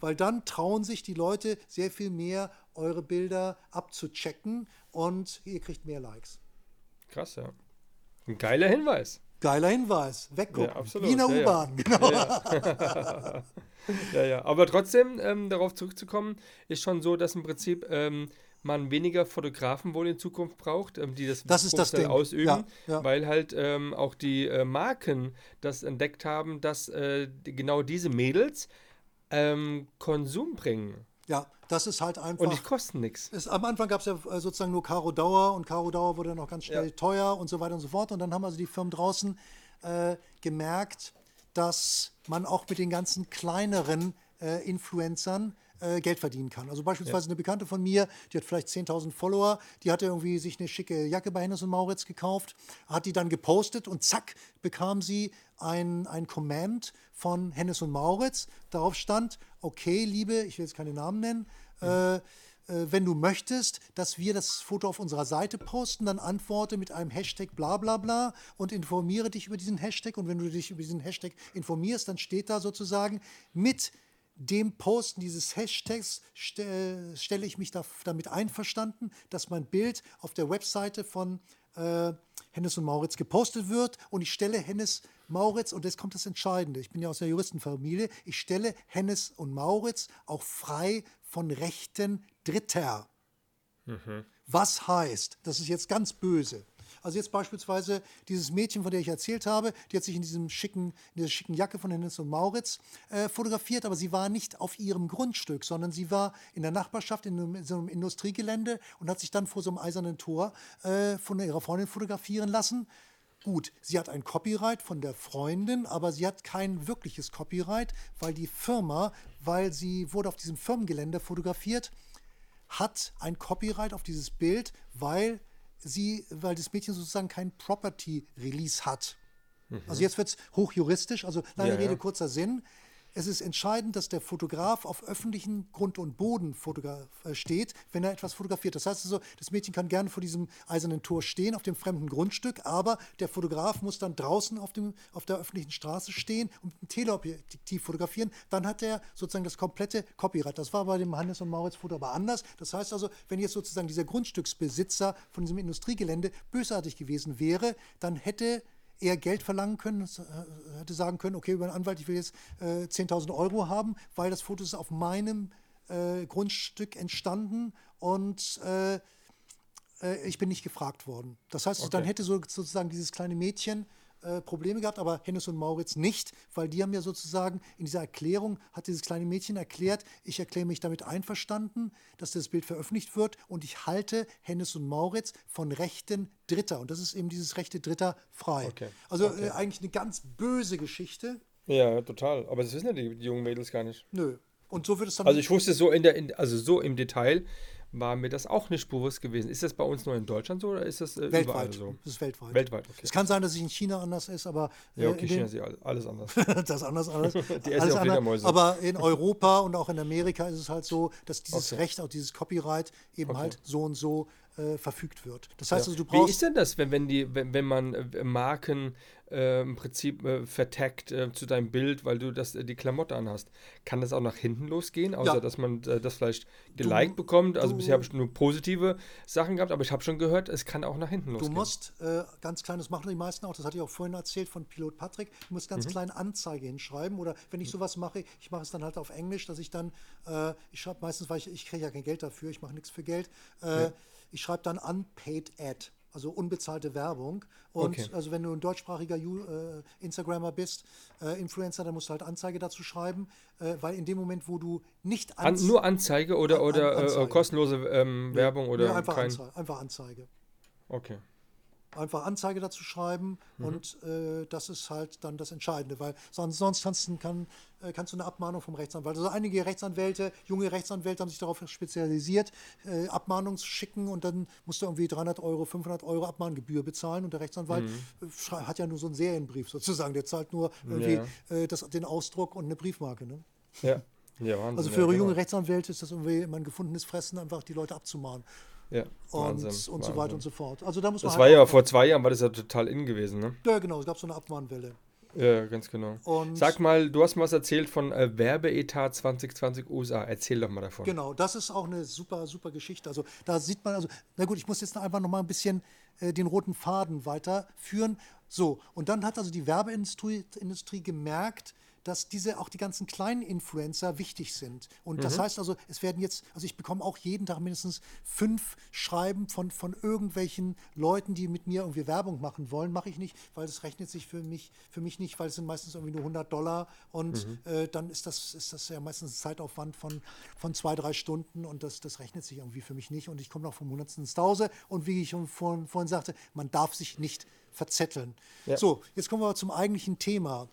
weil dann trauen sich die Leute sehr viel mehr, eure Bilder abzuchecken und ihr kriegt mehr Likes. Krass, ja. Ein geiler Hinweis. Geiler Hinweis. Weggucken. Ja, absolut. Wie in der Ja, ja. U-Bahn, genau. Ja, ja. Aber trotzdem, ähm, darauf zurückzukommen, ist schon so, dass im Prinzip ähm, man weniger Fotografen wohl in Zukunft braucht, ähm, die das, Das das ausüben, Ja, ja. weil halt ähm, auch die äh, Marken das entdeckt haben, dass äh, genau diese Mädels ähm, Konsum bringen Ja, das ist halt einfach. und die kosten nichts. Am Anfang gab es ja äh, sozusagen nur Caro Dauer und Caro Dauer wurde dann auch ganz schnell Ja. teuer und so weiter und so fort. Und dann haben also die Firmen draußen äh, gemerkt, dass man auch mit den ganzen kleineren äh, Influencern äh, Geld verdienen kann. Also beispielsweise eine Bekannte von mir, die hat vielleicht 10.000 Follower, die hatte irgendwie sich eine schicke Jacke bei Hennes und Mauritz gekauft, hat die dann gepostet und zack, bekam sie ein, ein Comment von Hennes und Mauritz. Darauf stand, okay, Liebe, ich will jetzt keine Namen nennen, äh, äh, wenn du möchtest, dass wir das Foto auf unserer Seite posten, dann antworte mit einem Hashtag bla bla bla und informiere dich über diesen Hashtag. Und wenn du dich über diesen Hashtag informierst, dann steht da sozusagen mit dem Posten dieses Hashtags ste stelle ich mich da, damit einverstanden, dass mein Bild auf der Webseite von äh, Hennes und Mauritz gepostet wird und ich stelle Hennes Mauritz, und jetzt kommt das Entscheidende, ich bin ja aus der Juristenfamilie, ich stelle Hennes und Mauritz auch frei von Rechten Dritter. Was heißt, das ist jetzt ganz böse. Also jetzt beispielsweise dieses Mädchen, von der ich erzählt habe, die hat sich in, diesem schicken, in dieser schicken Jacke von Hennes und Mauritz äh, fotografiert, aber sie war nicht auf ihrem Grundstück, sondern sie war in der Nachbarschaft in, einem, in so einem Industriegelände und hat sich dann vor so einem eisernen Tor äh, von ihrer Freundin fotografieren lassen. Gut, sie hat ein Copyright von der Freundin, aber sie hat kein wirkliches Copyright, weil die Firma, weil sie wurde auf diesem Firmengelände fotografiert, hat ein Copyright auf dieses Bild, weil sie, weil das Mädchen sozusagen kein Property Release hat. Also jetzt wird es hochjuristisch, also lange Ja, ja. Rede, kurzer Sinn. Es ist entscheidend, dass der Fotograf auf öffentlichen Grund und Boden äh, steht, wenn er etwas fotografiert. Das heißt also, das Mädchen kann gerne vor diesem eisernen Tor stehen, auf dem fremden Grundstück, aber der Fotograf muss dann draußen auf, dem, auf der öffentlichen Straße stehen und einem Teleobjektiv fotografieren. Dann hat er sozusagen das komplette Copyright. Das war bei dem Hannes und Mauritz Foto aber anders. Das heißt also, wenn jetzt sozusagen dieser Grundstücksbesitzer von diesem Industriegelände bösartig gewesen wäre, dann hätte er Geld verlangen können, äh, hätte sagen können, okay, über einen Anwalt, ich will jetzt äh, 10.000 Euro haben, weil das Foto ist auf meinem äh, Grundstück entstanden und äh, äh, ich bin nicht gefragt worden. Das heißt, dann Okay. hätte so, sozusagen dieses kleine Mädchen äh, Probleme gehabt, aber Hennes und Mauritz nicht, weil die haben ja sozusagen in dieser Erklärung, hat dieses kleine Mädchen erklärt, ich erkläre mich damit einverstanden, dass das Bild veröffentlicht wird und ich halte Hennes und Mauritz von Rechten Dritter. Und das ist eben dieses Rechte Dritter frei. Okay. Also Äh, eigentlich eine ganz böse Geschichte. Ja, total. Aber das wissen ja die, die jungen Mädels gar nicht. Nö. Und so wird es dann. Also ich wusste so in der, in, also so im Detail war mir das auch nicht bewusst gewesen. Ist das bei uns nur in Deutschland so oder ist das äh, überall weltweit. so? Das ist weltweit. Weltweit, okay. Es kann sein, dass es in China anders ist, aber Ja, äh, okay, in China ist ja alles- alles anders. das ist anders, anders. Die essen alles auch anders. Aber in Europa und auch in Amerika ist es halt so, dass dieses Okay. Recht, auch dieses Copyright eben Okay. halt so und so äh, verfügt wird. Das heißt Ja. also, du Wie brauchst. ist denn das, wenn, wenn, die, wenn, wenn man äh, Marken äh, im Prinzip äh, vertaggt äh, zu deinem Bild, weil du das, äh, die Klamotte anhast? Kann das auch nach hinten losgehen, außer Ja. dass man äh, das vielleicht geliked bekommt? Also du- bisher habe ich nur positive Sachen gehabt, aber ich habe schon gehört, es kann auch nach hinten Du losgehen. musst äh, ganz klein, das machen die meisten auch, das hatte ich auch vorhin erzählt von Pilot Patrick, du musst Mhm. ganz klein Anzeige hinschreiben oder wenn ich sowas mache, ich mache es dann halt auf Englisch, dass ich dann, ich schreibe meistens, weil ich, ich kriege ja kein Geld dafür, ich mache nichts für Geld, äh, ich schreibe dann Unpaid Ad, also unbezahlte Werbung und Okay. also wenn du ein deutschsprachiger äh, Instagrammer bist, äh, Influencer, dann musst du halt Anzeige dazu schreiben, äh, weil in dem Moment, wo du nicht An, Anz- nur Anzeige oder, An- oder äh, Anzeige. kostenlose ähm, Werbung oder Nee, einfach, kein. Anzeige, einfach Anzeige. Okay. Einfach Anzeige dazu schreiben Mhm. und äh, das ist halt dann das Entscheidende, weil sonst, sonst kannst, du- kann, äh, kannst du eine Abmahnung vom Rechtsanwalt. Also einige Rechtsanwälte, junge Rechtsanwälte haben sich darauf spezialisiert, äh, Abmahnungen zu schicken und dann musst du irgendwie 300 Euro, 500 Euro Abmahngebühr bezahlen und der Rechtsanwalt Mhm. äh, hat ja nur so einen Serienbrief sozusagen, der zahlt nur irgendwie Ja. äh, das, den Ausdruck und eine Briefmarke. Ne? Ja. Ja, Wahnsinn. Also ja, für genau. junge Rechtsanwälte ist das irgendwie immer ein gefundenes Fressen, einfach die Leute abzumahnen Ja, und, Wahnsinn, und so weiter und so fort. Also da muss man Das halt war ja vor zwei Jahren, war das ja total in gewesen, ne? Ja, genau, es gab so eine Abmahnwelle. Ja, ganz genau. Und- Sag mal, du hast mal was erzählt von äh, Werbeetat 2020 USA. Erzähl doch mal davon. Genau, das ist auch eine super, super Geschichte. Also da sieht man, also, na gut, ich muss jetzt einfach noch mal ein bisschen äh, den roten Faden weiterführen. So, und dann hat also die Werbeindustrie Industrie gemerkt, dass diese auch die ganzen kleinen Influencer wichtig sind. Und das heißt also, es werden jetzt, also ich bekomme auch jeden Tag mindestens fünf Schreiben von, von irgendwelchen Leuten, die mit mir irgendwie Werbung machen wollen. Mache ich nicht, weil es rechnet sich für mich, für mich nicht, weil es sind meistens irgendwie nur 100 Dollar und äh, dann ist das, ist das ja meistens ein Zeitaufwand von, von zwei, drei Stunden und das, das rechnet sich irgendwie für mich nicht. Und ich komme noch vom Hundertsten ins Tausend und wie ich schon vorhin, vorhin sagte, man darf sich nicht verzetteln. Ja. So, jetzt kommen wir zum eigentlichen Thema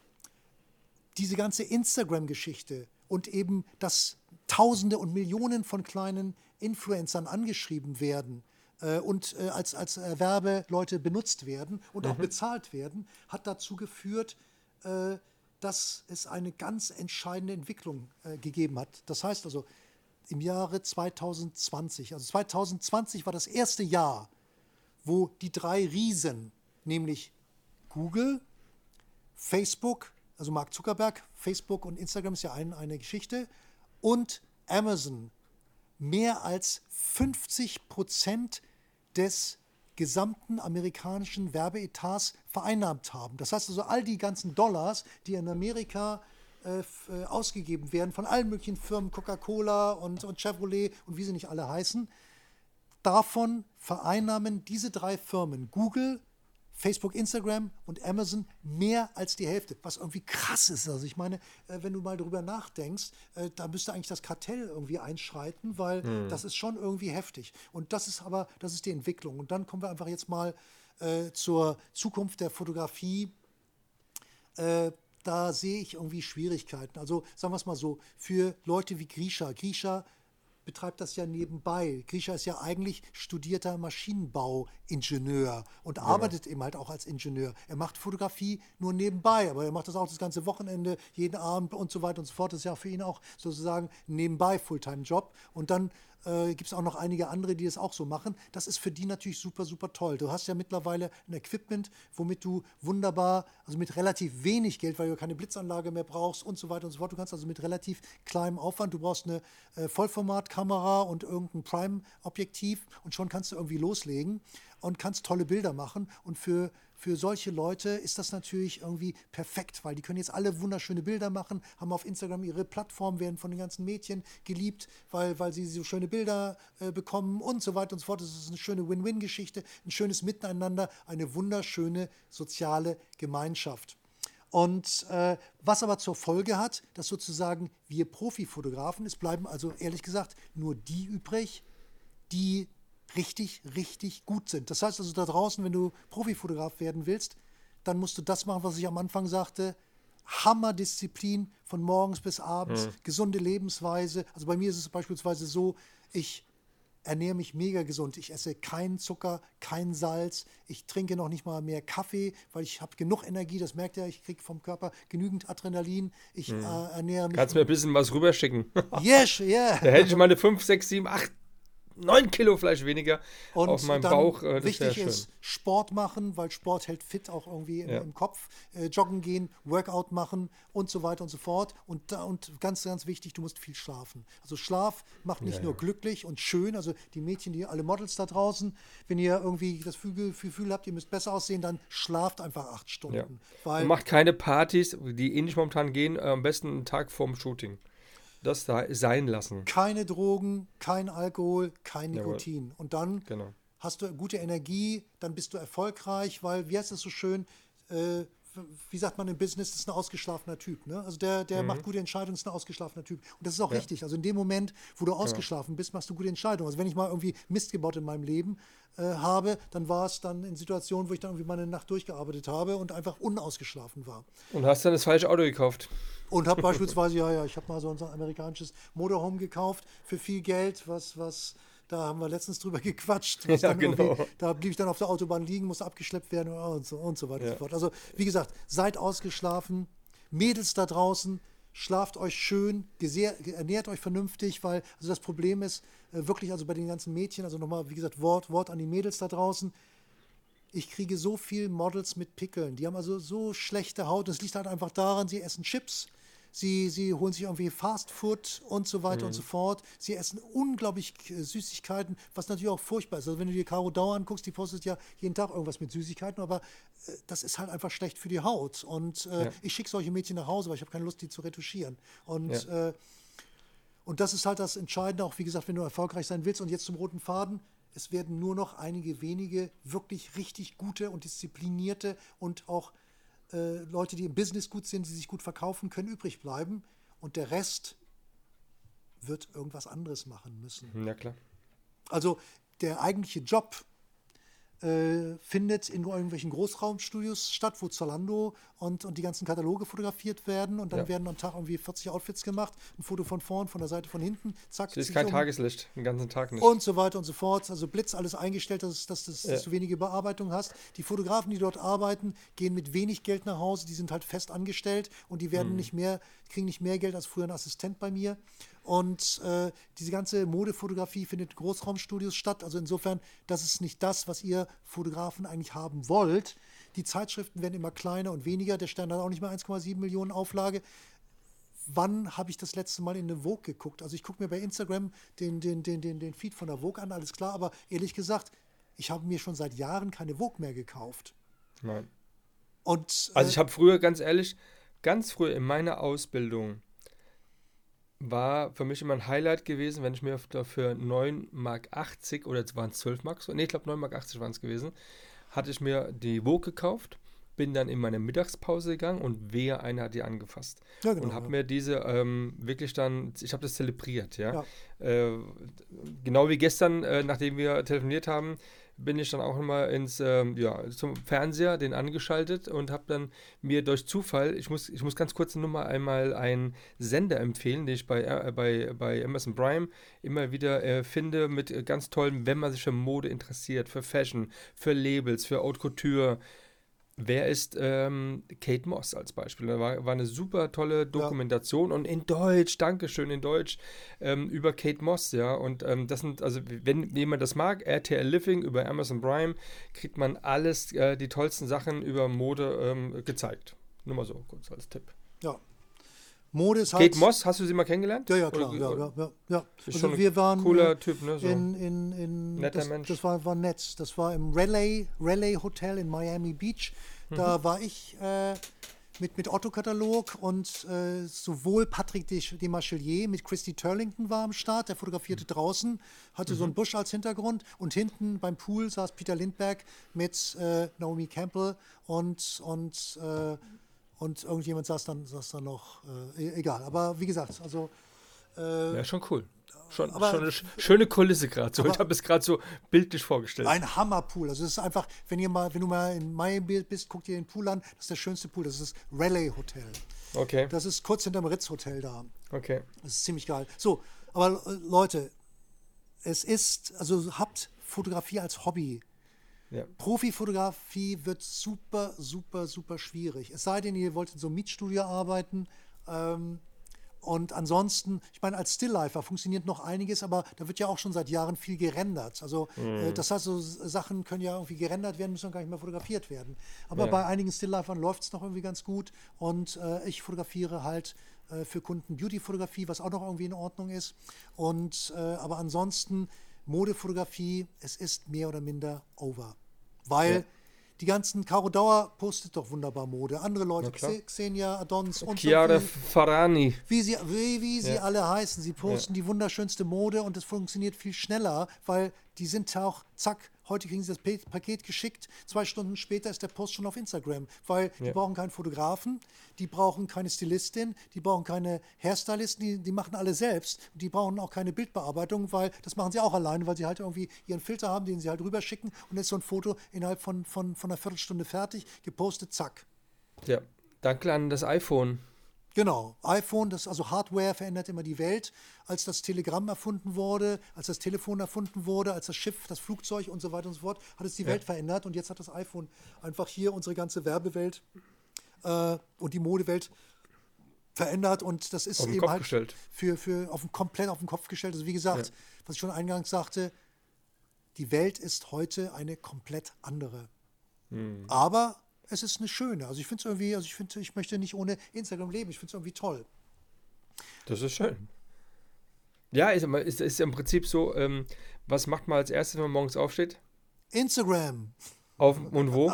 diese ganze Instagram-Geschichte und eben, dass Tausende und Millionen von kleinen Influencern angeschrieben werden äh, und äh, als, als äh, Werbeleute benutzt werden und auch bezahlt werden, hat dazu geführt, äh, dass es eine ganz entscheidende Entwicklung äh, gegeben hat. Das heißt also, im Jahre 2020, also 2020 war das erste Jahr, wo die drei Riesen, nämlich Google, Facebook, also Mark Zuckerberg, Facebook und Instagram ist ja ein, eine Geschichte, und Amazon mehr als 50 Prozent des gesamten amerikanischen Werbeetats vereinnahmt haben. Das heißt also, all die ganzen Dollars, die in Amerika äh, äh, ausgegeben werden von allen möglichen Firmen, Coca-Cola und, und Chevrolet und wie sie nicht alle heißen, davon vereinnahmen diese drei Firmen, Google, Facebook, Instagram und Amazon, mehr als die Hälfte, was irgendwie krass ist. Also ich meine, äh, wenn du mal darüber nachdenkst, äh, da müsste eigentlich das Kartell irgendwie einschreiten, weil das ist schon irgendwie heftig. Und das ist aber, das ist die Entwicklung. Und dann kommen wir einfach jetzt mal äh, zur Zukunft der Fotografie äh, da sehe ich irgendwie Schwierigkeiten. Also sagen wir es mal so, für Leute wie Grisha, Grisha betreibt das ja nebenbei. Grisha ist ja eigentlich studierter Maschinenbauingenieur und arbeitet eben halt auch als Ingenieur. Er macht Fotografie nur nebenbei, aber er macht das auch das ganze Wochenende, jeden Abend und so weiter und so fort. Das ist ja für ihn auch sozusagen nebenbei Fulltime-Job. Und dann äh, gibt es auch noch einige andere, die das auch so machen. Das ist für die natürlich super, super toll. Du hast ja mittlerweile ein Equipment, womit du wunderbar, also mit relativ wenig Geld, weil du keine Blitzanlage mehr brauchst und so weiter und so fort. Du kannst also mit relativ kleinem Aufwand, du brauchst eine äh, Vollformatkamera und irgendein Prime-Objektiv und schon kannst du irgendwie loslegen und kannst tolle Bilder machen. Und für, für solche Leute ist das natürlich irgendwie perfekt, weil die können jetzt alle wunderschöne Bilder machen, haben auf Instagram ihre Plattform, werden von den ganzen Mädchen geliebt, weil, weil sie so schöne Bilder äh, bekommen und so weiter und so fort. Das ist eine schöne Win-Win-Geschichte, ein schönes Miteinander, eine wunderschöne soziale Gemeinschaft. Und äh, was aber zur Folge hat, dass sozusagen wir Profifotografen, es bleiben also ehrlich gesagt nur die übrig, die richtig, richtig gut sind. Das heißt also da draußen, wenn du Profifotograf werden willst, dann musst du das machen, was ich am Anfang sagte. Hammerdisziplin von morgens bis abends, gesunde Lebensweise. Also bei mir ist es beispielsweise so, ich ernähre mich mega gesund. Ich esse keinen Zucker, kein Salz. Ich trinke noch nicht mal mehr Kaffee, weil ich habe genug Energie. Das merkt ihr, ich kriege vom Körper genügend Adrenalin. Ich äh, ernähre mich. Kannst mir ein bisschen was rüberschicken. Yes, yeah. Da hätte ich meine 5, 6, 7, 8, 9 Kilo Fleisch weniger Und auf meinem Bauch. Äh, wichtig ist Sport machen, weil Sport hält fit auch irgendwie im, Ja. im Kopf. Äh, joggen gehen, Workout machen und so weiter und so fort. Und, und ganz, ganz wichtig, du musst viel schlafen. Also Schlaf macht nicht Ja, nur ja. glücklich und schön. Also die Mädchen, die alle Models da draußen, wenn ihr irgendwie das Gefühl, Gefühl habt, ihr müsst besser aussehen, dann schlaft einfach acht Stunden. Macht keine Partys, die eh nicht momentan gehen, äh, am besten einen Tag vorm Shooting. Das da sein lassen. keine Drogen, kein Alkohol, kein Jawohl. Nikotin. Und dann Genau. hast du gute Energie, dann bist du erfolgreich, weil, wie heißt es so schön, äh, wie sagt man im Business, das ist ein ausgeschlafener Typ. Ne? Also der, der macht gute Entscheidungen, ist ein ausgeschlafener Typ. Und das ist auch richtig. Also in dem Moment, wo du ausgeschlafen bist, machst du gute Entscheidungen. Also wenn ich mal irgendwie Mist gebaut in meinem Leben äh, habe, dann war es dann in Situationen, wo ich dann irgendwie meine Nacht durchgearbeitet habe und einfach unausgeschlafen war. Und hast dann das falsche Auto gekauft. Und habe beispielsweise, ja, ja, ich habe mal so ein amerikanisches Motorhome gekauft für viel Geld, was, was, da haben wir letztens drüber gequatscht. was Ja, dann genau. Da blieb ich dann auf der Autobahn liegen, musste abgeschleppt werden und so, und so weiter und Ja. so fort. Also, wie gesagt, seid ausgeschlafen, Mädels da draußen, schlaft euch schön, ernährt euch vernünftig, weil, also das Problem ist, äh, wirklich, also bei den ganzen Mädchen, also nochmal, wie gesagt, Wort, Wort an die Mädels da draußen, ich kriege so viel Models mit Pickeln. Die haben also so schlechte Haut. Das liegt halt einfach daran, sie essen Chips, Sie, sie holen sich irgendwie Fast Food und so weiter Mhm. und so fort. Sie essen unglaublich äh, Süßigkeiten, was natürlich auch furchtbar ist. Also wenn du dir Caro Dauer anguckst, die postet ja jeden Tag irgendwas mit Süßigkeiten, aber äh, das ist halt einfach schlecht für die Haut. Und äh, Ja. ich schicke solche Mädchen nach Hause, weil ich habe keine Lust, die zu retuschieren. Und Ja. äh, und das ist halt das Entscheidende, auch wie gesagt, wenn du erfolgreich sein willst. Und jetzt zum roten Faden. Es werden nur noch einige wenige wirklich richtig gute und disziplinierte und auch äh, Leute, die im Business gut sind, die sich gut verkaufen können, übrig bleiben. Und der Rest wird irgendwas anderes machen müssen. Ja, klar. Also der eigentliche Job äh, findet in irgendwelchen Großraumstudios statt, wo Zalando und, und die ganzen Kataloge fotografiert werden und dann Ja. werden am Tag irgendwie 40 Outfits gemacht, ein Foto von vorn, von der Seite, von hinten, zack. Sie ist kein um Tageslicht, den ganzen Tag nicht. und so weiter und so fort. Also Blitz alles eingestellt, dass, dass, dass, Ja. dass du wenige Bearbeitung hast. Die Fotografen, die dort arbeiten, gehen mit wenig Geld nach Hause, die sind halt fest angestellt und die Hm. werden nicht mehr, kriegen nicht mehr Geld als früher ein Assistent bei mir. Und äh, diese ganze Modefotografie findet in Großraumstudios statt. Also insofern, das ist nicht das, was ihr Fotografen eigentlich haben wollt. Die Zeitschriften werden immer kleiner und weniger. Der Stern hat auch nicht mehr 1,7 Millionen Auflage wann habe ich das letzte Mal in eine Vogue geguckt? Also ich gucke mir bei Instagram den, den, den, den, den Feed von der Vogue an, alles klar, aber ehrlich gesagt, ich habe mir schon seit Jahren keine Vogue mehr gekauft. Nein. Und Also äh, ich habe früher, ganz ehrlich, ganz früh in meiner Ausbildung war für mich immer ein Highlight gewesen, wenn ich mir dafür 9,80 Mark oder es waren es 12 Mark, so, nee, ich glaube 9,80 Mark waren es gewesen, hatte ich mir die Vogue gekauft, bin dann in meine Mittagspause gegangen und wehe, einer hat die angefasst. Ja, genau, und habe ja. mir diese ähm, wirklich dann, ich habe das zelebriert, ja. Ja. Äh, genau wie gestern, äh, nachdem wir telefoniert haben, bin ich dann auch immer ins, ähm, ja, zum Fernseher, den angeschaltet und habe dann mir durch Zufall, ich muss, ich muss ganz kurz nur mal einmal einen Sender empfehlen, den ich bei, äh, bei, bei Amazon Prime immer wieder äh, finde, mit äh, ganz tollen, wenn man sich für Mode interessiert, für Fashion, für Labels, für Haute Couture. Wer ist ähm, Kate Moss als Beispiel? Da war, war eine super tolle Dokumentation und in Deutsch, Dankeschön, in Deutsch, ähm, über Kate Moss, ja. Und ähm, das sind, also wenn jemand das mag, RTL Living über Amazon Prime, kriegt man alles, äh, die tollsten Sachen über Mode ähm, gezeigt. Nur mal so kurz als Tipp. ja. Mode ist halt. Kate Moss, hast du sie mal kennengelernt? Ja, ja, klar. Oder- Ja, oder- ja, ja, ja. Also wir waren cooler Typ, ne? So. in, in, in Netter das, Mensch. das war, war nett. Das war im Raleigh, Raleigh Hotel in Miami Beach. Da Mhm. war ich äh, mit, mit Otto-Katalog und äh, sowohl Patrick Demarchelier mit Christy Turlington war am Start, der fotografierte draußen, hatte Mhm. so einen Busch als Hintergrund und hinten beim Pool saß Peter Lindbergh mit äh, Naomi Campbell und, und, äh, und irgendjemand saß dann, saß dann noch, äh, e- egal. Aber wie gesagt, also ja, schon cool. Schon, aber- schon eine sch- schöne Kulisse gerade so. Ich habe es gerade so bildlich vorgestellt. Ein Hammerpool. Also es ist einfach, wenn ihr mal, wenn du mal in Miami bist, guckt ihr den Pool an. Das ist der schönste Pool. Das ist das Raleigh Hotel. Okay, Das ist kurz hinterm Ritz Hotel da. okay. Das ist ziemlich geil. So, aber äh, Leute, es ist, also habt Fotografie als Hobby. Ja. Profifotografie wird super, super, super schwierig. Es sei denn, ihr wollt in so einem Mietstudio arbeiten. Ähm, und ansonsten, ich meine, als Stilllifer funktioniert noch einiges, aber da wird ja auch schon seit Jahren viel gerendert. Also äh, das heißt, so Sachen können ja irgendwie gerendert werden, müssen gar nicht mehr fotografiert werden. Aber Ja. bei einigen Stilllifern läuft es noch irgendwie ganz gut. Und äh, ich fotografiere halt äh, für Kunden Beauty-Fotografie, was auch noch irgendwie in Ordnung ist. Und äh, aber ansonsten Modefotografie, es ist mehr oder minder over. Weil Ja. die ganzen, Caro Dauer postet doch wunderbar Mode. Andere Leute, Xenia, Adons und Chiara so Farani. wie sie, wie, wie sie Ja. alle heißen. Sie posten die wunderschönste Mode und es funktioniert viel schneller, weil die sind auch, zack, heute kriegen sie das Pa- Paket geschickt, zwei Stunden später ist der Post schon auf Instagram, weil die Ja. brauchen keinen Fotografen, die brauchen keine Stylistin, die brauchen keine Hairstylisten, die, die machen alle selbst. Die brauchen auch keine Bildbearbeitung, weil das machen sie auch alleine, weil sie halt irgendwie ihren Filter haben, den sie halt rüberschicken und dann ist so ein Foto innerhalb von, von, von einer Viertelstunde fertig, gepostet, zack. Ja, danke an das iPhone. Genau, iPhone, das also Hardware verändert immer die Welt. Als das Telegramm erfunden wurde, als das Telefon erfunden wurde, als das Schiff, das Flugzeug und so weiter und so fort, hat es die Welt verändert und jetzt hat das iPhone einfach hier unsere ganze Werbewelt äh, und die Modewelt verändert und das ist eben Kopf halt gestellt. für, für auf den, komplett auf den Kopf gestellt. Also wie gesagt, was ich schon eingangs sagte, die Welt ist heute eine komplett andere. Hm. Aber es ist eine schöne. Also ich finde es irgendwie, also ich finde, ich möchte nicht ohne Instagram leben. Ich finde es irgendwie toll. Das ist schön. Ja, ist, ist, ist im Prinzip so, ähm, was macht man als erstes, wenn man morgens aufsteht? Instagram. Auf, und wo?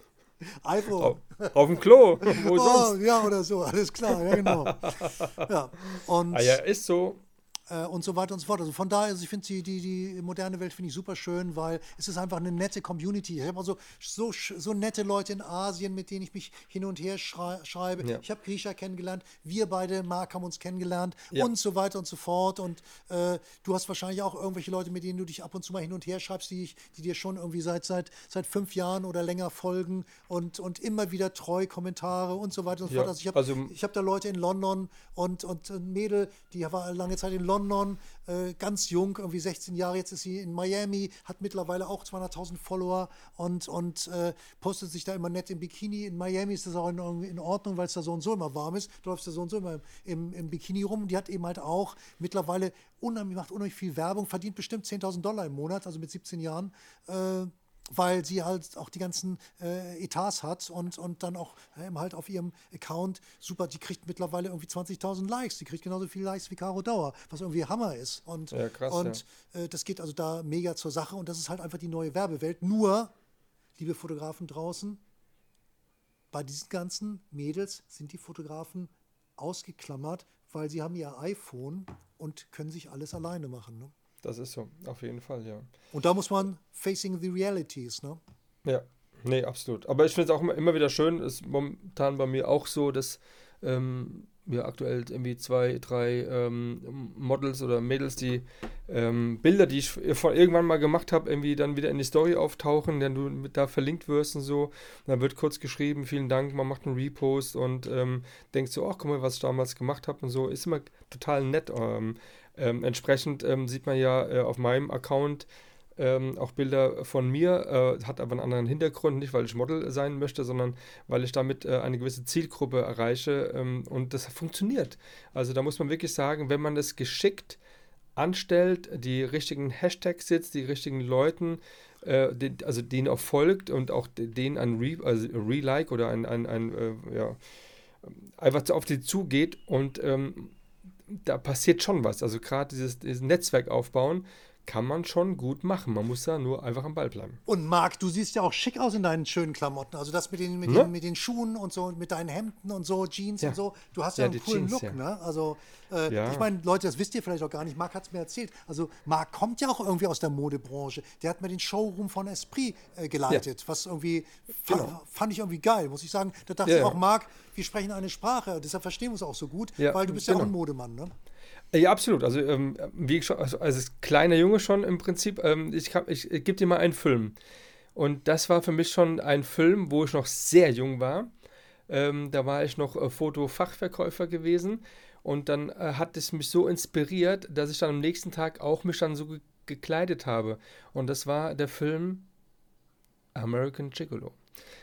iPhone. Auf, auf dem Klo. Wo Oh, sonst? ja, oder so, alles klar, ja, genau. Ja, und, Ah, ja, ist so. Äh, und so weiter und so fort. Also von daher, also ich finde die, die, die moderne Welt finde ich super schön, weil es ist einfach eine nette Community. Ich habe also so, so nette Leute in Asien, mit denen ich mich hin und her schrei schreibe. Ja. Ich habe Griecher kennengelernt, wir beide, Marc, haben uns kennengelernt Ja. und so weiter und so fort. Und äh, du hast wahrscheinlich auch irgendwelche Leute, mit denen du dich ab und zu mal hin und her schreibst, die, ich, die dir schon irgendwie seit, seit, seit fünf Jahren oder länger folgen und, und immer wieder treu Kommentare und so weiter und so Ja, fort. Also ich habe also- ich habe da Leute in London und, und ein Mädel, die war lange Zeit in London, äh, ganz jung, irgendwie 16 Jahre, jetzt ist sie in Miami, hat mittlerweile auch 200.000 Follower und, und äh, postet sich da immer nett im Bikini. In Miami ist das auch in, in Ordnung, weil es da so und so immer warm ist. Du läufst da so und so immer im, im Bikini rum. Die hat eben halt auch mittlerweile unheimlich, macht unheimlich viel Werbung, verdient bestimmt 10.000 Dollar im Monat, also mit 17 Jahren. Äh, weil sie halt auch die ganzen äh, Etats hat und, und dann auch ähm, halt auf ihrem Account super, die kriegt mittlerweile irgendwie 20.000 Likes, die kriegt genauso viele Likes wie Caro Dauer, was irgendwie Hammer ist. Und, Ja, krass, und äh, das geht also da mega zur Sache und das ist halt einfach die neue Werbewelt. Nur, liebe Fotografen draußen, bei diesen ganzen Mädels sind die Fotografen ausgeklammert, weil sie haben ihr iPhone und können sich alles alleine machen. Ne? Das ist so, auf jeden Fall, ja. Und da muss man facing the realities, ne? Ja, nee, absolut. Aber ich finde es auch immer, immer wieder schön, ist momentan bei mir auch so, dass ähm, wir aktuell irgendwie zwei, drei ähm, Models oder Mädels, die ähm, Bilder, die ich von irgendwann mal gemacht habe, irgendwie dann wieder in die Story auftauchen, denn du da verlinkt wirst und so. Und dann wird kurz geschrieben, vielen Dank, man macht einen Repost und ähm, denkst so, ach guck mal, was ich damals gemacht habe und so. Ist immer total nett. Ähm, entsprechend ähm, sieht man ja äh, auf meinem Account ähm, auch Bilder von mir, äh, hat aber einen anderen Hintergrund, nicht weil ich Model sein möchte, sondern weil ich damit äh, eine gewisse Zielgruppe erreiche ähm, und das funktioniert. Also da muss man wirklich sagen, wenn man das geschickt anstellt, die richtigen Hashtags setzt, die richtigen Leuten, äh, den, also denen auch folgt und auch de- denen ein Re, also Re-Like oder ein, ein, ein äh, ja, einfach auf die zugeht und ähm, da passiert schon was. Also gerade dieses, dieses Netzwerk aufbauen, kann man schon gut machen. Man muss da nur einfach am Ball bleiben. Und Marc, du siehst ja auch schick aus in deinen schönen Klamotten. Also das mit den, mit Ne? den, mit den Schuhen und so, mit deinen Hemden und so, Jeans Ja. und so. Du hast ja, Ja, einen coolen Jeans, Look, ja. ne? Also äh, Ja. ich meine, Leute, das wisst ihr vielleicht auch gar nicht. Marc hat es mir erzählt. Also Marc kommt ja auch irgendwie aus der Modebranche. Der hat mir den Showroom von Esprit äh, geleitet, was irgendwie Genau. fand ich irgendwie geil, muss ich sagen. Da dachte ich auch, Marc, wir sprechen eine Sprache, deshalb verstehen wir uns auch so gut, weil du bist ja auch genau. ein Modemann, ne? Ja, absolut. Also, ähm, wie ich schon, also als kleiner Junge schon im Prinzip, ähm, ich, ich, ich gebe dir mal einen Film. Und das war für mich schon ein Film, wo ich noch sehr jung war. Ähm, da war ich noch äh, Fotofachverkäufer gewesen. Und dann äh, hat es mich so inspiriert, dass ich dann am nächsten Tag auch mich dann so ge gekleidet habe. Und das war der Film American Gigolo.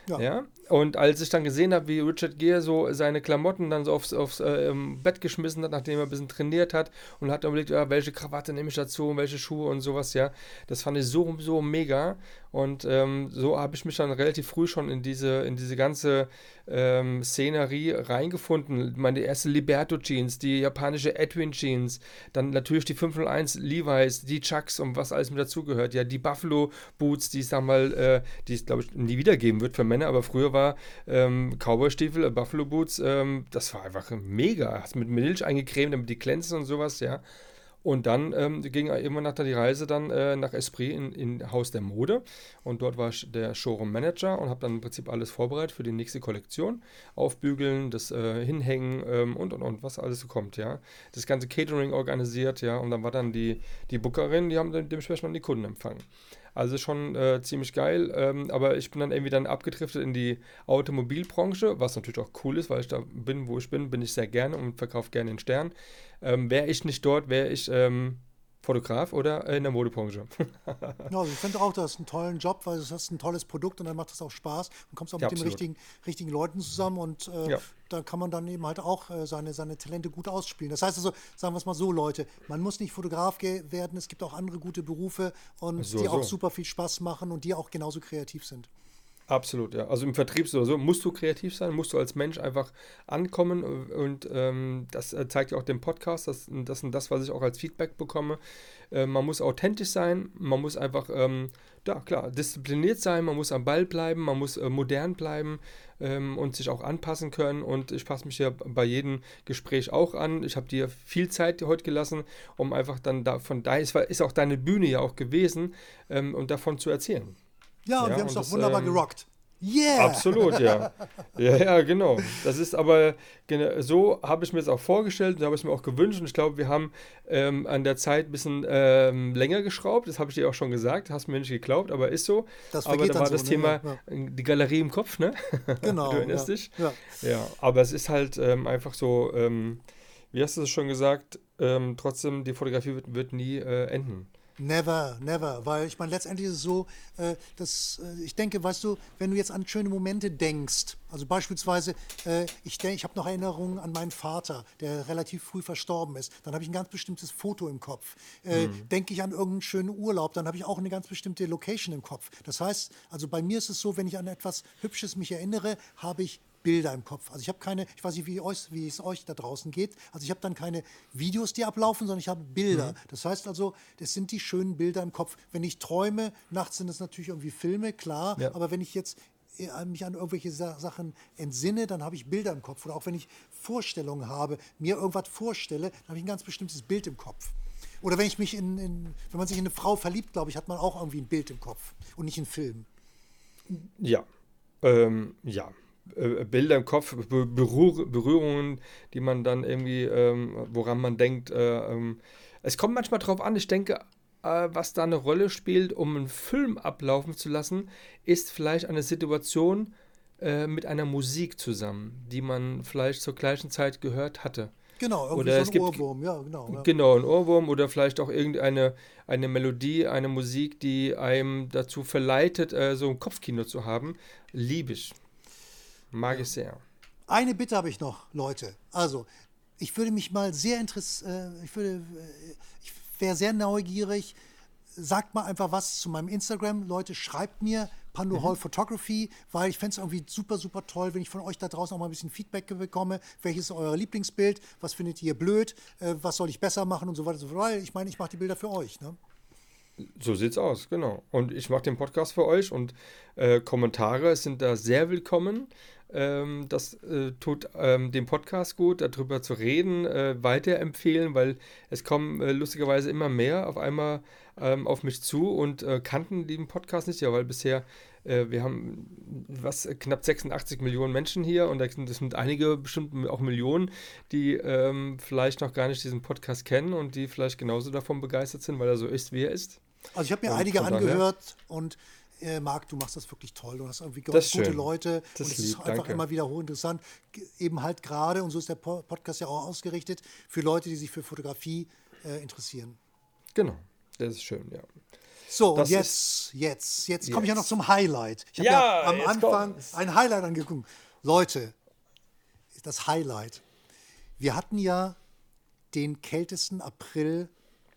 Ja. Ja. Und als ich dann gesehen habe, wie Richard Gere so seine Klamotten dann so aufs, aufs äh, ähm, Bett geschmissen hat, nachdem er ein bisschen trainiert hat und hat dann überlegt, ja, welche Krawatte nehme ich dazu und welche Schuhe und sowas, ja. Das fand ich so, so mega. Und ähm, so habe ich mich dann relativ früh schon in diese, in diese ganze ähm, Szenerie reingefunden. Meine erste Liberto Jeans, die japanische Edwin Jeans, dann natürlich die 501 Levi's, die Chucks und was alles mit dazugehört. Ja, die Buffalo Boots, die es dann mal, äh, die es glaube ich nie wieder geben wird für Männer, aber früher war ähm, Cowboy-Stiefel, äh, Buffalo Boots, ähm, das war einfach mega. Hast mit Milch eingecremt, damit die glänzen und sowas, ja. Und dann ähm, ging irgendwann nach der Reise dann äh, nach Esprit in, in Haus der Mode. Und dort war ich der Showroom-Manager und habe dann im Prinzip alles vorbereitet für die nächste Kollektion. Aufbügeln, das äh, Hinhängen ähm, und, und, und, was alles so kommt, ja. Das ganze Catering organisiert, ja. Und dann war dann die, die Bookerin, die haben dann dementsprechend dann die Kunden empfangen. Also schon äh, ziemlich geil, ähm, aber ich bin dann irgendwie dann abgedriftet in die Automobilbranche, was natürlich auch cool ist, weil ich da bin, wo ich bin, bin ich sehr gerne und verkaufe gerne den Stern. Ähm, wäre ich nicht dort, wäre ich ähm, Fotograf oder in der Modebranche. Ja, also ich finde auch, das ist ein tollen Job, weil das ist ein tolles Produkt und dann macht es auch Spaß und kommst auch Ja, mit den absolut. richtigen, richtigen Leuten zusammen und äh, Ja. da kann man dann eben halt auch äh, seine, seine Talente gut ausspielen. Das heißt also, sagen wir es mal so, Leute, man muss nicht Fotograf werden, es gibt auch andere gute Berufe und So, die auch so. super viel Spaß machen und die auch genauso kreativ sind. Absolut, ja. Also im Vertrieb oder so musst du kreativ sein, musst du als Mensch einfach ankommen und ähm, das äh, zeigt ja auch den Podcast, das, das ist das, was ich auch als Feedback bekomme. Äh, man muss authentisch sein, man muss einfach, ähm, ja klar, diszipliniert sein, man muss am Ball bleiben, man muss äh, modern bleiben ähm, und sich auch anpassen können und ich passe mich ja bei jedem Gespräch auch an. Ich habe dir viel Zeit heute gelassen, um einfach dann davon, da ist, ist auch deine Bühne ja auch gewesen, ähm, und davon zu erzählen. Ja, und Ja, wir haben es und doch wunderbar ähm, gerockt. Yeah! Absolut, ja. Ja, ja, genau. Das ist aber, so habe ich mir das auch vorgestellt, so habe ich mir auch gewünscht und ich glaube, wir haben ähm, an der Zeit ein bisschen ähm, länger geschraubt, das habe ich dir auch schon gesagt, hast mir nicht geglaubt, aber ist so. Das aber da war so, das ne? Thema, Ja, die Galerie im Kopf, ne? Genau. du erinnerst ja. dich? Ja. Ja, aber es ist halt ähm, einfach so, ähm, wie hast du es schon gesagt, ähm, trotzdem, die Fotografie wird, wird nie äh, enden. Never, never, weil ich meine, letztendlich ist es so, äh, dass äh, ich denke, weißt du, wenn du jetzt an schöne Momente denkst, also beispielsweise, äh, ich denke, ich habe noch Erinnerungen an meinen Vater, der relativ früh verstorben ist, dann habe ich ein ganz bestimmtes Foto im Kopf. Äh, Denke ich an irgendeinen schönen Urlaub, dann habe ich auch eine ganz bestimmte Location im Kopf. Das heißt, also bei mir ist es so, wenn ich an etwas Hübsches mich erinnere, habe ich Bilder im Kopf. Also ich habe keine, ich weiß nicht, wie, euch, wie es euch da draußen geht. Also ich habe dann keine Videos, die ablaufen, sondern ich habe Bilder. Das heißt also, das sind die schönen Bilder im Kopf. Wenn ich träume, nachts sind es natürlich irgendwie Filme, klar. Ja. Aber wenn ich jetzt äh, mich an irgendwelche Sa Sachen entsinne, dann habe ich Bilder im Kopf. Oder auch wenn ich Vorstellungen habe, mir irgendwas vorstelle, dann habe ich ein ganz bestimmtes Bild im Kopf. Oder wenn ich mich in, in wenn man sich in eine Frau verliebt, glaube ich, hat man auch irgendwie ein Bild im Kopf und nicht einen Film. Ja, ähm, ja. Äh, Bilder im Kopf, Be Berühr Berührungen, die man dann irgendwie, ähm, woran man denkt. Äh, ähm, es kommt manchmal drauf an, ich denke, äh, was da eine Rolle spielt, um einen Film ablaufen zu lassen, ist vielleicht eine Situation äh, mit einer Musik zusammen, die man vielleicht zur gleichen Zeit gehört hatte. Genau, irgendwie Oder so es ein gibt- Ohrwurm, ja, genau. Ja. Genau, ein Ohrwurm oder vielleicht auch irgendeine eine Melodie, eine Musik, die einem dazu verleitet, äh, so ein Kopfkino zu haben. Liebe ich. Mag ich sehr. Eine Bitte habe ich noch, Leute. Also, ich würde mich mal sehr interessieren, äh, ich würde, äh, ich wäre sehr neugierig. Sagt mal einfach was zu meinem Instagram. Leute, schreibt mir Pando Hall Photography, weil ich fände es irgendwie super, super toll, wenn ich von euch da draußen auch mal ein bisschen Feedback bekomme. Welches ist euer Lieblingsbild? Was findet ihr blöd? Äh, was soll ich besser machen und so weiter und so fort. Weil ich meine, ich mache die Bilder für euch. Ne? So sieht's aus, genau. Und ich mache den Podcast für euch und äh, Kommentare sind da sehr willkommen. Ähm, das äh, tut ähm, dem Podcast gut, darüber zu reden, äh, weiterempfehlen, weil es kommen äh, lustigerweise immer mehr auf einmal ähm, auf mich zu und äh, kannten den Podcast nicht, ja, weil bisher äh, wir haben was knapp 86 Millionen Menschen hier und das sind einige bestimmt auch Millionen, die ähm, vielleicht noch gar nicht diesen Podcast kennen und die vielleicht genauso davon begeistert sind, weil er so ist, wie er ist. Also ich habe mir Und einige angehört und äh, Marc, du machst das wirklich toll. Du hast irgendwie Das gute schön. Leute Das und ist es ist einfach danke. immer wieder hochinteressant. Eben halt gerade, und so ist der Po- Podcast ja auch ausgerichtet, für Leute, die sich für Fotografie äh, interessieren. Genau, das ist schön, ja. So, und Das jetzt, jetzt, jetzt komme ich ja noch zum Highlight. Ich habe Ja, ja, am Anfang kommt's. ein Highlight angeguckt. Leute, das Highlight. Wir hatten ja den kältesten April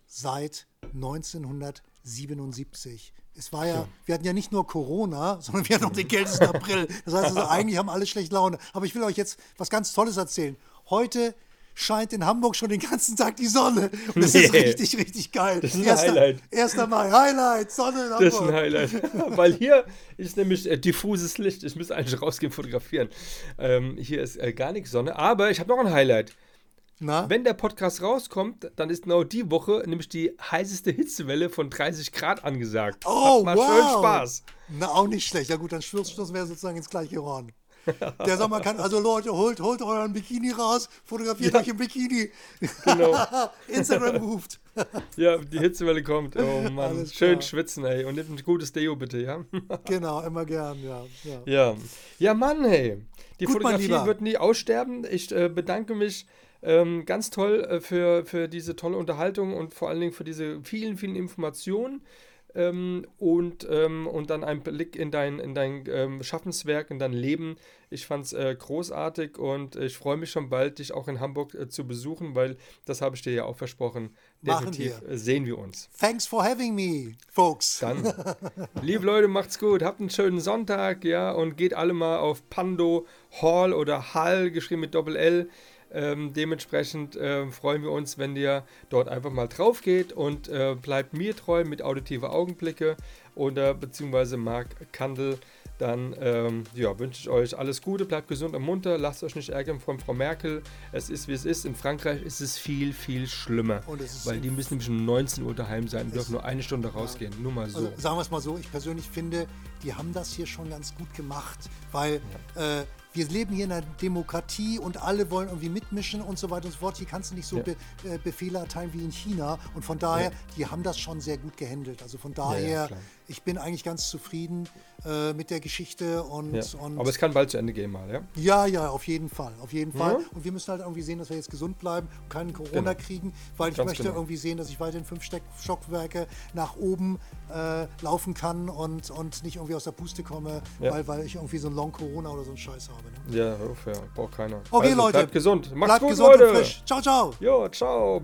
seit 1977. Es war ja, wir hatten ja nicht nur Corona, sondern wir hatten auch den kältesten April. Das heißt also, eigentlich haben alle schlecht Laune. Aber ich will euch jetzt was ganz Tolles erzählen. Heute scheint in Hamburg schon den ganzen Tag die Sonne. Und das ist Nee. richtig, richtig geil. Das ist ein Erster- Highlight. 1. Mai, Highlight, Sonne in Das ist ein Hamburg. Highlight. Weil hier ist nämlich äh, diffuses Licht. Ich müsste eigentlich rausgehen fotografieren. Ähm, hier ist äh, gar nichts Sonne. Aber ich habe noch ein Highlight. Na? Wenn der Podcast rauskommt, dann ist genau die Woche nämlich die heißeste Hitzewelle von 30 Grad angesagt. Oh, Macht mal wow. schön Spaß. Na, auch nicht schlecht. Ja gut, dann stoßen wir sozusagen ins gleiche Horn. Der man kann, also Leute, holt, holt euren Bikini raus, fotografiert euch im Bikini. Genau. Instagram moved. Ja, die Hitzewelle kommt. Oh Mann. Schön schwitzen, ey. Und nimm ein gutes Deo bitte, ja? Genau, immer gern, ja. ja. Ja. Ja, Mann, hey. Die Gut, Fotografie wird nie aussterben. Ich äh, bedanke mich ähm, ganz toll äh, für, für diese tolle Unterhaltung und vor allen Dingen für diese vielen, vielen Informationen. ähm, und, ähm, und dann ein Blick in dein, in dein ähm, Schaffenswerk, in dein Leben. Ich fand es äh, großartig und ich freue mich schon bald, dich auch in Hamburg äh, zu besuchen, weil das habe ich dir ja auch versprochen. Definitiv wir. äh, sehen wir uns. Thanks for having me, folks. Dann, liebe Leute, macht's gut. Habt einen schönen Sonntag, ja, und geht alle mal auf Pando Hall oder Hall, geschrieben mit Doppel-L. Ähm, dementsprechend äh, freuen wir uns, wenn ihr dort einfach mal drauf geht und äh, bleibt mir treu mit auditive Augenblicke oder beziehungsweise Marc Kandel. Dann ähm, ja, wünsche ich euch alles Gute, bleibt gesund und munter, lasst euch nicht ärgern von Frau Merkel. Es ist wie es ist. In Frankreich ist es viel, viel schlimmer. Und es ist- weil die müssen nämlich um 19 Uhr daheim sein, dürfen nur eine Stunde rausgehen. Nur mal so. Also sagen wir es mal so, ich persönlich finde, die haben das hier schon ganz gut gemacht, weil äh, wir leben hier in einer Demokratie und alle wollen irgendwie mitmischen und so weiter und so fort. Hier kannst du nicht so Ja. Be äh, Befehle erteilen wie in China und von daher, die haben das schon sehr gut gehandelt. Also von daher. Ich bin eigentlich ganz zufrieden äh, mit der Geschichte und, Ja. und Aber es kann bald zu Ende gehen mal, ja? ja, ja, auf jeden Fall, auf jeden Fall. Ja. Und wir müssen halt irgendwie sehen, dass wir jetzt gesund bleiben und keinen Corona Genau. kriegen, weil ich Ganz möchte genau. irgendwie sehen, dass ich weiterhin fünf Steck Stockwerke nach oben äh, laufen kann und, und nicht irgendwie aus der Puste komme, Ja. weil, weil ich irgendwie so ein Long Corona oder so einen Scheiß habe. Ne? Ja, ja, braucht keiner. Okay, also, Leute. Bleibt gesund. Macht's Bleibt gut, gesund Leute. und frisch. Ciao, ciao. Jo, ciao.